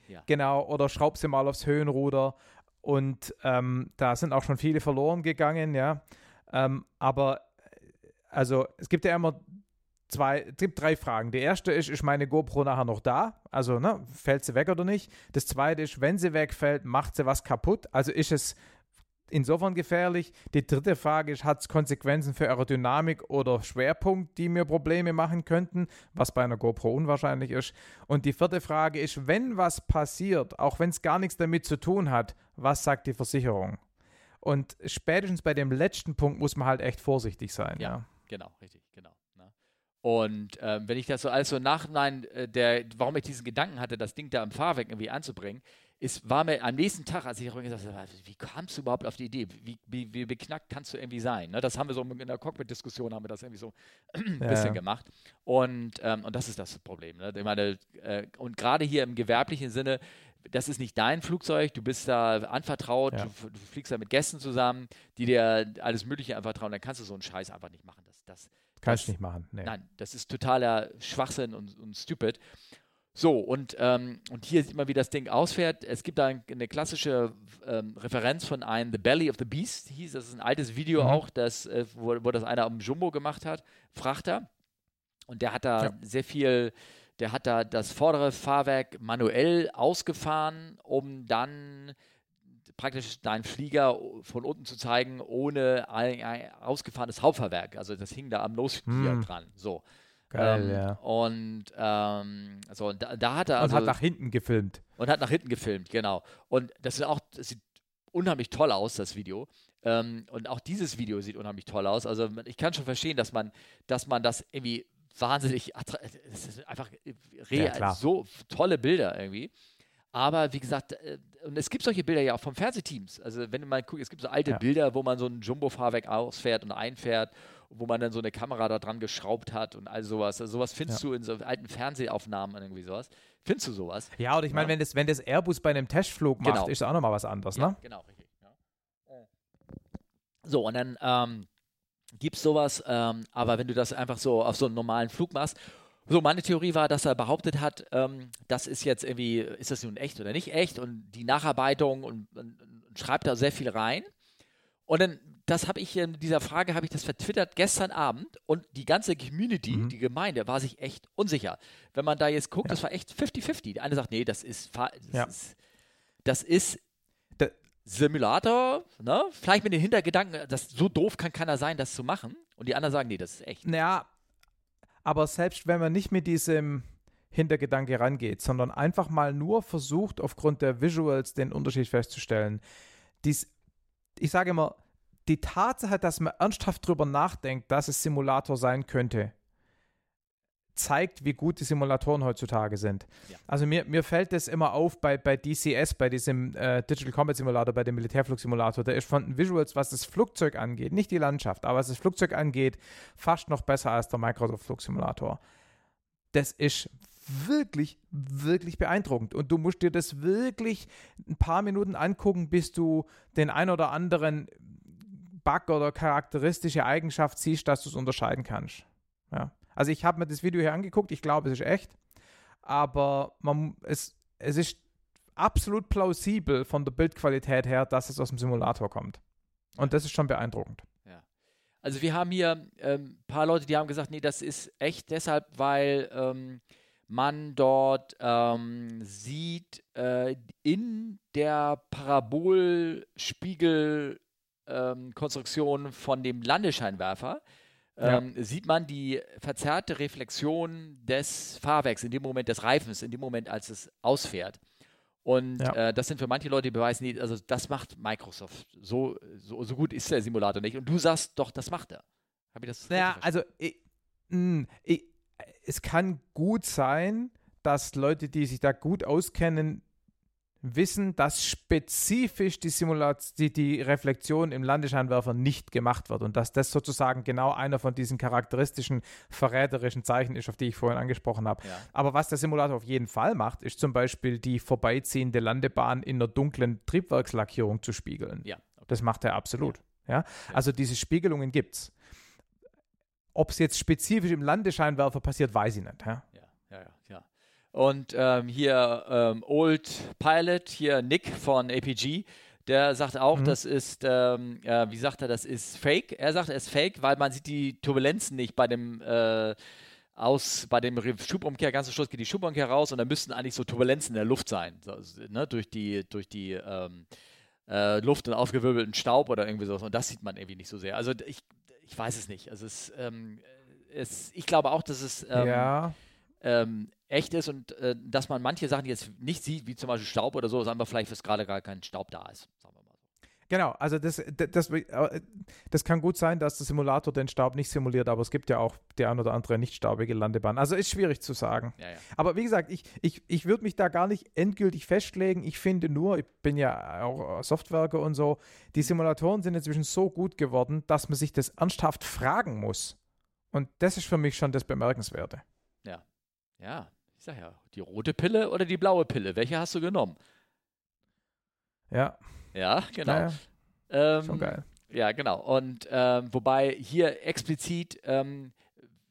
Ja. Genau, oder schraub sie mal aufs Höhenruder. Und ähm, da sind auch schon viele verloren gegangen, ja. Ähm, aber also es gibt ja immer zwei, es gibt drei Fragen. Die erste ist, ist meine GoPro nachher noch da? Also, ne, fällt sie weg oder nicht? Das zweite ist, wenn sie wegfällt, macht sie was kaputt? Also ist es insofern gefährlich. Die dritte Frage ist, hat es Konsequenzen für Aerodynamik oder Schwerpunkt, die mir Probleme machen könnten, was bei einer GoPro unwahrscheinlich ist. Und die vierte Frage ist, wenn was passiert, auch wenn es gar nichts damit zu tun hat, was sagt die Versicherung? Und spätestens bei dem letzten Punkt muss man halt echt vorsichtig sein. Ja, ja. genau, richtig, genau. Ne? Und ähm, wenn ich das so alles so Nachhinein, äh, der, warum ich diesen Gedanken hatte, das Ding da im Fahrwerk irgendwie anzubringen, es war mir am nächsten Tag, als ich darüber gesagt habe, wie kamst du überhaupt auf die Idee? Wie, wie, wie beknackt kannst du irgendwie sein? Ne? Das haben wir so in der Cockpit-Diskussion haben wir das irgendwie so ein bisschen ja. gemacht. Und, ähm, und das ist das Problem. Ne? Ich meine, äh, und gerade hier im gewerblichen Sinne, das ist nicht dein Flugzeug, du bist da anvertraut, ja. du, du, fliegst da mit Gästen zusammen, die dir alles Mögliche anvertrauen, dann kannst du so einen Scheiß einfach nicht machen. Das, das, Kannst du nicht machen. Nee. Nein, das ist totaler Schwachsinn und, und stupid. So, und, ähm, und hier sieht man, wie das Ding ausfährt. Es gibt da eine klassische ähm, Referenz von einem The Belly of the Beast, hieß. Das ist ein altes Video mhm. auch, das, äh, wo, wo, das einer am Jumbo gemacht hat, Frachter. Und der hat da ja. sehr viel, der hat da das vordere Fahrwerk manuell ausgefahren, um dann praktisch deinen Flieger von unten zu zeigen, ohne ein, ein ausgefahrenes Hauptfahrwerk. Also das hing da am Losflieger hm. dran. So. Geil, ähm, ja. Und ähm, so, und da, da, hat er also. Und hat nach hinten gefilmt. Und hat nach hinten gefilmt, genau. Und das ist auch, das sieht unheimlich toll aus, das Video. Ähm, und auch dieses Video sieht unheimlich toll aus. Also ich kann schon verstehen, dass man, dass man das irgendwie wahnsinnig, es ist einfach real, ja, so tolle Bilder irgendwie. Aber wie gesagt, äh, und es gibt solche Bilder ja auch vom Fernsehteams. Also wenn du mal guckst, es gibt so alte ja. Bilder, wo man so ein Jumbo-Fahrwerk ausfährt und einfährt, wo man dann so eine Kamera da dran geschraubt hat und all sowas. Also sowas findest ja. du in so alten Fernsehaufnahmen irgendwie sowas. Findest du sowas? Ja, und ich meine, ja. wenn, das, wenn das Airbus bei einem Testflug macht, genau. ist auch nochmal was anderes, ne? Genau, richtig. So, und dann ähm, gibt es sowas, ähm, aber wenn du das einfach so auf so einen normalen Flug machst so, meine Theorie war, dass er behauptet hat, ähm, das ist jetzt irgendwie, ist das nun echt oder nicht echt und die Nacharbeitung und, und, und schreibt da sehr viel rein. Und dann, das habe ich in dieser Frage, habe ich das vertwittert gestern Abend und die ganze Community, mhm. die Gemeinde, war sich echt unsicher. Wenn man da jetzt guckt, ja. das war echt 50-50. Der eine sagt, nee, das ist, das ja. ist, das ist Simulator, ne? Vielleicht mit den Hintergedanken, das so doof kann keiner sein, das zu machen. Und die anderen sagen, nee, das ist echt. Naja, aber selbst wenn man nicht mit diesem Hintergedanke rangeht, sondern einfach mal nur versucht, aufgrund der Visuals den Unterschied festzustellen, dies, ich sage immer, die Tatsache, dass man ernsthaft darüber nachdenkt, dass es Simulator sein könnte, zeigt, wie gut die Simulatoren heutzutage sind. Ja. Also mir, mir fällt das immer auf bei, bei DCS, bei diesem äh, Digital Combat Simulator, bei dem Militärflugsimulator. Der ist von den Visuals, was das Flugzeug angeht, nicht die Landschaft, aber was das Flugzeug angeht, fast noch besser als der Microsoft Flugsimulator. Das ist wirklich, wirklich beeindruckend. Und du musst dir das wirklich ein paar Minuten angucken, bis du den ein oder anderen Bug oder charakteristische Eigenschaft siehst, dass du es unterscheiden kannst. Ja. Also ich habe mir das Video hier angeguckt, ich glaube, es ist echt, aber man, es, es ist absolut plausibel von der Bildqualität her, dass es aus dem Simulator kommt. Und das ist schon beeindruckend. Ja. Also wir haben hier ein ähm, paar Leute, die haben gesagt, nee, das ist echt deshalb, weil ähm, man dort ähm, sieht äh, in der Parabolspiegelkonstruktion ähm, von dem Landescheinwerfer, ähm, ja. sieht man die verzerrte Reflexion des Fahrwerks in dem Moment des Reifens, in dem Moment, als es ausfährt. Und ja. äh, das sind für manche Leute, die beweisen, nee, also das macht Microsoft. So, so, so, gut ist der Simulator nicht. Und du sagst doch, das macht er. Habe ich das Naja, also ich, mh, ich, es kann gut sein, dass Leute, die sich da gut auskennen, wissen, dass spezifisch die Simulation, die, die Reflexion im Landescheinwerfer nicht gemacht wird und dass das sozusagen genau einer von diesen charakteristischen verräterischen Zeichen ist, auf die ich vorhin angesprochen habe. Ja. Aber was der Simulator auf jeden Fall macht, ist zum Beispiel die vorbeiziehende Landebahn in einer dunklen Triebwerkslackierung zu spiegeln. Ja. Okay. Das macht er absolut. Ja. ja? Also diese Spiegelungen gibt es. Ob es jetzt spezifisch im Landescheinwerfer passiert, weiß ich nicht. Ja? Und ähm, hier ähm, Old Pilot, hier Nick von APG, der sagt auch, mhm. das ist, ähm, äh, wie sagt er, das ist Fake. Er sagt, es ist Fake, weil man sieht die Turbulenzen nicht bei dem äh, aus, bei dem Schubumkehr, ganz am Schluss geht die Schubumkehr raus und da müssten eigentlich so Turbulenzen in der Luft sein, so, ne, durch die, durch die ähm, äh, Luft und aufgewirbelten Staub oder irgendwie sowas. Und das sieht man irgendwie nicht so sehr. Also ich, ich weiß es nicht. Also es, ähm, es ich glaube auch, dass es ähm, ja. ähm, echt ist und äh, dass man manche Sachen jetzt nicht sieht, wie zum Beispiel Staub oder so, ist einfach vielleicht, dass gerade gar kein Staub da ist. Sagen wir mal so. Genau, also das, das, äh, das kann gut sein, dass der Simulator den Staub nicht simuliert, aber es gibt ja auch die ein oder andere nicht staubige Landebahn. Also ist schwierig zu sagen. Ja, ja. Aber wie gesagt, ich, ich, ich würde mich da gar nicht endgültig festlegen. Ich finde nur, ich bin ja auch Softwerker und so, die Simulatoren sind inzwischen so gut geworden, dass man sich das ernsthaft fragen muss. Und das ist für mich schon das Bemerkenswerte. Ja, ja, ich sag ja, die rote Pille oder die blaue Pille, welche hast du genommen? Ja. Ja, genau. Ja, ähm, Schon geil. Ja, genau. Und ähm, wobei hier explizit ähm,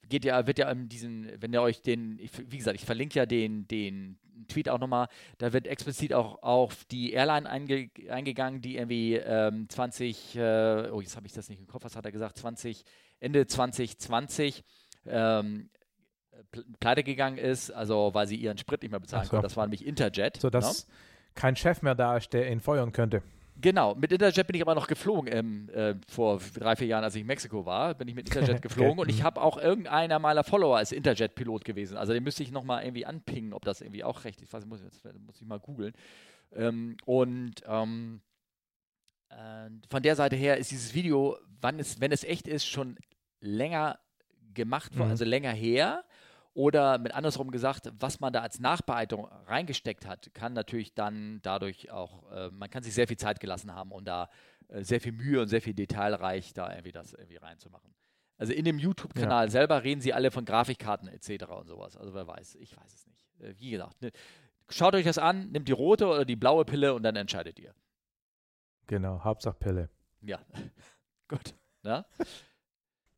geht ja, wird ja in diesen, wenn ihr euch den, ich, wie gesagt, ich verlinke ja den, den Tweet auch nochmal, da wird explizit auch auf die Airline einge, eingegangen, die irgendwie ähm, 20, äh, oh, jetzt habe ich das nicht im Kopf, was hat er gesagt, 20, Ende 2020 ähm, pleite gegangen ist, also weil sie ihren Sprit nicht mehr bezahlen so. konnten. Das war nämlich Interjet. So dass no? Ne? kein Chef mehr da ist, der ihn feuern könnte. Genau, mit Interjet bin ich aber noch geflogen ähm, äh, vor drei, vier Jahren, als ich in Mexiko war, bin ich mit Interjet geflogen und ich mhm. habe auch irgendeiner meiner Follower als Interjet-Pilot gewesen. Also den müsste ich nochmal irgendwie anpingen, ob das irgendwie auch recht ist. Ich muss, muss ich mal googeln. Ähm, und ähm, äh, von der Seite her ist dieses Video, wann es, wenn es echt ist, schon länger gemacht worden, mhm. also länger her. Oder mit andersrum gesagt, was man da als Nachbearbeitung reingesteckt hat, kann natürlich dann dadurch auch, äh, man kann sich sehr viel Zeit gelassen haben und da äh, sehr viel Mühe und sehr viel detailreich da irgendwie das irgendwie reinzumachen. Also in dem YouTube-Kanal ja. selber reden sie alle von Grafikkarten etc. und sowas. Also wer weiß, ich weiß es nicht. Äh, wie gesagt, ne, schaut euch das an, nehmt die rote oder die blaue Pille und dann entscheidet ihr. Genau, Hauptsache Pille. Ja, gut. Na?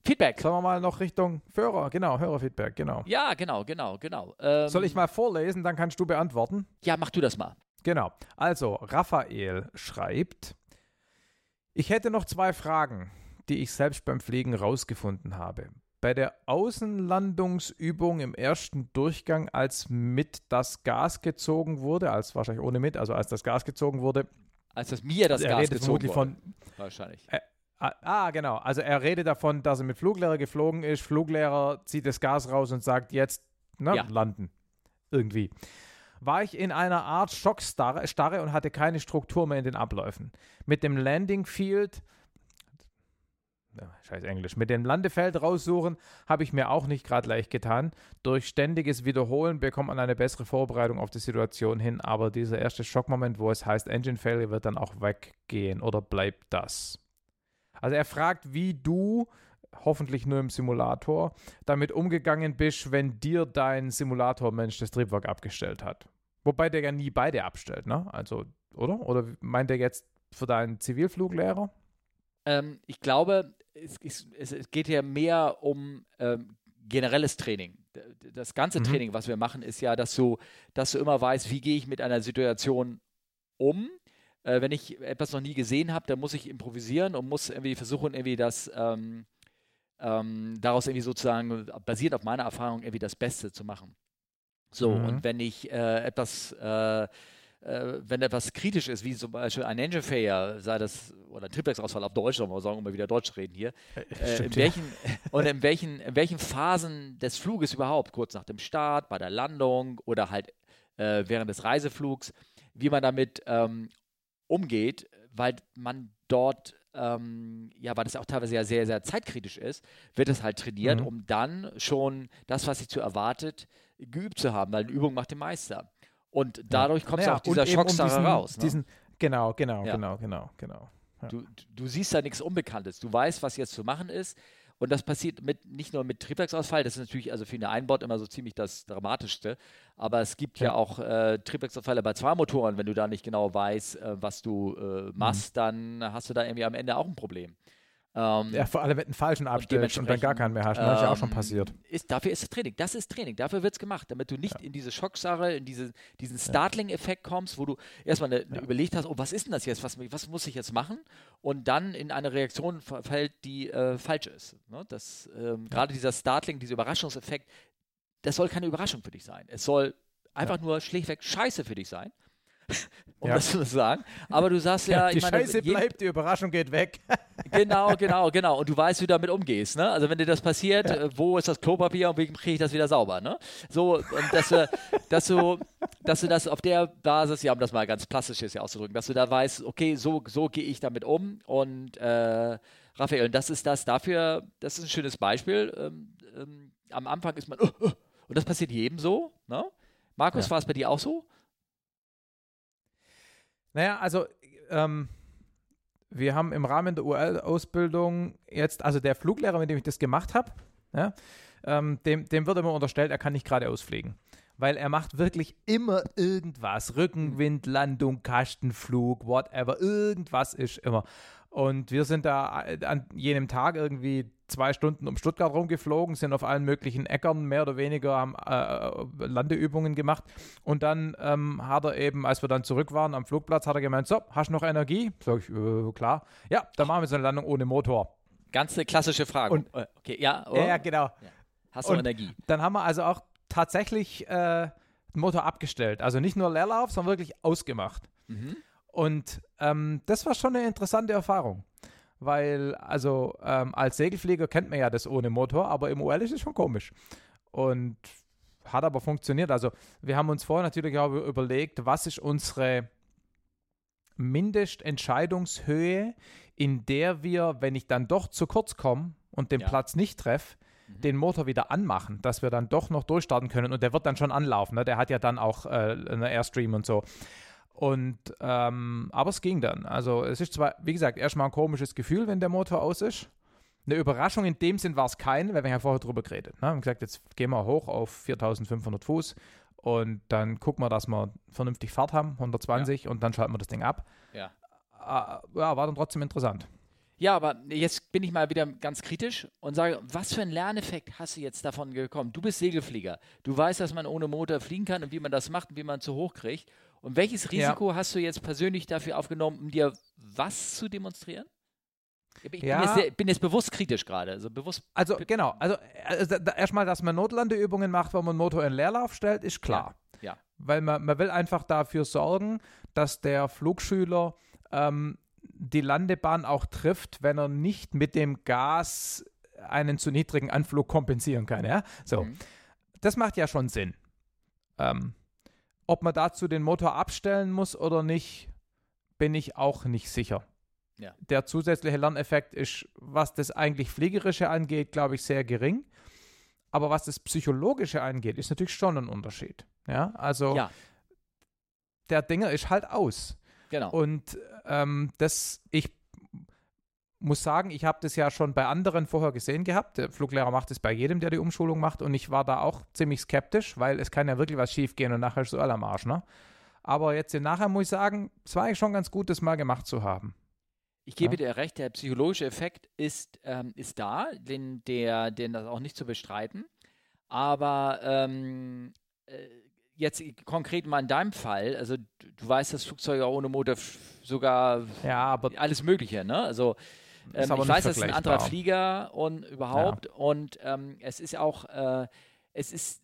Feedback. Sagen wir mal noch Richtung Hörer, genau, Hörerfeedback, genau. Ja, genau, genau, genau. Ähm, Soll ich mal vorlesen, dann kannst du beantworten? Ja, mach du das mal. Genau. Also, Raphael schreibt, ich hätte noch zwei Fragen, die ich selbst beim Fliegen rausgefunden habe. Bei der Außenlandungsübung im ersten Durchgang, als mit das Gas gezogen wurde, als wahrscheinlich ohne mit, also als das Gas gezogen wurde. Als das mir das Gas gezogen wurde. Von, wahrscheinlich. Äh, Ah, ah, genau. Also er redet davon, dass er mit Fluglehrer geflogen ist. Fluglehrer zieht das Gas raus und sagt jetzt ne, ja. landen. Irgendwie. War ich in einer Art Schockstarre und hatte keine Struktur mehr in den Abläufen. Mit dem Landing Field, scheiß Englisch, mit dem Landefeld raussuchen, habe ich mir auch nicht gerade leicht getan. Durch ständiges Wiederholen bekommt man eine bessere Vorbereitung auf die Situation hin, aber dieser erste Schockmoment, wo es heißt Engine Failure, wird dann auch weggehen oder bleibt das? Also er fragt, wie du, hoffentlich nur im Simulator, damit umgegangen bist, wenn dir dein Simulatormensch das Triebwerk abgestellt hat. Wobei der ja nie beide abstellt, ne? Also, oder? Oder meint er jetzt für deinen Zivilfluglehrer? Ähm, ich glaube, es, es, es, geht ja mehr um ähm, generelles Training. Das ganze mhm. Training, was wir machen, ist ja, dass du, dass du immer weißt, wie gehe ich mit einer Situation um äh, wenn ich etwas noch nie gesehen habe, dann muss ich improvisieren und muss irgendwie versuchen, irgendwie das ähm, ähm, daraus irgendwie sozusagen, basiert auf meiner Erfahrung, irgendwie das Beste zu machen. So, mhm. und wenn ich äh, etwas äh, äh, wenn etwas kritisch ist, wie zum Beispiel ein Engine Failure, sei das, oder ein Triplex-Ausfall auf Deutsch, sollen wir sagen, um mal wieder Deutsch reden hier, äh, Stimmt, in welchen, ja. und in welchen, in welchen Phasen des Fluges überhaupt, kurz nach dem Start, bei der Landung oder halt äh, während des Reiseflugs, wie man damit ähm, umgeht, weil man dort, ähm, ja, weil das auch teilweise ja sehr, sehr zeitkritisch ist, wird es halt trainiert, mhm. um dann schon das, was sich zu erwartet, geübt zu haben, weil eine Übung macht den Meister. Und dadurch kommst naja, du aus dieser Schockstarre um raus. Ne? Diesen, genau, genau, ja. genau, genau, genau. Ja. Du, du siehst da nichts Unbekanntes. Du weißt, was jetzt zu machen ist. Und das passiert mit, nicht nur mit Triebwerksausfall, das ist natürlich also für eine Einbord immer so ziemlich das Dramatischste, aber es gibt ja, ja auch äh, Triebwerksausfälle bei zwei Motoren, wenn du da nicht genau weißt, äh, was du äh, machst, mhm. dann hast du da irgendwie am Ende auch ein Problem. Ähm, ja, vor allem, du einen falschen abstellst und, und dann gar keinen mehr hast. Das ähm, ist ja auch schon ähm, passiert. Ist, dafür ist es Training. Das ist Training. Dafür wird es gemacht, damit du nicht ja. in diese Schocksache, in diese, diesen Startling-Effekt kommst, wo du erstmal ne, ja. überlegt hast, oh, was ist denn das jetzt? Was, was muss ich jetzt machen? Und dann in eine Reaktion fällt, die äh, falsch ist. Ne? ähm, Gerade dieser Startling, dieser Überraschungseffekt, das soll keine Überraschung für dich sein. Es soll einfach nur schlichtweg Scheiße für dich sein. um ja. das zu sagen. Aber du sagst ja, die meine, Scheiße bleibt, die Überraschung geht weg. genau, genau, genau. Und du weißt, wie du damit umgehst. Ne? Also wenn dir das passiert, ja. Äh, wo ist das Klopapier und wie kriege ich das wieder sauber? Ne? So, und dass du, dass du, dass du das auf der Basis, ja, um das mal ganz plastisch jetzt auszudrücken, dass du da weißt, okay, so, so gehe ich damit um und äh, Raphael, und das ist das dafür, das ist ein schönes Beispiel. Ähm, ähm, am Anfang ist man, uh, uh, und das passiert jedem so. Ne? Markus, ja. war es bei dir auch so? Naja, also ähm, wir haben im Rahmen der UL-Ausbildung jetzt, also der Fluglehrer, mit dem ich das gemacht habe, ja, ähm, dem, dem wird immer unterstellt, er kann nicht geradeaus fliegen. Weil er macht wirklich immer irgendwas. Rückenwind, Landung, Kastenflug, whatever. Irgendwas ist immer. Und wir sind da äh, an jenem Tag irgendwie zwei Stunden um Stuttgart rumgeflogen, sind auf allen möglichen Äckern mehr oder weniger haben, äh, Landeübungen gemacht. Und dann ähm, hat er eben, als wir dann zurück waren am Flugplatz, hat er gemeint, so, hast du noch Energie? Sag ich, äh, klar. Ja, dann machen wir so eine Landung ohne Motor. Ganz eine klassische Frage. Und, äh, okay, ja, oh. ja, genau. Ja. Hast du Und Energie? Dann haben wir also auch tatsächlich äh, den Motor abgestellt. Also nicht nur Leerlauf, sondern wirklich ausgemacht. Mhm. Und ähm, das war schon eine interessante Erfahrung. Weil, also ähm, als Segelflieger kennt man ja das ohne Motor, aber im UL ist es schon komisch. Und hat aber funktioniert. Also wir haben uns vorher natürlich auch überlegt, was ist unsere Mindestentscheidungshöhe, in der wir, wenn ich dann doch zu kurz komme und den ja. Platz nicht treffe, mhm. den Motor wieder anmachen, dass wir dann doch noch durchstarten können und der wird dann schon anlaufen. Ne? Der hat ja dann auch äh, eine Airstream und so. Und ähm, aber es ging dann. Also es ist zwar, wie gesagt, erstmal ein komisches Gefühl, wenn der Motor aus ist. Eine Überraschung in dem Sinn war es keine, weil wir ja vorher drüber geredet. Ne? Wir haben gesagt, jetzt gehen wir hoch auf 4500 Fuß und dann gucken wir, dass wir vernünftig Fahrt haben, 120 ja. und dann schalten wir das Ding ab. Ja. Äh, ja, war dann trotzdem interessant. Ja, aber jetzt bin ich mal wieder ganz kritisch und sage, was für einen Lerneffekt hast du jetzt davon gekommen? Du bist Segelflieger. Du weißt, dass man ohne Motor fliegen kann und wie man das macht und wie man zu hoch kriegt. Und welches Risiko ja. hast du jetzt persönlich dafür aufgenommen, um dir was zu demonstrieren? Ich ja. bin, jetzt sehr, bin, jetzt bewusst kritisch gerade. Also, bewusst also genau, also, also erstmal, dass man Notlandeübungen macht, wenn man Motor in Leerlauf stellt, ist klar. Ja. ja. Weil man, man will einfach dafür sorgen, dass der Flugschüler ähm, die Landebahn auch trifft, wenn er nicht mit dem Gas einen zu niedrigen Anflug kompensieren kann. Ja? So. Mhm. Das macht ja schon Sinn. Ähm, ob man dazu den Motor abstellen muss oder nicht, bin ich auch nicht sicher. Ja. Der zusätzliche Lerneffekt ist, was das eigentlich Fliegerische angeht, glaube ich, sehr gering. Aber was das Psychologische angeht, ist natürlich schon ein Unterschied. Ja, also ja. der Dinger ist halt aus. Genau. Und ähm, das, ich muss sagen, ich habe das ja schon bei anderen vorher gesehen gehabt. Der Fluglehrer macht es bei jedem, der die Umschulung macht. Und ich war da auch ziemlich skeptisch, weil es kann ja wirklich was schief gehen und nachher ist so am Arsch, ne? Aber jetzt nachher muss ich sagen, es war eigentlich schon ganz gut, das mal gemacht zu haben. Ich gebe ja? dir recht, der psychologische Effekt ist, ähm, ist da, den, der, den das auch nicht zu bestreiten. Aber ähm, äh, jetzt konkret mal in deinem Fall, also du, du weißt, dass Flugzeuge ohne Motor sogar ja, alles Mögliche, ne? Also ähm, ich weiß, es ist ein anderer Flieger und überhaupt. Ja. Und ähm, es ist auch, äh, es ist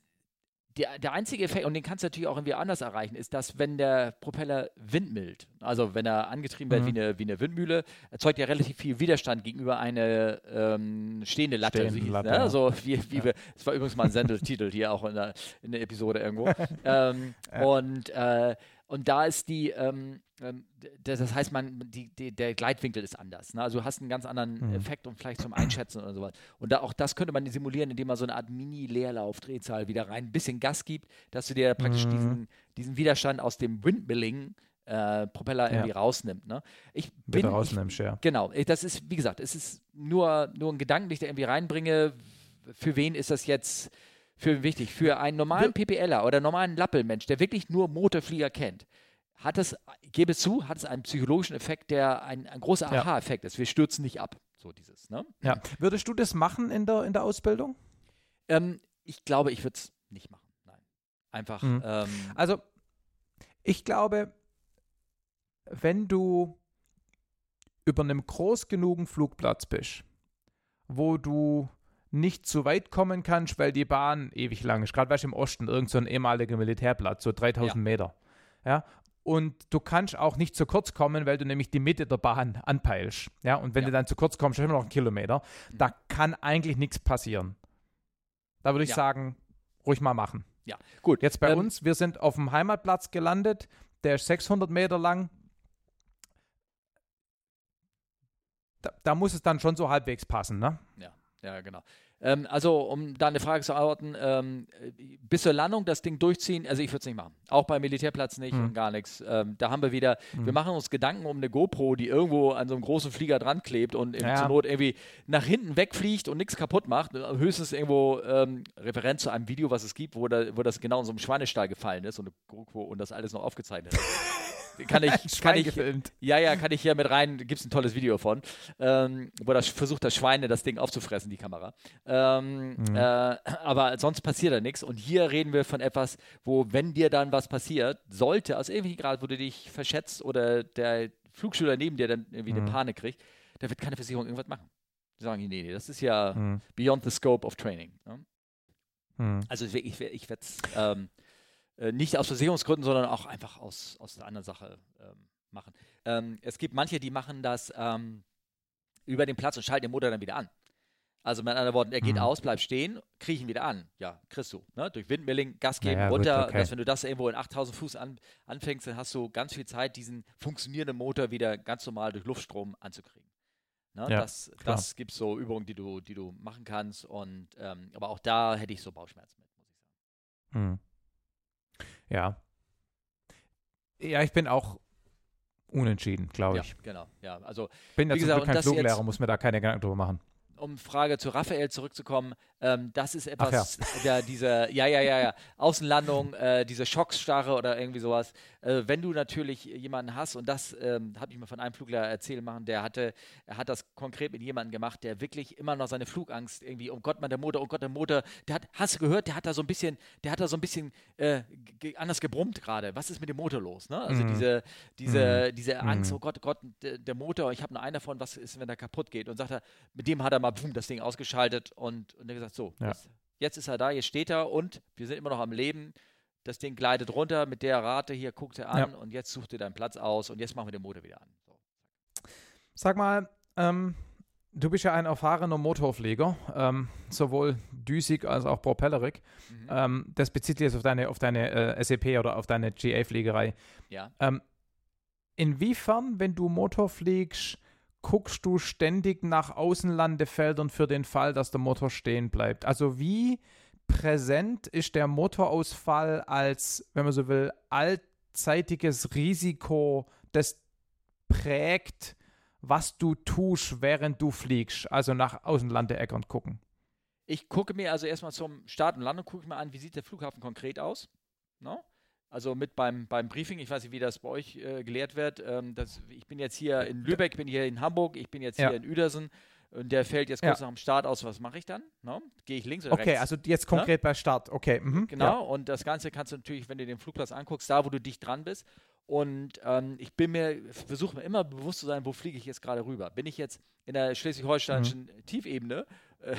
der, der einzige Effekt, und den kannst du natürlich auch irgendwie anders erreichen, ist, dass wenn der Propeller windmild, also wenn er angetrieben wird mhm. wie, eine, wie eine Windmühle, erzeugt er relativ viel Widerstand gegenüber einer ähm, stehende Latte. Stehende Latte ne? So wie, wie ja. wir, das war übrigens mal ein Sendetitel hier auch in der, in der Episode irgendwo. ähm, ja. Und äh, und da ist die, ähm, ähm das heißt, man, die, die, der Gleitwinkel ist anders. Ne? Also du hast einen ganz anderen mhm. Effekt und vielleicht zum Einschätzen oder sowas. Und da, auch das könnte man simulieren, indem man so eine Art Mini-Leerlauf-Drehzahl wieder rein, ein bisschen Gas gibt, dass du dir praktisch mhm. diesen, diesen Widerstand aus dem Windmilling äh, Propeller ja. irgendwie rausnimmt. Ne? Ich bin, Bitte rausnimmst, ich, ja. Genau, das ist, wie gesagt, es ist nur, nur ein Gedanken, den ich da irgendwie reinbringe. Für wen ist das jetzt für wichtig. Für einen normalen PPLer oder normalen Lappelmensch, der wirklich nur Motorflieger kennt, hat es, gebe es zu, hat es einen psychologischen Effekt, der ein, ein großer Aha-Effekt ist. Wir stürzen nicht ab. So dieses, ne? Ja. Würdest du das machen in der, in der Ausbildung? Ähm, ich glaube, ich würde es nicht machen. Nein. Einfach. Mhm. Ähm, also, ich glaube, wenn du über einem groß genugen Flugplatz bist, wo du nicht zu weit kommen kannst, weil die Bahn ewig lang ist. Gerade weißt du im Osten, irgend so ein ehemaliger Militärplatz, so 3000 ja. Meter. Ja. und du kannst auch nicht zu kurz kommen, weil du nämlich die Mitte der Bahn anpeilst. Ja, und wenn Ja. du dann zu kurz kommst, ist immer noch ein Kilometer. Da kann eigentlich nichts passieren. Da würde ich Ja. sagen, ruhig mal machen. Ja, gut. Jetzt bei Ähm, uns, wir sind auf dem Heimatplatz gelandet, der ist 600 Meter lang. Da, da muss es dann schon so halbwegs passen, ne? Ja, genau. Ähm, also, um da eine Frage zu antworten, ähm, äh, bis zur Landung das Ding durchziehen, also ich würde es nicht machen. Auch beim Militärplatz nicht Mhm. und gar nichts. Ähm, da haben wir wieder, wir Mhm. machen uns Gedanken um eine GoPro, die irgendwo an so einem großen Flieger dran klebt und Ja. zur Not irgendwie nach hinten wegfliegt und nichts kaputt macht. Höchstens irgendwo ähm, Referenz zu einem Video, was es gibt, wo, da, wo das genau in so einem Schweinestall gefallen ist und, eine GoPro und das alles noch aufgezeichnet hat. kann ich, kann ich, gefilmt. ja, ja, kann ich hier mit rein, gibt es ein tolles Video von, ähm, wo das versucht, das Schweine das Ding aufzufressen, die Kamera. Ähm, Mhm. äh, aber sonst passiert da nichts. Und hier reden wir von etwas, wo, wenn dir dann was passiert, sollte, aus irgendwelchen Grad, wo du dich verschätzt oder der Flugschüler neben dir dann irgendwie eine Mhm. Panik kriegt, da wird keine Versicherung irgendwas machen. Die sagen, nee, nee, das ist ja Mhm. beyond the scope of training. Ne? Mhm. Also ich, ich, ich werde es ähm, äh, nicht aus Versicherungsgründen, sondern auch einfach aus, aus einer anderen Sache ähm, machen. Ähm, es gibt manche, die machen das ähm, über den Platz und schalten den Motor dann wieder an. Also mit anderen Worten, er geht Mhm. aus, bleibt stehen, krieg ihn wieder an. Ja, kriegst du. Ne? Durch Windmilling, Gas geben, Ja, ja, gut, runter. okay. Dass, wenn du das irgendwo in 8000 Fuß an, anfängst, dann hast du ganz viel Zeit, diesen funktionierenden Motor wieder ganz normal durch Luftstrom anzukriegen. Ne? Ja, das klar. das gibt so Übungen, die du, die du machen kannst. Und ähm, aber auch da hätte ich so Bauchschmerzen mit, muss ich sagen. Mhm. Ja. Ja, ich bin auch unentschieden, glaube Ja, ich. genau. Ja, also Bin ja Wie gesagt, Glück kein Fluglehrer, muss mir da keine Gedanken drüber machen. um Frage zu Raphael zurückzukommen, ähm, das ist Ach ja. etwas, der, diese, ja, ja, ja, ja, Außenlandung, äh, diese Schocksstarre oder irgendwie sowas. Äh, wenn du natürlich jemanden hast, und das ähm, habe ich mir von einem Fluglehrer erzählen machen, der hatte, er hat das konkret mit jemandem gemacht, der wirklich immer noch seine Flugangst irgendwie, oh Gott, man, der Motor, oh Gott, der Motor, der hat, hast du gehört, der hat da so ein bisschen, der hat da so ein bisschen äh, anders gebrummt gerade. Was ist mit dem Motor los? Ne? Also Mhm. diese, diese, diese Angst, Mhm. oh Gott, oh Gott, der, Motor, ich habe nur einen davon, was ist, wenn der kaputt geht? Und sagt er, mit dem hat er mal boom, das Ding ausgeschaltet und, und er gesagt, so, Ja. jetzt, jetzt ist er da, jetzt steht er und wir sind immer noch am Leben. Das Ding gleitet runter mit der Rate, hier guckt er an Ja. und jetzt sucht er deinen Platz aus und jetzt machen wir den Motor wieder an. So. Sag mal, ähm, du bist ja ein erfahrener Motorflieger, ähm, sowohl düsig als auch propellerig. Mhm. Ähm, das bezieht sich jetzt auf deine, auf deine äh, SEP oder auf deine GA-Fliegerei. Ja. Ähm, inwiefern, wenn du Motor fliegst, guckst du ständig nach Außenlandefeldern für den Fall, dass der Motor stehen bleibt? Also wie präsent ist der Motorausfall als, wenn man so will, allzeitiges Risiko, das prägt, was du tust, während du fliegst? Also nach Außenlandeeckern gucken. Ich gucke mir also erstmal zum Start und Landung, gucke ich mir an, wie sieht der Flughafen konkret aus. No? Also mit beim, beim Briefing, ich weiß nicht, wie das bei euch äh, gelehrt wird. Ähm, das, ich bin jetzt hier in Lübeck, bin hier in Hamburg, ich bin jetzt Ja. hier in Uedersen und der fällt jetzt Ja. kurz nach dem Start aus. Was mache ich dann? No? Gehe ich links oder Okay, rechts? also jetzt konkret bei Start. Okay, mhm, Genau, ja. und das Ganze kannst du natürlich, wenn du den Flugplatz anguckst, da wo du dicht dran bist. Und ähm, ich bin mir, versuche mir immer bewusst zu sein, wo fliege ich jetzt gerade rüber. Bin ich jetzt in der schleswig-holsteinischen Mhm. Tiefebene, äh,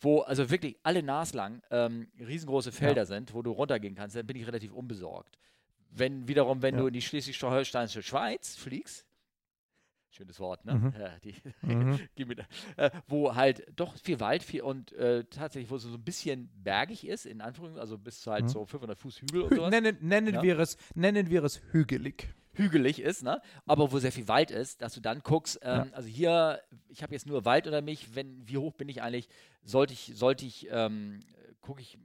wo also wirklich alle naslang ähm, riesengroße Felder sind, wo du runtergehen kannst, dann bin ich relativ unbesorgt. Wenn wiederum, wenn Ja. du in die schleswig-holsteinische Schweiz fliegst, schönes Wort, ne? Mhm. Ja, die, Mhm. Äh, wo halt doch viel Wald viel und äh, tatsächlich, wo es so ein bisschen bergig ist, in Anführungszeichen, also bis zu halt Mhm. so 500 Fuß Hügel Hü sowas, nennen nennen, Ja. wir es, nennen wir es hügelig. hügelig ist, ne? aber wo sehr viel Wald ist, dass du dann guckst, ähm, also hier, ich habe jetzt nur Wald unter mich, wenn, wie hoch bin ich eigentlich, sollte ich, sollte ich, ähm, gucke ich,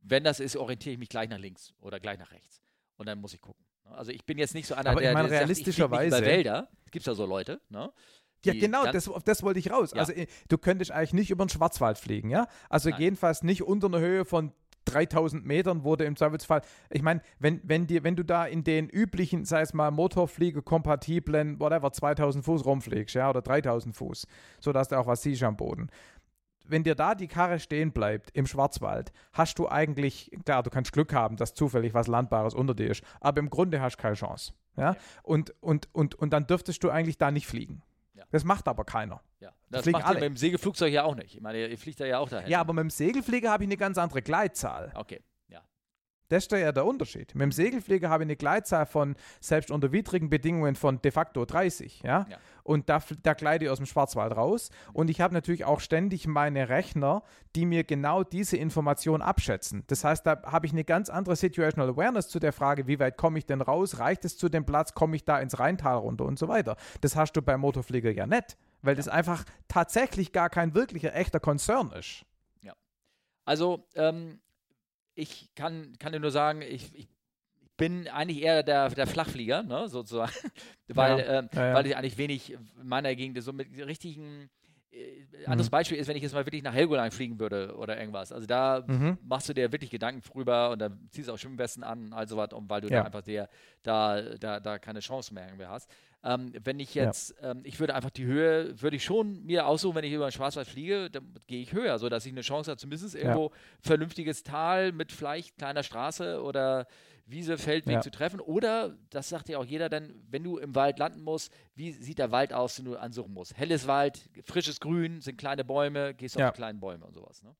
wenn das ist, orientiere ich mich gleich nach links oder gleich nach rechts und dann muss ich gucken. Also ich bin jetzt nicht so einer, Aber ich der, meine, der sagt, ich realistischerweise- Wälder, es gibt ja so Leute, ne? Ja, genau, das, auf das wollte ich raus. Ja. Also, äh, du könntest eigentlich nicht über den Schwarzwald fliegen, ja? Also, Nein. jedenfalls nicht unter einer Höhe von 3000 Metern, du im Zweifelsfall, ich meine, wenn, wenn, dir, wenn du da in den üblichen, sei es mal Motorflieger-kompatiblen, whatever, 2000 Fuß rumfliegst, ja, oder 3000 Fuß, sodass du auch was siehst am Boden. Wenn dir da die Karre stehen bleibt im Schwarzwald, hast du eigentlich, klar, du kannst Glück haben, dass zufällig was Landbares unter dir ist, aber im Grunde hast du keine Chance. Ja? Ja. Und, und, und, und dann dürftest du eigentlich da nicht fliegen. Ja. Das macht aber keiner. Ja, das fliegen macht alle. mit dem Segelflugzeug ja auch nicht. Ich meine, ihr, fliegt da ja auch dahin. Ja, aber mit dem Segelflieger habe ich eine ganz andere Gleitzahl. Okay, ja. Das ist ja der Unterschied. Mit dem Segelflieger habe ich eine Gleitzahl von, selbst unter widrigen Bedingungen, von de facto 30. Ja? ja. Und da, da gleite ich aus dem Schwarzwald raus. Und ich habe natürlich auch ständig meine Rechner, die mir genau diese Information abschätzen. Das heißt, da habe ich eine ganz andere Situational Awareness zu der Frage, wie weit komme ich denn raus? Reicht es zu dem Platz? Komme ich da ins Rheintal runter und so weiter? Das hast du beim Motorflieger ja nicht, weil das einfach tatsächlich gar kein wirklicher, echter Konzern ist. Ja. Also, ähm, ich kann, kann dir nur sagen, ich, ich bin eigentlich eher der, der Flachflieger, ne, sozusagen, weil, ja, äh, ja, ja. weil ich eigentlich wenig in meiner Gegend so mit richtigen äh, anderes mhm. Beispiel ist, wenn ich jetzt mal wirklich nach Helgoland fliegen würde oder irgendwas. Also da mhm. machst du dir wirklich Gedanken drüber und dann ziehst du auch Schwimmwesten an, also was, weil du da einfach der, da, da, da keine Chance mehr irgendwie hast. Ähm, wenn ich jetzt, ähm, ich würde einfach die Höhe, würde ich schon mir aussuchen, wenn ich über den Schwarzwald fliege, dann gehe ich höher, sodass ich eine Chance habe, zumindest irgendwo vernünftiges Tal mit vielleicht kleiner Straße oder Wiese, Feldweg ja. zu treffen. Oder, das sagt ja auch jeder dann, wenn du im Wald landen musst, wie sieht der Wald aus, den du ansuchen musst? Helles Wald, frisches Grün, sind kleine Bäume, gehst ja. auf die kleinen Bäume und sowas. Ne?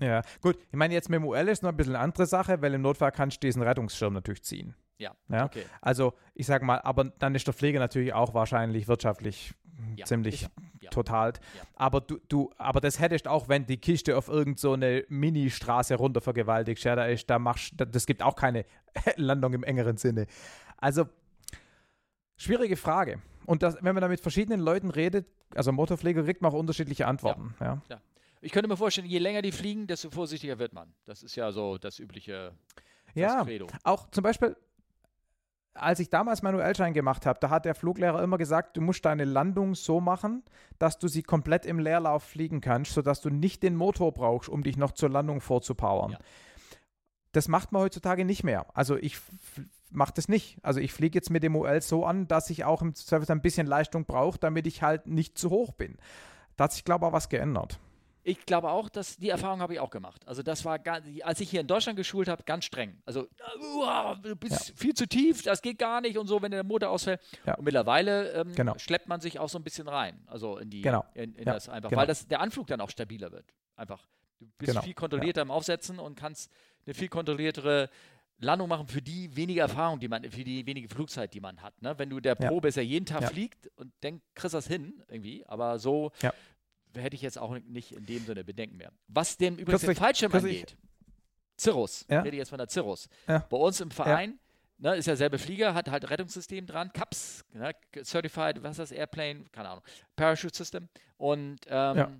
Ja, gut. Ich meine, jetzt mit dem UL ist noch ein bisschen eine andere Sache, weil im Notfall kannst du diesen Rettungsschirm natürlich ziehen. Ja, ja? okay. Also, ich sag mal, aber dann ist der Pflege natürlich auch wahrscheinlich wirtschaftlich ja, ziemlich ja, total. Ja. Aber du, du, aber das hättest auch, wenn die Kiste auf irgendeine so Mini-Straße runter vergewaltigt, ja, da ist, da machst, das gibt auch keine Landung im engeren Sinne. Also, schwierige Frage. Und das, wenn man da mit verschiedenen Leuten redet, also Motorpfleger, kriegt man auch unterschiedliche Antworten. Ja. ja. Ich könnte mir vorstellen, je länger die fliegen, desto vorsichtiger wird man. Das ist ja so das übliche. Das ja, Credo. auch zum Beispiel, als ich damals Manuellschein gemacht habe, da hat der Fluglehrer immer gesagt, du musst deine Landung so machen, dass du sie komplett im Leerlauf fliegen kannst, sodass du nicht den Motor brauchst, um dich noch zur Landung vorzupowern. Ja. Das macht man heutzutage nicht mehr. Also ich mache das nicht. Also ich fliege jetzt mit dem OL so an, dass ich auch im Service ein bisschen Leistung brauche, damit ich halt nicht zu hoch bin. Da hat sich, glaube ich, auch was geändert ich glaube auch, dass die Erfahrung habe ich auch gemacht. Also das war, als ich hier in Deutschland geschult habe, ganz streng. Also uh, du bist ja. viel zu tief, das geht gar nicht und so, wenn der Motor ausfällt. Ja. Und mittlerweile ähm, genau. schleppt man sich auch so ein bisschen rein, also in die, genau. in, in ja. das einfach, genau. weil das, der Anflug dann auch stabiler wird. Einfach, du bist genau. viel kontrollierter im Aufsetzen und kannst eine viel kontrolliertere Landung machen für die wenige Erfahrung, die man, für die wenige Flugzeit, die man hat. Ne? Wenn du der Pro bist, der jeden Tag fliegt und denkt, kriegst das hin irgendwie, aber so hätte ich jetzt auch nicht in dem Sinne Bedenken mehr. Was dem übrigens den Fallschirm angeht, Cirrus, ja? rede jetzt von der Cirrus. Ja. Bei uns im Verein, ja. ne, ist ja selbe Flieger, hat halt Rettungssystem dran, CAPS, ne, Certified, was ist das, Airplane, keine Ahnung, Parachute System. Und, ähm, ja.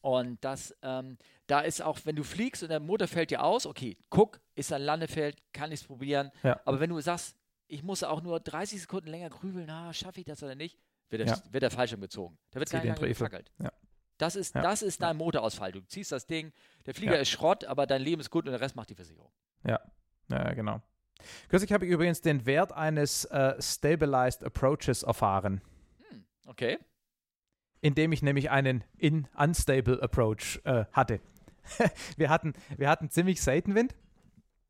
und das, ähm, da ist auch, wenn du fliegst und der Motor fällt dir aus, okay, guck, ist ein Landefeld, kann ich es probieren. Ja. Aber wenn du sagst, ich muss auch nur 30 Sekunden länger grübeln, na, schaffe ich das oder nicht, wird der, wird der Fallschirm gezogen. Da wird gar nicht gefackelt. Ja. Das ist, ja. das ist dein Motorausfall. Du ziehst das Ding, der Flieger ja. ist Schrott, aber dein Leben ist gut und der Rest macht die Versicherung. Ja, ja genau. Kürzlich habe ich übrigens den Wert eines uh, Stabilized Approaches erfahren. Hm, okay. Indem ich nämlich einen in Unstable Approach äh, hatte. wir, hatten, wir hatten ziemlich Seitenwind.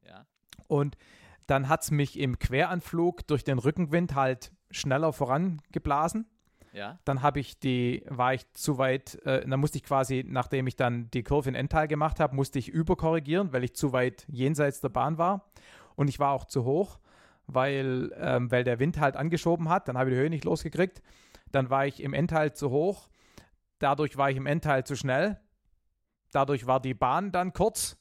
Ja. Und dann hat es mich im Queranflug durch den Rückenwind halt schneller vorangeblasen. Ja. Dann habe ich die, war ich zu weit, äh, dann musste ich quasi, nachdem ich dann die Kurve in Endteil gemacht habe, musste ich überkorrigieren, weil ich zu weit jenseits der Bahn war. Und ich war auch zu hoch, weil, ähm, weil der Wind halt angeschoben hat. Dann habe ich die Höhe nicht losgekriegt. Dann war ich im Endteil zu hoch. Dadurch war ich im Endteil zu schnell. Dadurch war die Bahn dann kurz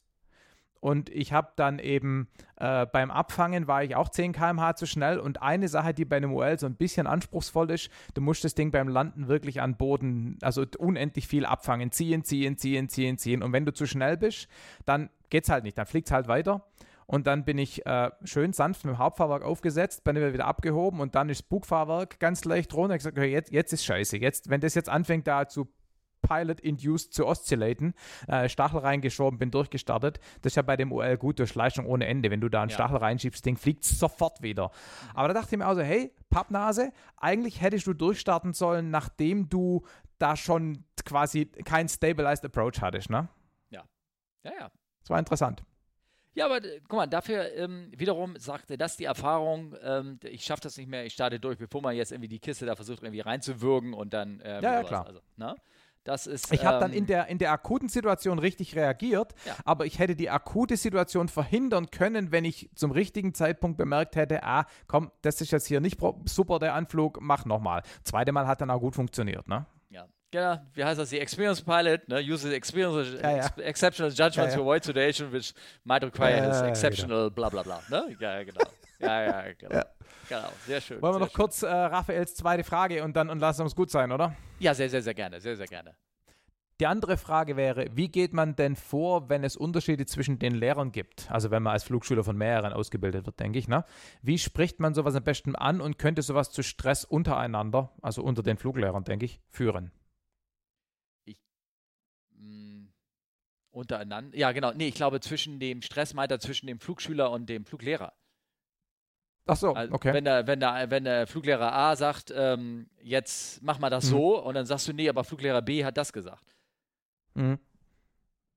und ich habe dann eben äh, beim Abfangen war ich auch 10 km/h zu schnell. Und eine Sache, die bei einem UL so ein bisschen anspruchsvoll ist, du musst das Ding beim Landen wirklich an Boden, also unendlich viel abfangen. Ziehen, ziehen, ziehen, ziehen, ziehen. Und wenn du zu schnell bist, dann geht es halt nicht. Dann fliegt es halt weiter. Und dann bin ich äh, schön sanft mit dem Hauptfahrwerk aufgesetzt, bin wieder abgehoben und dann ist das Bugfahrwerk ganz leicht runter. Ich gesagt, okay, jetzt, jetzt ist scheiße. Jetzt, wenn das jetzt anfängt da zu Pilot-induced zu oszillaten, äh, Stachel reingeschoben, bin durchgestartet. Das ist ja bei dem OL gut durch Leistung ohne Ende. Wenn du da einen ja. Stachel reinschiebst, Ding fliegt sofort wieder. Aber da dachte ich mir also, hey, Pappnase, eigentlich hättest du durchstarten sollen, nachdem du da schon quasi kein Stabilized Approach hattest, ne? Ja. Ja, ja. Das war interessant. Ja, aber äh, guck mal, dafür ähm, wiederum sagte das die Erfahrung, ähm, ich schaffe das nicht mehr, ich starte durch, bevor man jetzt irgendwie die Kiste da versucht irgendwie reinzuwürgen und dann. Ähm, ja, ja, klar. Also, ne? Das ist, ich habe dann ähm, in der, in der akuten Situation richtig reagiert, Ja. aber ich hätte die akute Situation verhindern können, wenn ich zum richtigen Zeitpunkt bemerkt hätte, ah, komm, das ist jetzt hier nicht super, der Anflug, mach nochmal. Zweite Mal hat dann auch gut funktioniert, ne? Ja, genau. Wie heißt das? Die Experience Pilot, ne? Uses experience, Ja, ja. ex exceptional judgments Ja, ja. to avoid situation, which might require his exceptional bla bla bla. Ne? Ja, ja, genau. Ja, ja, genau. Genau, sehr schön. Wollen wir noch kurz äh, Raphaels zweite Frage und dann und lassen uns gut sein, oder? schön. Ja, sehr, sehr, sehr gerne. Sehr, sehr gerne. Die andere Frage wäre, wie geht man denn vor, wenn es Unterschiede zwischen den Lehrern gibt? Also wenn man als Flugschüler von mehreren ausgebildet wird, denke ich. Ne? Wie spricht man sowas am besten an und könnte sowas zu Stress untereinander, also unter den Fluglehrern, denke ich, führen? Mm, untereinander. Ja, genau. Nee, ich glaube, zwischen dem Stress meint er zwischen dem Flugschüler und dem Fluglehrer. Ach so, Also, okay. wenn, der, wenn, der, wenn der Fluglehrer A sagt, ähm, jetzt mach mal das Mhm. so, und dann sagst du, nee, aber Fluglehrer B hat das gesagt. Mhm.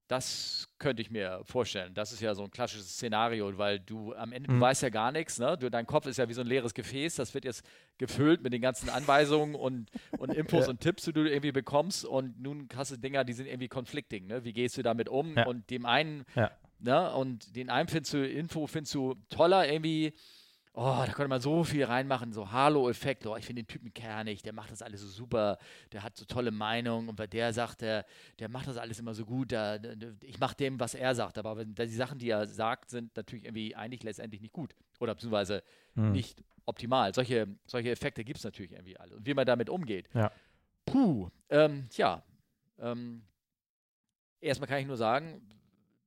Das könnte ich mir vorstellen. Das ist ja so ein klassisches Szenario, weil du am Ende, Mhm. du weißt ja gar nichts, ne? Du, dein Kopf ist ja wie so ein leeres Gefäß, das wird jetzt gefüllt mit den ganzen Anweisungen und, und Infos Ja. und Tipps, die du irgendwie bekommst und nun hast du Dinger, die sind irgendwie conflicting, ne? Wie gehst du damit um? Ja. Und dem einen, Ja. ne? Und den einen findest du, Info findest du toller irgendwie, Oh, da könnte man so viel reinmachen, so Halo-Effekt. Oh, ich finde den Typen kernig, der macht das alles so super, der hat so tolle Meinungen und bei der sagt er, der macht das alles immer so gut. Da, ich mache dem, was er sagt, aber die Sachen, die er sagt, sind natürlich irgendwie eigentlich letztendlich nicht gut oder beziehungsweise Mhm. nicht optimal. Solche, solche Effekte gibt es natürlich irgendwie alle. Und wie man damit umgeht. Ja. Puh, ähm, tja, ähm, erstmal kann ich nur sagen,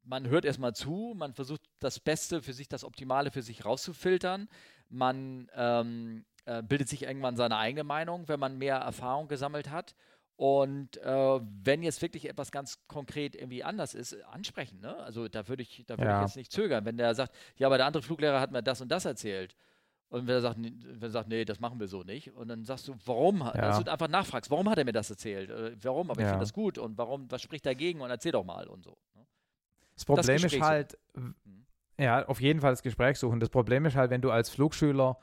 man hört erstmal zu, man versucht das Beste für sich, das Optimale für sich rauszufiltern. Man ähm, äh, bildet sich irgendwann seine eigene Meinung, wenn man mehr Erfahrung gesammelt hat. Und äh, wenn jetzt wirklich etwas ganz konkret irgendwie anders ist, ansprechen. Ne? Also da würde ich, da würde Ja. ich jetzt nicht zögern. Wenn der sagt, ja, aber der andere Fluglehrer hat mir das und das erzählt. Und wenn er sagt, nee, wenn er sagt, nee, das machen wir so nicht. Und dann sagst du, warum? Ja. Dass du einfach nachfragst, warum hat er mir das erzählt? Äh, warum? Aber ich Ja. finde das gut. Und warum, was spricht dagegen? Und erzähl doch mal und so. Das Problem ist Gespräch halt, w- ja, auf jeden Fall das Gespräch suchen. Das Problem ist halt, wenn du als Flugschüler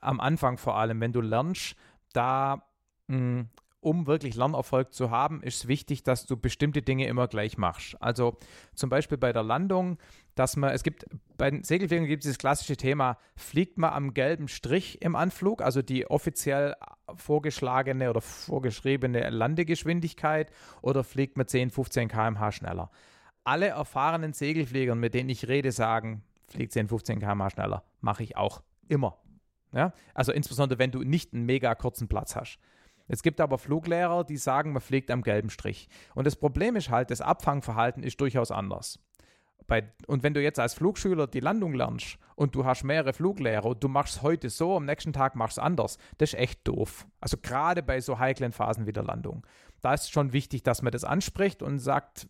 am Anfang vor allem, wenn du lernst, da, mh, um wirklich Lernerfolg zu haben, ist es wichtig, dass du bestimmte Dinge immer gleich machst. Also zum Beispiel bei der Landung, dass man, es gibt, bei den Segelfliegern gibt es dieses klassische Thema, fliegt man am gelben Strich im Anflug, also die offiziell vorgeschlagene oder vorgeschriebene Landegeschwindigkeit, oder fliegt man 10, 15 km/h schneller alle erfahrenen Segelfliegern, mit denen ich rede, sagen, fliegt 10, 15 km schneller. Mache ich auch immer. Ja? Also insbesondere, wenn du nicht einen mega kurzen Platz hast. Es gibt aber Fluglehrer, die sagen, man fliegt am gelben Strich. Und das Problem ist halt, das Abfangverhalten ist durchaus anders. Bei, und wenn du jetzt als Flugschüler die Landung lernst und du hast mehrere Fluglehrer und du machst es heute so, am nächsten Tag machst du es anders, das ist echt doof. Also gerade bei so heiklen Phasen wie der Landung. Da ist schon wichtig, dass man das anspricht und sagt,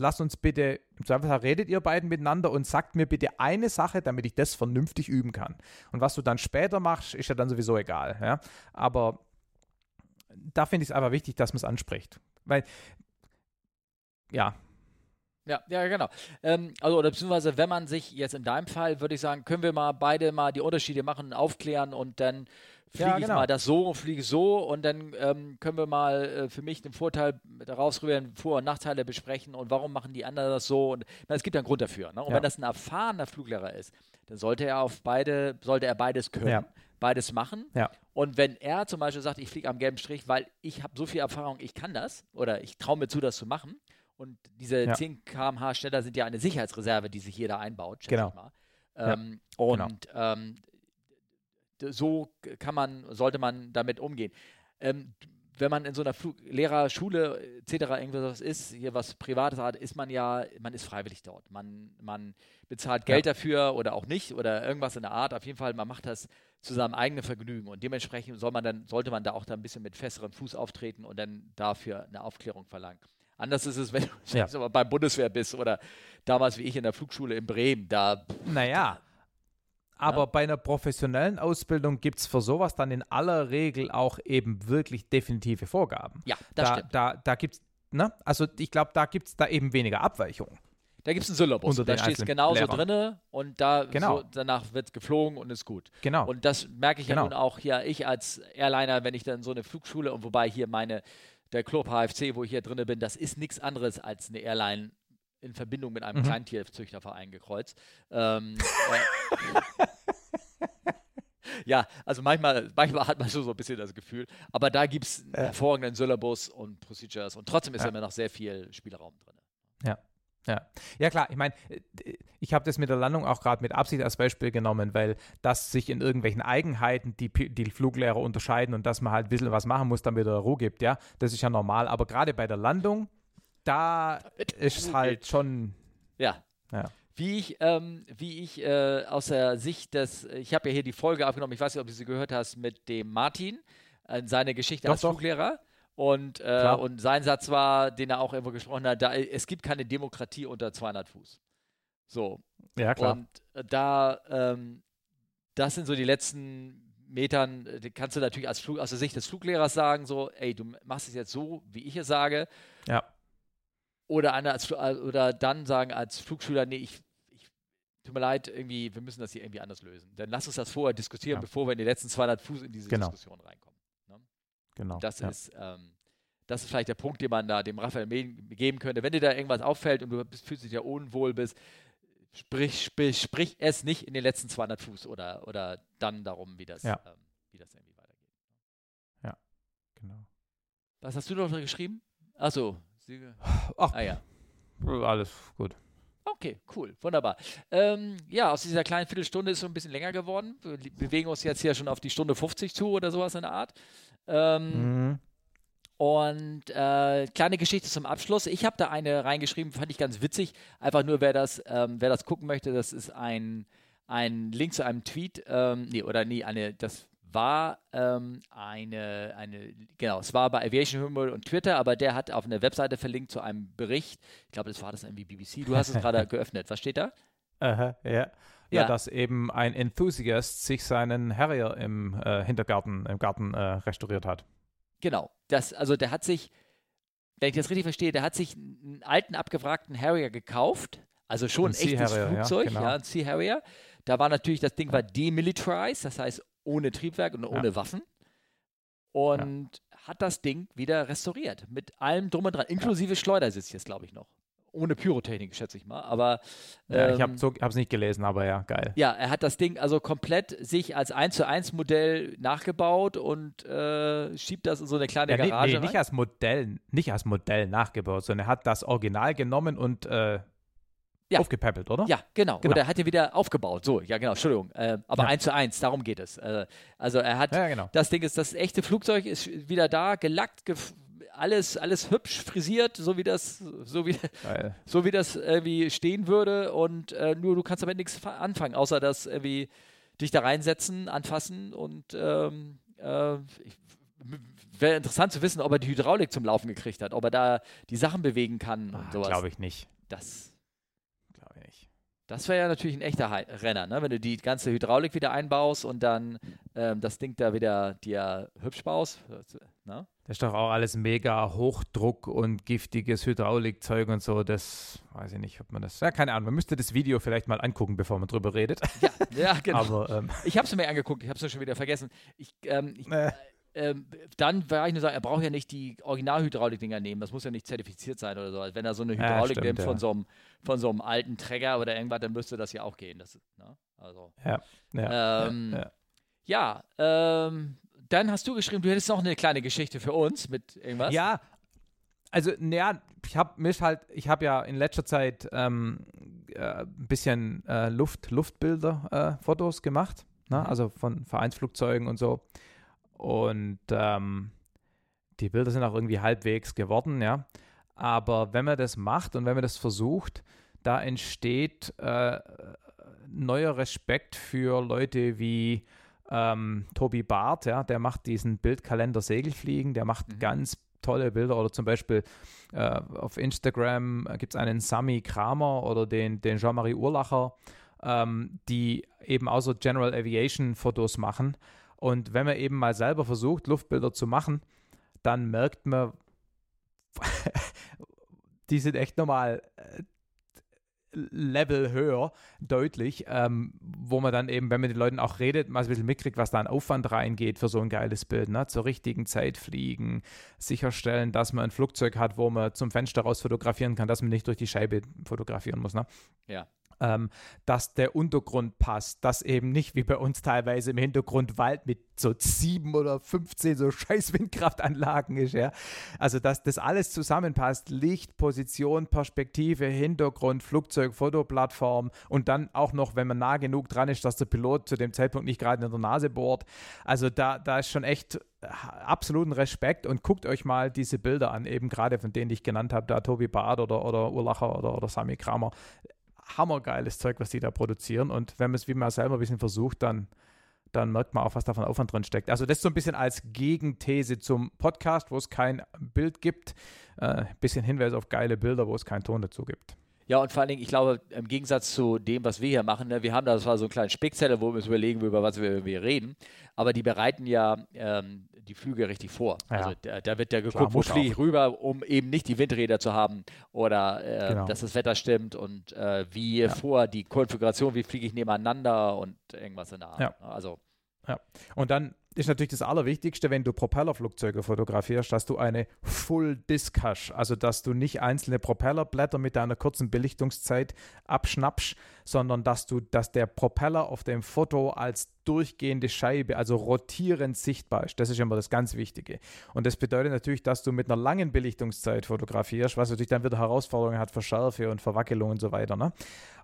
lasst uns bitte, im Zweifelsfall redet ihr beiden miteinander und sagt mir bitte eine Sache, damit ich das vernünftig üben kann. Und was du dann später machst, ist ja dann sowieso egal. Ja? Aber da finde ich es einfach wichtig, dass man es anspricht. Weil, ja, Ja, ja, genau. Ähm, also, oder beziehungsweise, wenn man sich jetzt in deinem Fall, würde ich sagen, können wir mal beide mal die Unterschiede machen, aufklären und dann fliege Ja, ich genau. mal das so und fliege so und dann ähm, können wir mal äh, für mich den Vorteil daraus rüber Vor- und Nachteile besprechen und warum machen die anderen das so und na, es gibt einen Grund dafür. Ne? Und Ja. wenn das ein erfahrener Fluglehrer ist, dann sollte er auf beide, sollte er beides können, Ja. beides machen. Und wenn er zum Beispiel sagt, ich fliege am gelben Strich, weil ich habe so viel Erfahrung, ich kann das oder ich traue mir zu, das zu machen. Und diese Ja. 10 km/h schneller sind ja eine Sicherheitsreserve, die sich jeder einbaut, schätze Genau. ich mal. Ja, Ähm, und ähm, d- so kann man, sollte man damit umgehen. Ähm, wenn man in so einer Flug Lehrerschule etc. irgendwas ist, hier was Privates hat, ist man ja, man ist freiwillig dort. Man, man bezahlt Geld dafür oder auch nicht oder irgendwas in der Art. Auf jeden Fall, man macht das zu seinem eigenen Vergnügen und dementsprechend soll man dann, sollte man da auch dann ein bisschen mit festerem Fuß auftreten und dann dafür eine Aufklärung verlangen. Anders ist es, wenn du Ja. beim Bundeswehr bist oder damals wie ich in der Flugschule in Bremen, da naja. Aber bei einer professionellen Ausbildung gibt es für sowas dann in aller Regel auch eben wirklich definitive Vorgaben. ja, das da, stimmt. da, da gibt es, ne? Also ich glaube, da gibt es da eben weniger Abweichungen. Da gibt es einen Syllabus. Unter Da steht es genauso Lehrern. drinne und da Genau. so, danach wird geflogen und ist gut. Genau. Und das merke ich Genau. ja nun auch hier, ich als Airliner, wenn ich dann so eine Flugschule und wobei hier meine der Club HFC, wo ich hier drin bin, das ist nichts anderes als eine Airline in Verbindung mit einem Mhm. Kleintierzüchterverein gekreuzt. Ähm, äh, ja, also manchmal, manchmal hat man schon so ein bisschen das Gefühl. Aber da gibt es Ja. hervorragenden Syllabus und Procedures und trotzdem ist Ja. immer noch sehr viel Spielraum drin. Ja, ja klar, ich meine, ich habe das mit der Landung auch gerade mit Absicht als Beispiel genommen, weil das sich in irgendwelchen Eigenheiten die, die Fluglehrer unterscheiden und dass man halt ein bisschen was machen muss, damit er Ruhe gibt, ja, das ist ja normal. Aber gerade bei der Landung, da ist halt schon, Ja. Ja. Wie ich, ähm, wie ich äh, aus der Sicht des, ich habe ja hier die Folge aufgenommen, ich weiß nicht, ob du sie gehört hast, mit dem Martin, äh, seine Geschichte Doch, als doch. Fluglehrer. Und, äh, und sein Satz war, den er auch irgendwo gesprochen hat, da, es gibt keine Demokratie unter 200 Fuß. So. ja klar. Und äh, da, ähm, das sind so die letzten Metern, äh, kannst du natürlich als Flug, aus der Sicht des Fluglehrers sagen, so, ey, du machst es jetzt so, wie ich es sage. Ja. Oder, einer als, äh, oder dann sagen als Flugschüler, nee, ich, ich tut mir leid, irgendwie, wir müssen das hier irgendwie anders lösen. Dann lass uns das vorher diskutieren, Ja. bevor wir in die letzten 200 Fuß in diese Genau. Diskussion reinkommen. Genau. Das ja. ist, ähm, das ist vielleicht der Punkt, den man da dem Raphael geben könnte. Wenn dir da irgendwas auffällt und du bist, fühlst dich ja unwohl bist, sprich, sprich, sprich es nicht in den letzten 200 Fuß oder, oder dann darum, wie das, Ja. ähm, wie das irgendwie weitergeht. genau. Was hast du noch geschrieben? Achso. Siege. Ach, Ah ja. alles gut. Okay, cool, wunderbar. Ähm, ja, aus dieser kleinen Viertelstunde ist es so ein bisschen länger geworden. Wir bewegen uns jetzt hier schon auf die Stunde 50 zu oder sowas in der Art. Ähm, Mhm. Und äh, kleine Geschichte zum Abschluss. Ich habe da eine reingeschrieben, fand ich ganz witzig. Einfach nur, wer das, ähm, wer das gucken möchte, das ist ein, ein Link zu einem Tweet. Ähm, nee, oder nee, eine, das war ähm, eine, eine, genau, es war bei Aviation Humor und Twitter, aber der hat auf eine Webseite verlinkt zu einem Bericht. Ich glaube, das war das irgendwie BBC. Du hast es gerade geöffnet. Was steht da? Aha, ja. ja. Ja. dass eben ein Enthusiast sich seinen Harrier im äh, Hintergarten, im Garten äh, restauriert hat. Genau. Das, also der hat sich, wenn ich das richtig verstehe, der hat sich einen alten, abgewrackten Harrier gekauft. Also schon ein, Ein echtes ja, Flugzeug, ja, genau. ein Sea Harrier. Da war natürlich, das Ding war demilitarized, das heißt ohne Triebwerk und ohne Waffen. Und hat das Ding wieder restauriert. Mit allem drum und dran, inklusive Schleudersitz jetzt, glaube ich, noch. Ohne Pyrotechnik, schätze ich mal. Aber Ja, ich ähm, habe es hab's nicht gelesen, aber ja, geil. ja, er hat das Ding also komplett sich als 1 zu 1 Modell nachgebaut und äh, schiebt das in so eine kleine Ja, nee, Garage nee, rein. nicht als Modell, nicht als Modell nachgebaut, sondern er hat das Original genommen und äh, Ja. aufgepäppelt, oder? Ja, genau. Genau. Oder er hat ihn wieder aufgebaut. So, ja, genau, Entschuldigung. Äh, aber Ja. eins zu eins, darum geht es. Äh, also er hat, Ja, genau. das Ding ist, das echte Flugzeug ist wieder da, gelackt, gef alles, alles hübsch frisiert, so wie das, so wie, Geil. so wie das irgendwie stehen würde. Und äh, nur du kannst damit nichts fa- anfangen, außer das irgendwie dich da reinsetzen, anfassen und ähm, äh, wäre interessant zu wissen, ob er die Hydraulik zum Laufen gekriegt hat, ob er da die Sachen bewegen kann und sowas. Glaube Ah, ich nicht. Das Glaube ich nicht. Das wäre ja natürlich ein echter Renner, ne? wenn du die ganze Hydraulik wieder einbaust und dann ähm, das Ding da wieder dir hübsch baust. Ne? Das ist doch auch alles mega Hochdruck und giftiges Hydraulikzeug und so. Das weiß ich nicht, ob man das. Ja, keine Ahnung. Man müsste das Video vielleicht mal angucken, bevor man drüber redet. Ja, ja, genau. Aber ähm, ich habe es mir angeguckt, ich habe es schon wieder vergessen. Ich, ähm, ich, äh, ähm, dann war ich nur sagen, er braucht ja nicht die Original-Hydraulik-Dinger nehmen. Das muss ja nicht zertifiziert sein oder so. Also Wenn er so eine Ja, Hydraulik stimmt, nimmt ja. von, so einem, von so einem alten Träger oder irgendwas, dann müsste das ja auch gehen. Das, ne? Also. ja, ja, Ähm, ja, ja. Ja, ähm, dann hast du geschrieben, du hättest noch eine kleine Geschichte für uns mit irgendwas. Ja, also, naja, ich habe mich halt, ich habe ja in letzter Zeit ähm, äh, ein bisschen äh, Luft, Luftbilder, äh, Fotos gemacht, ne? Mhm. also von Vereinsflugzeugen und so. Und ähm, die Bilder sind auch irgendwie halbwegs geworden, ja. Aber wenn man das macht und wenn man das versucht, da entsteht äh, neuer Respekt für Leute wie ähm, Tobi Barth, ja, der macht diesen Bildkalender Segelfliegen, der macht Mhm. ganz tolle Bilder oder zum Beispiel äh, auf Instagram gibt es einen Sami Kramer oder den, den Jean-Marie Urlacher, ähm, die eben auch so General Aviation Fotos machen. Und wenn man eben mal selber versucht, Luftbilder zu machen, dann merkt man, die sind echt normal. Level höher, deutlich, ähm, wo man dann eben, wenn man mit den Leuten auch redet, mal ein bisschen mitkriegt, was da an Aufwand reingeht für so ein geiles Bild. Ne? Zur richtigen Zeit fliegen, sicherstellen, dass man ein Flugzeug hat, wo man zum Fenster raus fotografieren kann, dass man nicht durch die Scheibe fotografieren muss. Ne? Ja ähm, dass der Untergrund passt, dass eben nicht wie bei uns teilweise im Hintergrund Wald mit so sieben oder 15 so scheiß Windkraftanlagen ist, ja. Also, dass das alles zusammenpasst, Licht, Position, Perspektive, Hintergrund, Flugzeug, Fotoplattform und dann auch noch, wenn man nah genug dran ist, dass der Pilot zu dem Zeitpunkt nicht gerade in der Nase bohrt. Also, da, da ist schon echt äh, absoluten Respekt und guckt euch mal diese Bilder an, eben gerade von denen ich genannt habe, da Tobi Bad oder, oder Urlacher oder, oder Sami Kramer hammergeiles Zeug, was die da produzieren. Und wenn man es wie man selber ein bisschen versucht, dann, dann merkt man auch, was da von Aufwand drin steckt. Also das so ein bisschen als Gegenthese zum Podcast, wo es kein Bild gibt. Ein äh, bisschen Hinweis auf geile Bilder, wo es keinen Ton dazu gibt. Ja, und vor allen Dingen, ich glaube, im Gegensatz zu dem, was wir hier machen, ne, wir haben da zwar so einen kleinen Spickzettel, wo wir uns überlegen, über was wir, wir reden, aber die bereiten ja ähm, die Flüge richtig vor. Ja. Also da, da, wird ja geguckt, Klar, wo fliege ich rüber, um eben nicht die Windräder zu haben oder äh, genau. dass das Wetter stimmt und äh, wie ja. vor die Konfiguration, wie fliege ich nebeneinander und irgendwas in der Art. Ja. Also. Ja. Und dann ist natürlich das Allerwichtigste, wenn du Propellerflugzeuge fotografierst, dass du eine Full Disk hast. Also, dass du nicht einzelne Propellerblätter mit deiner kurzen Belichtungszeit abschnappst, sondern dass du, dass der Propeller auf dem Foto als durchgehende Scheibe, also rotierend sichtbar ist. Das ist immer das ganz Wichtige. Und das bedeutet natürlich, dass du mit einer langen Belichtungszeit fotografierst, was natürlich dann wieder Herausforderungen hat für Schärfe und Verwackelung und so weiter. Ne?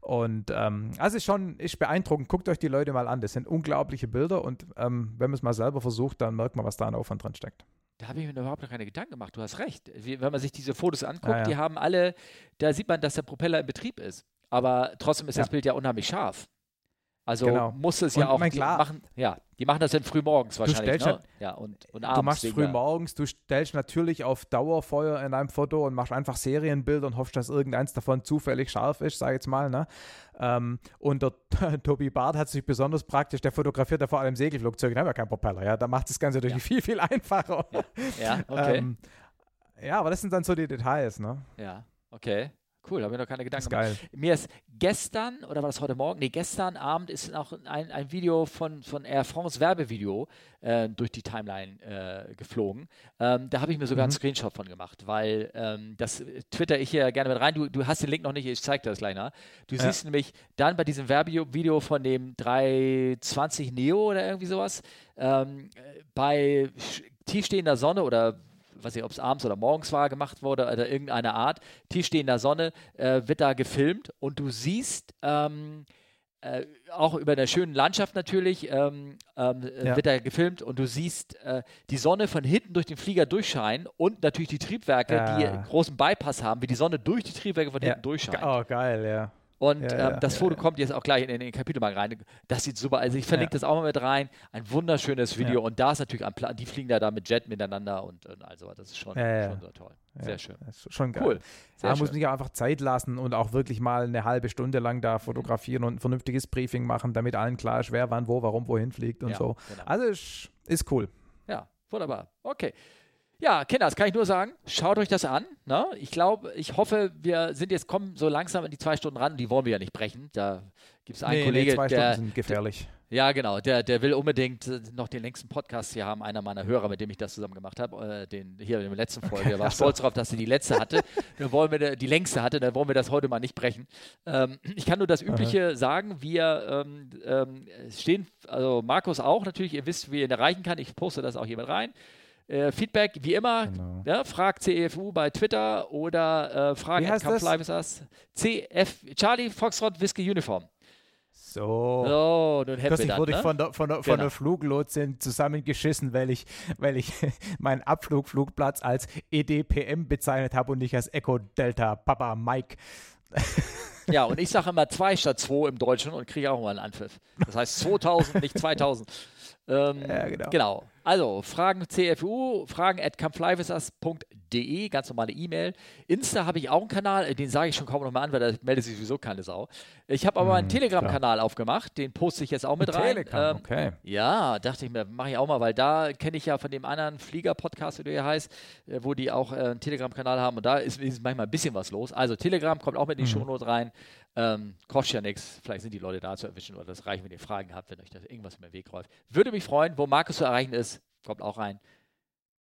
Und ähm, also ist schon ist beeindruckend. Guckt euch die Leute mal an. Das sind unglaubliche Bilder und ähm, wenn man es mal selber versucht, dann merkt man, was da an Aufwand drin steckt. Da habe ich mir überhaupt noch keine Gedanken gemacht. Du hast recht. Wenn man sich diese Fotos anguckt, ja, ja. die haben alle, da sieht man, dass der Propeller in Betrieb ist. Aber trotzdem ist ja. das Bild ja unheimlich scharf. Also genau. muss es ja und auch klar, machen. Ja, die machen das dann früh morgens wahrscheinlich. Ne? Ja, und, und abends. Du machst früh morgens, du stellst natürlich auf Dauerfeuer in einem Foto und machst einfach Serienbilder und hoffst, dass irgendeins davon zufällig scharf ist, sag ich jetzt mal. Ne? Ähm, und der Tobi Barth hat sich besonders praktisch, der fotografiert ja vor allem Segelflugzeuge, der haben ja keinen Propeller, ja. Da macht das Ganze natürlich ja. viel, viel einfacher. Ja, ja okay. Ähm, ja, aber das sind dann so die Details, ne? Ja, okay. Cool, habe ich noch keine Gedanken gemacht. Mir ist gestern, oder war das heute Morgen? Nee, gestern Abend ist auch ein, ein Video von, von Air France Werbevideo äh, durch die Timeline äh, geflogen. Ähm, da habe ich mir sogar mhm. einen Screenshot von gemacht, weil ähm, das twitter ich hier gerne mit rein. Du, du hast den Link noch nicht, ich zeige dir das gleich nach. Du ja. siehst nämlich dann bei diesem Werbevideo von dem 320 Neo oder irgendwie sowas, ähm, bei tiefstehender Sonne oder weiß nicht, ob es abends oder morgens war, gemacht wurde oder irgendeine Art, tiefstehender Sonne, äh, wird da gefilmt und du siehst ähm, äh, auch über einer schönen Landschaft natürlich, ähm, ähm, äh, ja. wird da gefilmt und du siehst äh, die Sonne von hinten durch den Flieger durchscheinen und natürlich die Triebwerke, ja. die großen Bypass haben, wie die Sonne durch die Triebwerke von hinten durchscheint. Oh, geil, ja. Und ja, ähm, das ja, Foto ja. kommt jetzt auch gleich in, in den Kapitel mal rein. Das sieht super. Also ich verlinke das auch mal mit rein. Ein wunderschönes Video. Und da ist natürlich am Plan, die fliegen da, da mit Jet miteinander und, und also das ist schon, schon so toll. Sehr schön. schon geil. Cool. Sehr man muss sich einfach Zeit lassen und auch wirklich mal eine halbe Stunde lang da fotografieren und ein vernünftiges Briefing machen, damit allen klar ist, wer wann wo, warum, wohin fliegt und so. Genau. Also ist, ist cool. Ja, wunderbar. Okay. Ja, Kinder, das kann ich nur sagen. Schaut euch das an. Ne? Ich glaube, ich hoffe, wir sind jetzt kommen so langsam in die zwei Stunden ran. Die wollen wir ja nicht brechen. Da gibt es einen nee, Kollege, nee, zwei der, Stunden sind gefährlich. Der, ja, genau. Der, der will unbedingt äh, noch den längsten Podcast hier haben. Einer meiner Hörer, mit dem ich das zusammen gemacht habe, äh, den hier in der letzten Folge. Er war stolz darauf, dass er die letzte hatte. Dann wollen wir die längste hatte. Dann wollen wir das heute mal nicht brechen. Ähm, ich kann nur das Übliche Aha. sagen. Wir ähm, ähm, stehen, also Markus auch natürlich. Ihr wisst, wie ihr ihn erreichen kann. Ich poste das auch hier mit rein. Äh, Feedback, wie immer, genau. ja, fragt CEFU bei Twitter oder äh, fragen at CF, Charlie Foxtrot Whiskey Uniform. So. So, nun hätten wir wurde ne? ich von der, von der, von genau. der Fluglotsin zusammengeschissen, weil ich, weil ich meinen Abflugflugplatz als EDPM bezeichnet habe und nicht als Echo Delta Papa Mike. Ja, und ich sage immer 2 statt 2 im Deutschen und kriege auch mal einen Anpfiff. Das heißt 2000, nicht 2000. Ähm, ja, genau. genau. Also, Fragen CFU, fragen at campflyvisas.de, ganz normale E-Mail. Insta habe ich auch einen Kanal, äh, den sage ich schon kaum noch mal an, weil da meldet sich sowieso keine Sau. Ich habe aber hm, einen Telegram-Kanal aufgemacht, den poste ich jetzt auch mit rein. Telegram, ähm, okay. Ja, dachte ich mir, mache ich auch mal, weil da kenne ich ja von dem anderen Flieger-Podcast, wie der hier heißt, äh, wo die auch äh, einen Telegram-Kanal haben und da ist, ist, manchmal ein bisschen was los. Also, Telegram kommt auch mit in die mhm. Shownote rein. Ähm, kostet ja nichts. Vielleicht sind die Leute da zu erwischen oder das reichen, wenn ihr Fragen habt, wenn euch da irgendwas über den Weg läuft. Würde mich freuen, wo Markus zu erreichen ist. Kommt auch rein.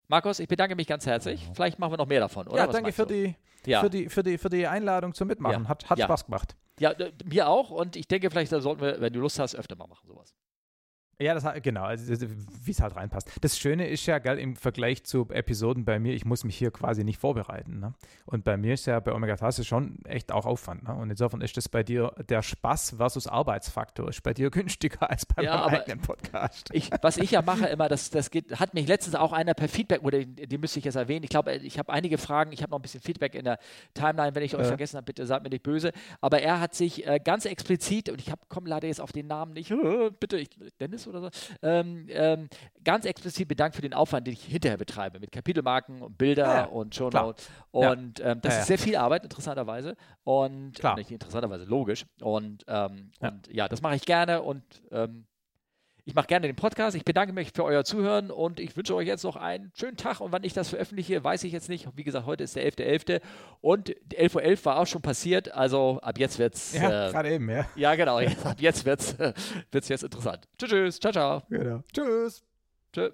Markus, ich bedanke mich ganz herzlich. Vielleicht machen wir noch mehr davon, oder? Ja, Was danke für die, Ja. für, die, für, die, für die Einladung zum Mitmachen. Ja. Hat, hat Ja. Spaß gemacht. Ja, mir auch. Und ich denke, vielleicht sollten wir, wenn du Lust hast, öfter mal machen, sowas. Ja, das hat- genau, also, wie es halt reinpasst. Das Schöne ist ja, gell, im Vergleich zu Episoden bei mir, ich muss mich hier quasi nicht vorbereiten. Ne? Und bei mir ist ja bei Omega 3 schon echt auch Aufwand. Ne? Und insofern ist das bei dir der Spaß versus Arbeitsfaktor ist bei dir günstiger als bei Ja, meinem eigenen Podcast. Ich, was ich ja mache immer, das, das geht, hat mich letztens auch einer per Feedback, oder die, die müsste ich jetzt erwähnen. Ich glaube, ich habe einige Fragen, ich habe noch ein bisschen Feedback in der Timeline, wenn ich euch Ja. vergessen habe, bitte seid mir nicht böse. Aber er hat sich äh, ganz explizit, und ich komme leider jetzt auf den Namen nicht, bitte, ich, Dennis oder so, ähm, ähm, ganz explizit bedankt für den Aufwand, den ich hinterher betreibe, mit Kapitelmarken und Bilder Ja, ja, und Show klar. Notes. Und ähm, das Ja, ist sehr viel Arbeit, interessanterweise. Und Klar. nicht interessanterweise, logisch. Und, ähm, Ja. und ja, das mache ich gerne und ähm, ich mache gerne den Podcast. Ich bedanke mich für euer Zuhören und ich wünsche euch jetzt noch einen schönen Tag. Und wann ich das veröffentliche, weiß ich jetzt nicht. Wie gesagt, heute ist der 11.11. und 11.11 Uhr war auch schon passiert. Also ab jetzt wird's. Ja, äh, gerade eben, ja. ja, genau. Jetzt, ab jetzt wird's, wird's jetzt interessant. Tschüss, tschüss. Ciao, ciao. Genau. Tschüss. Tschö.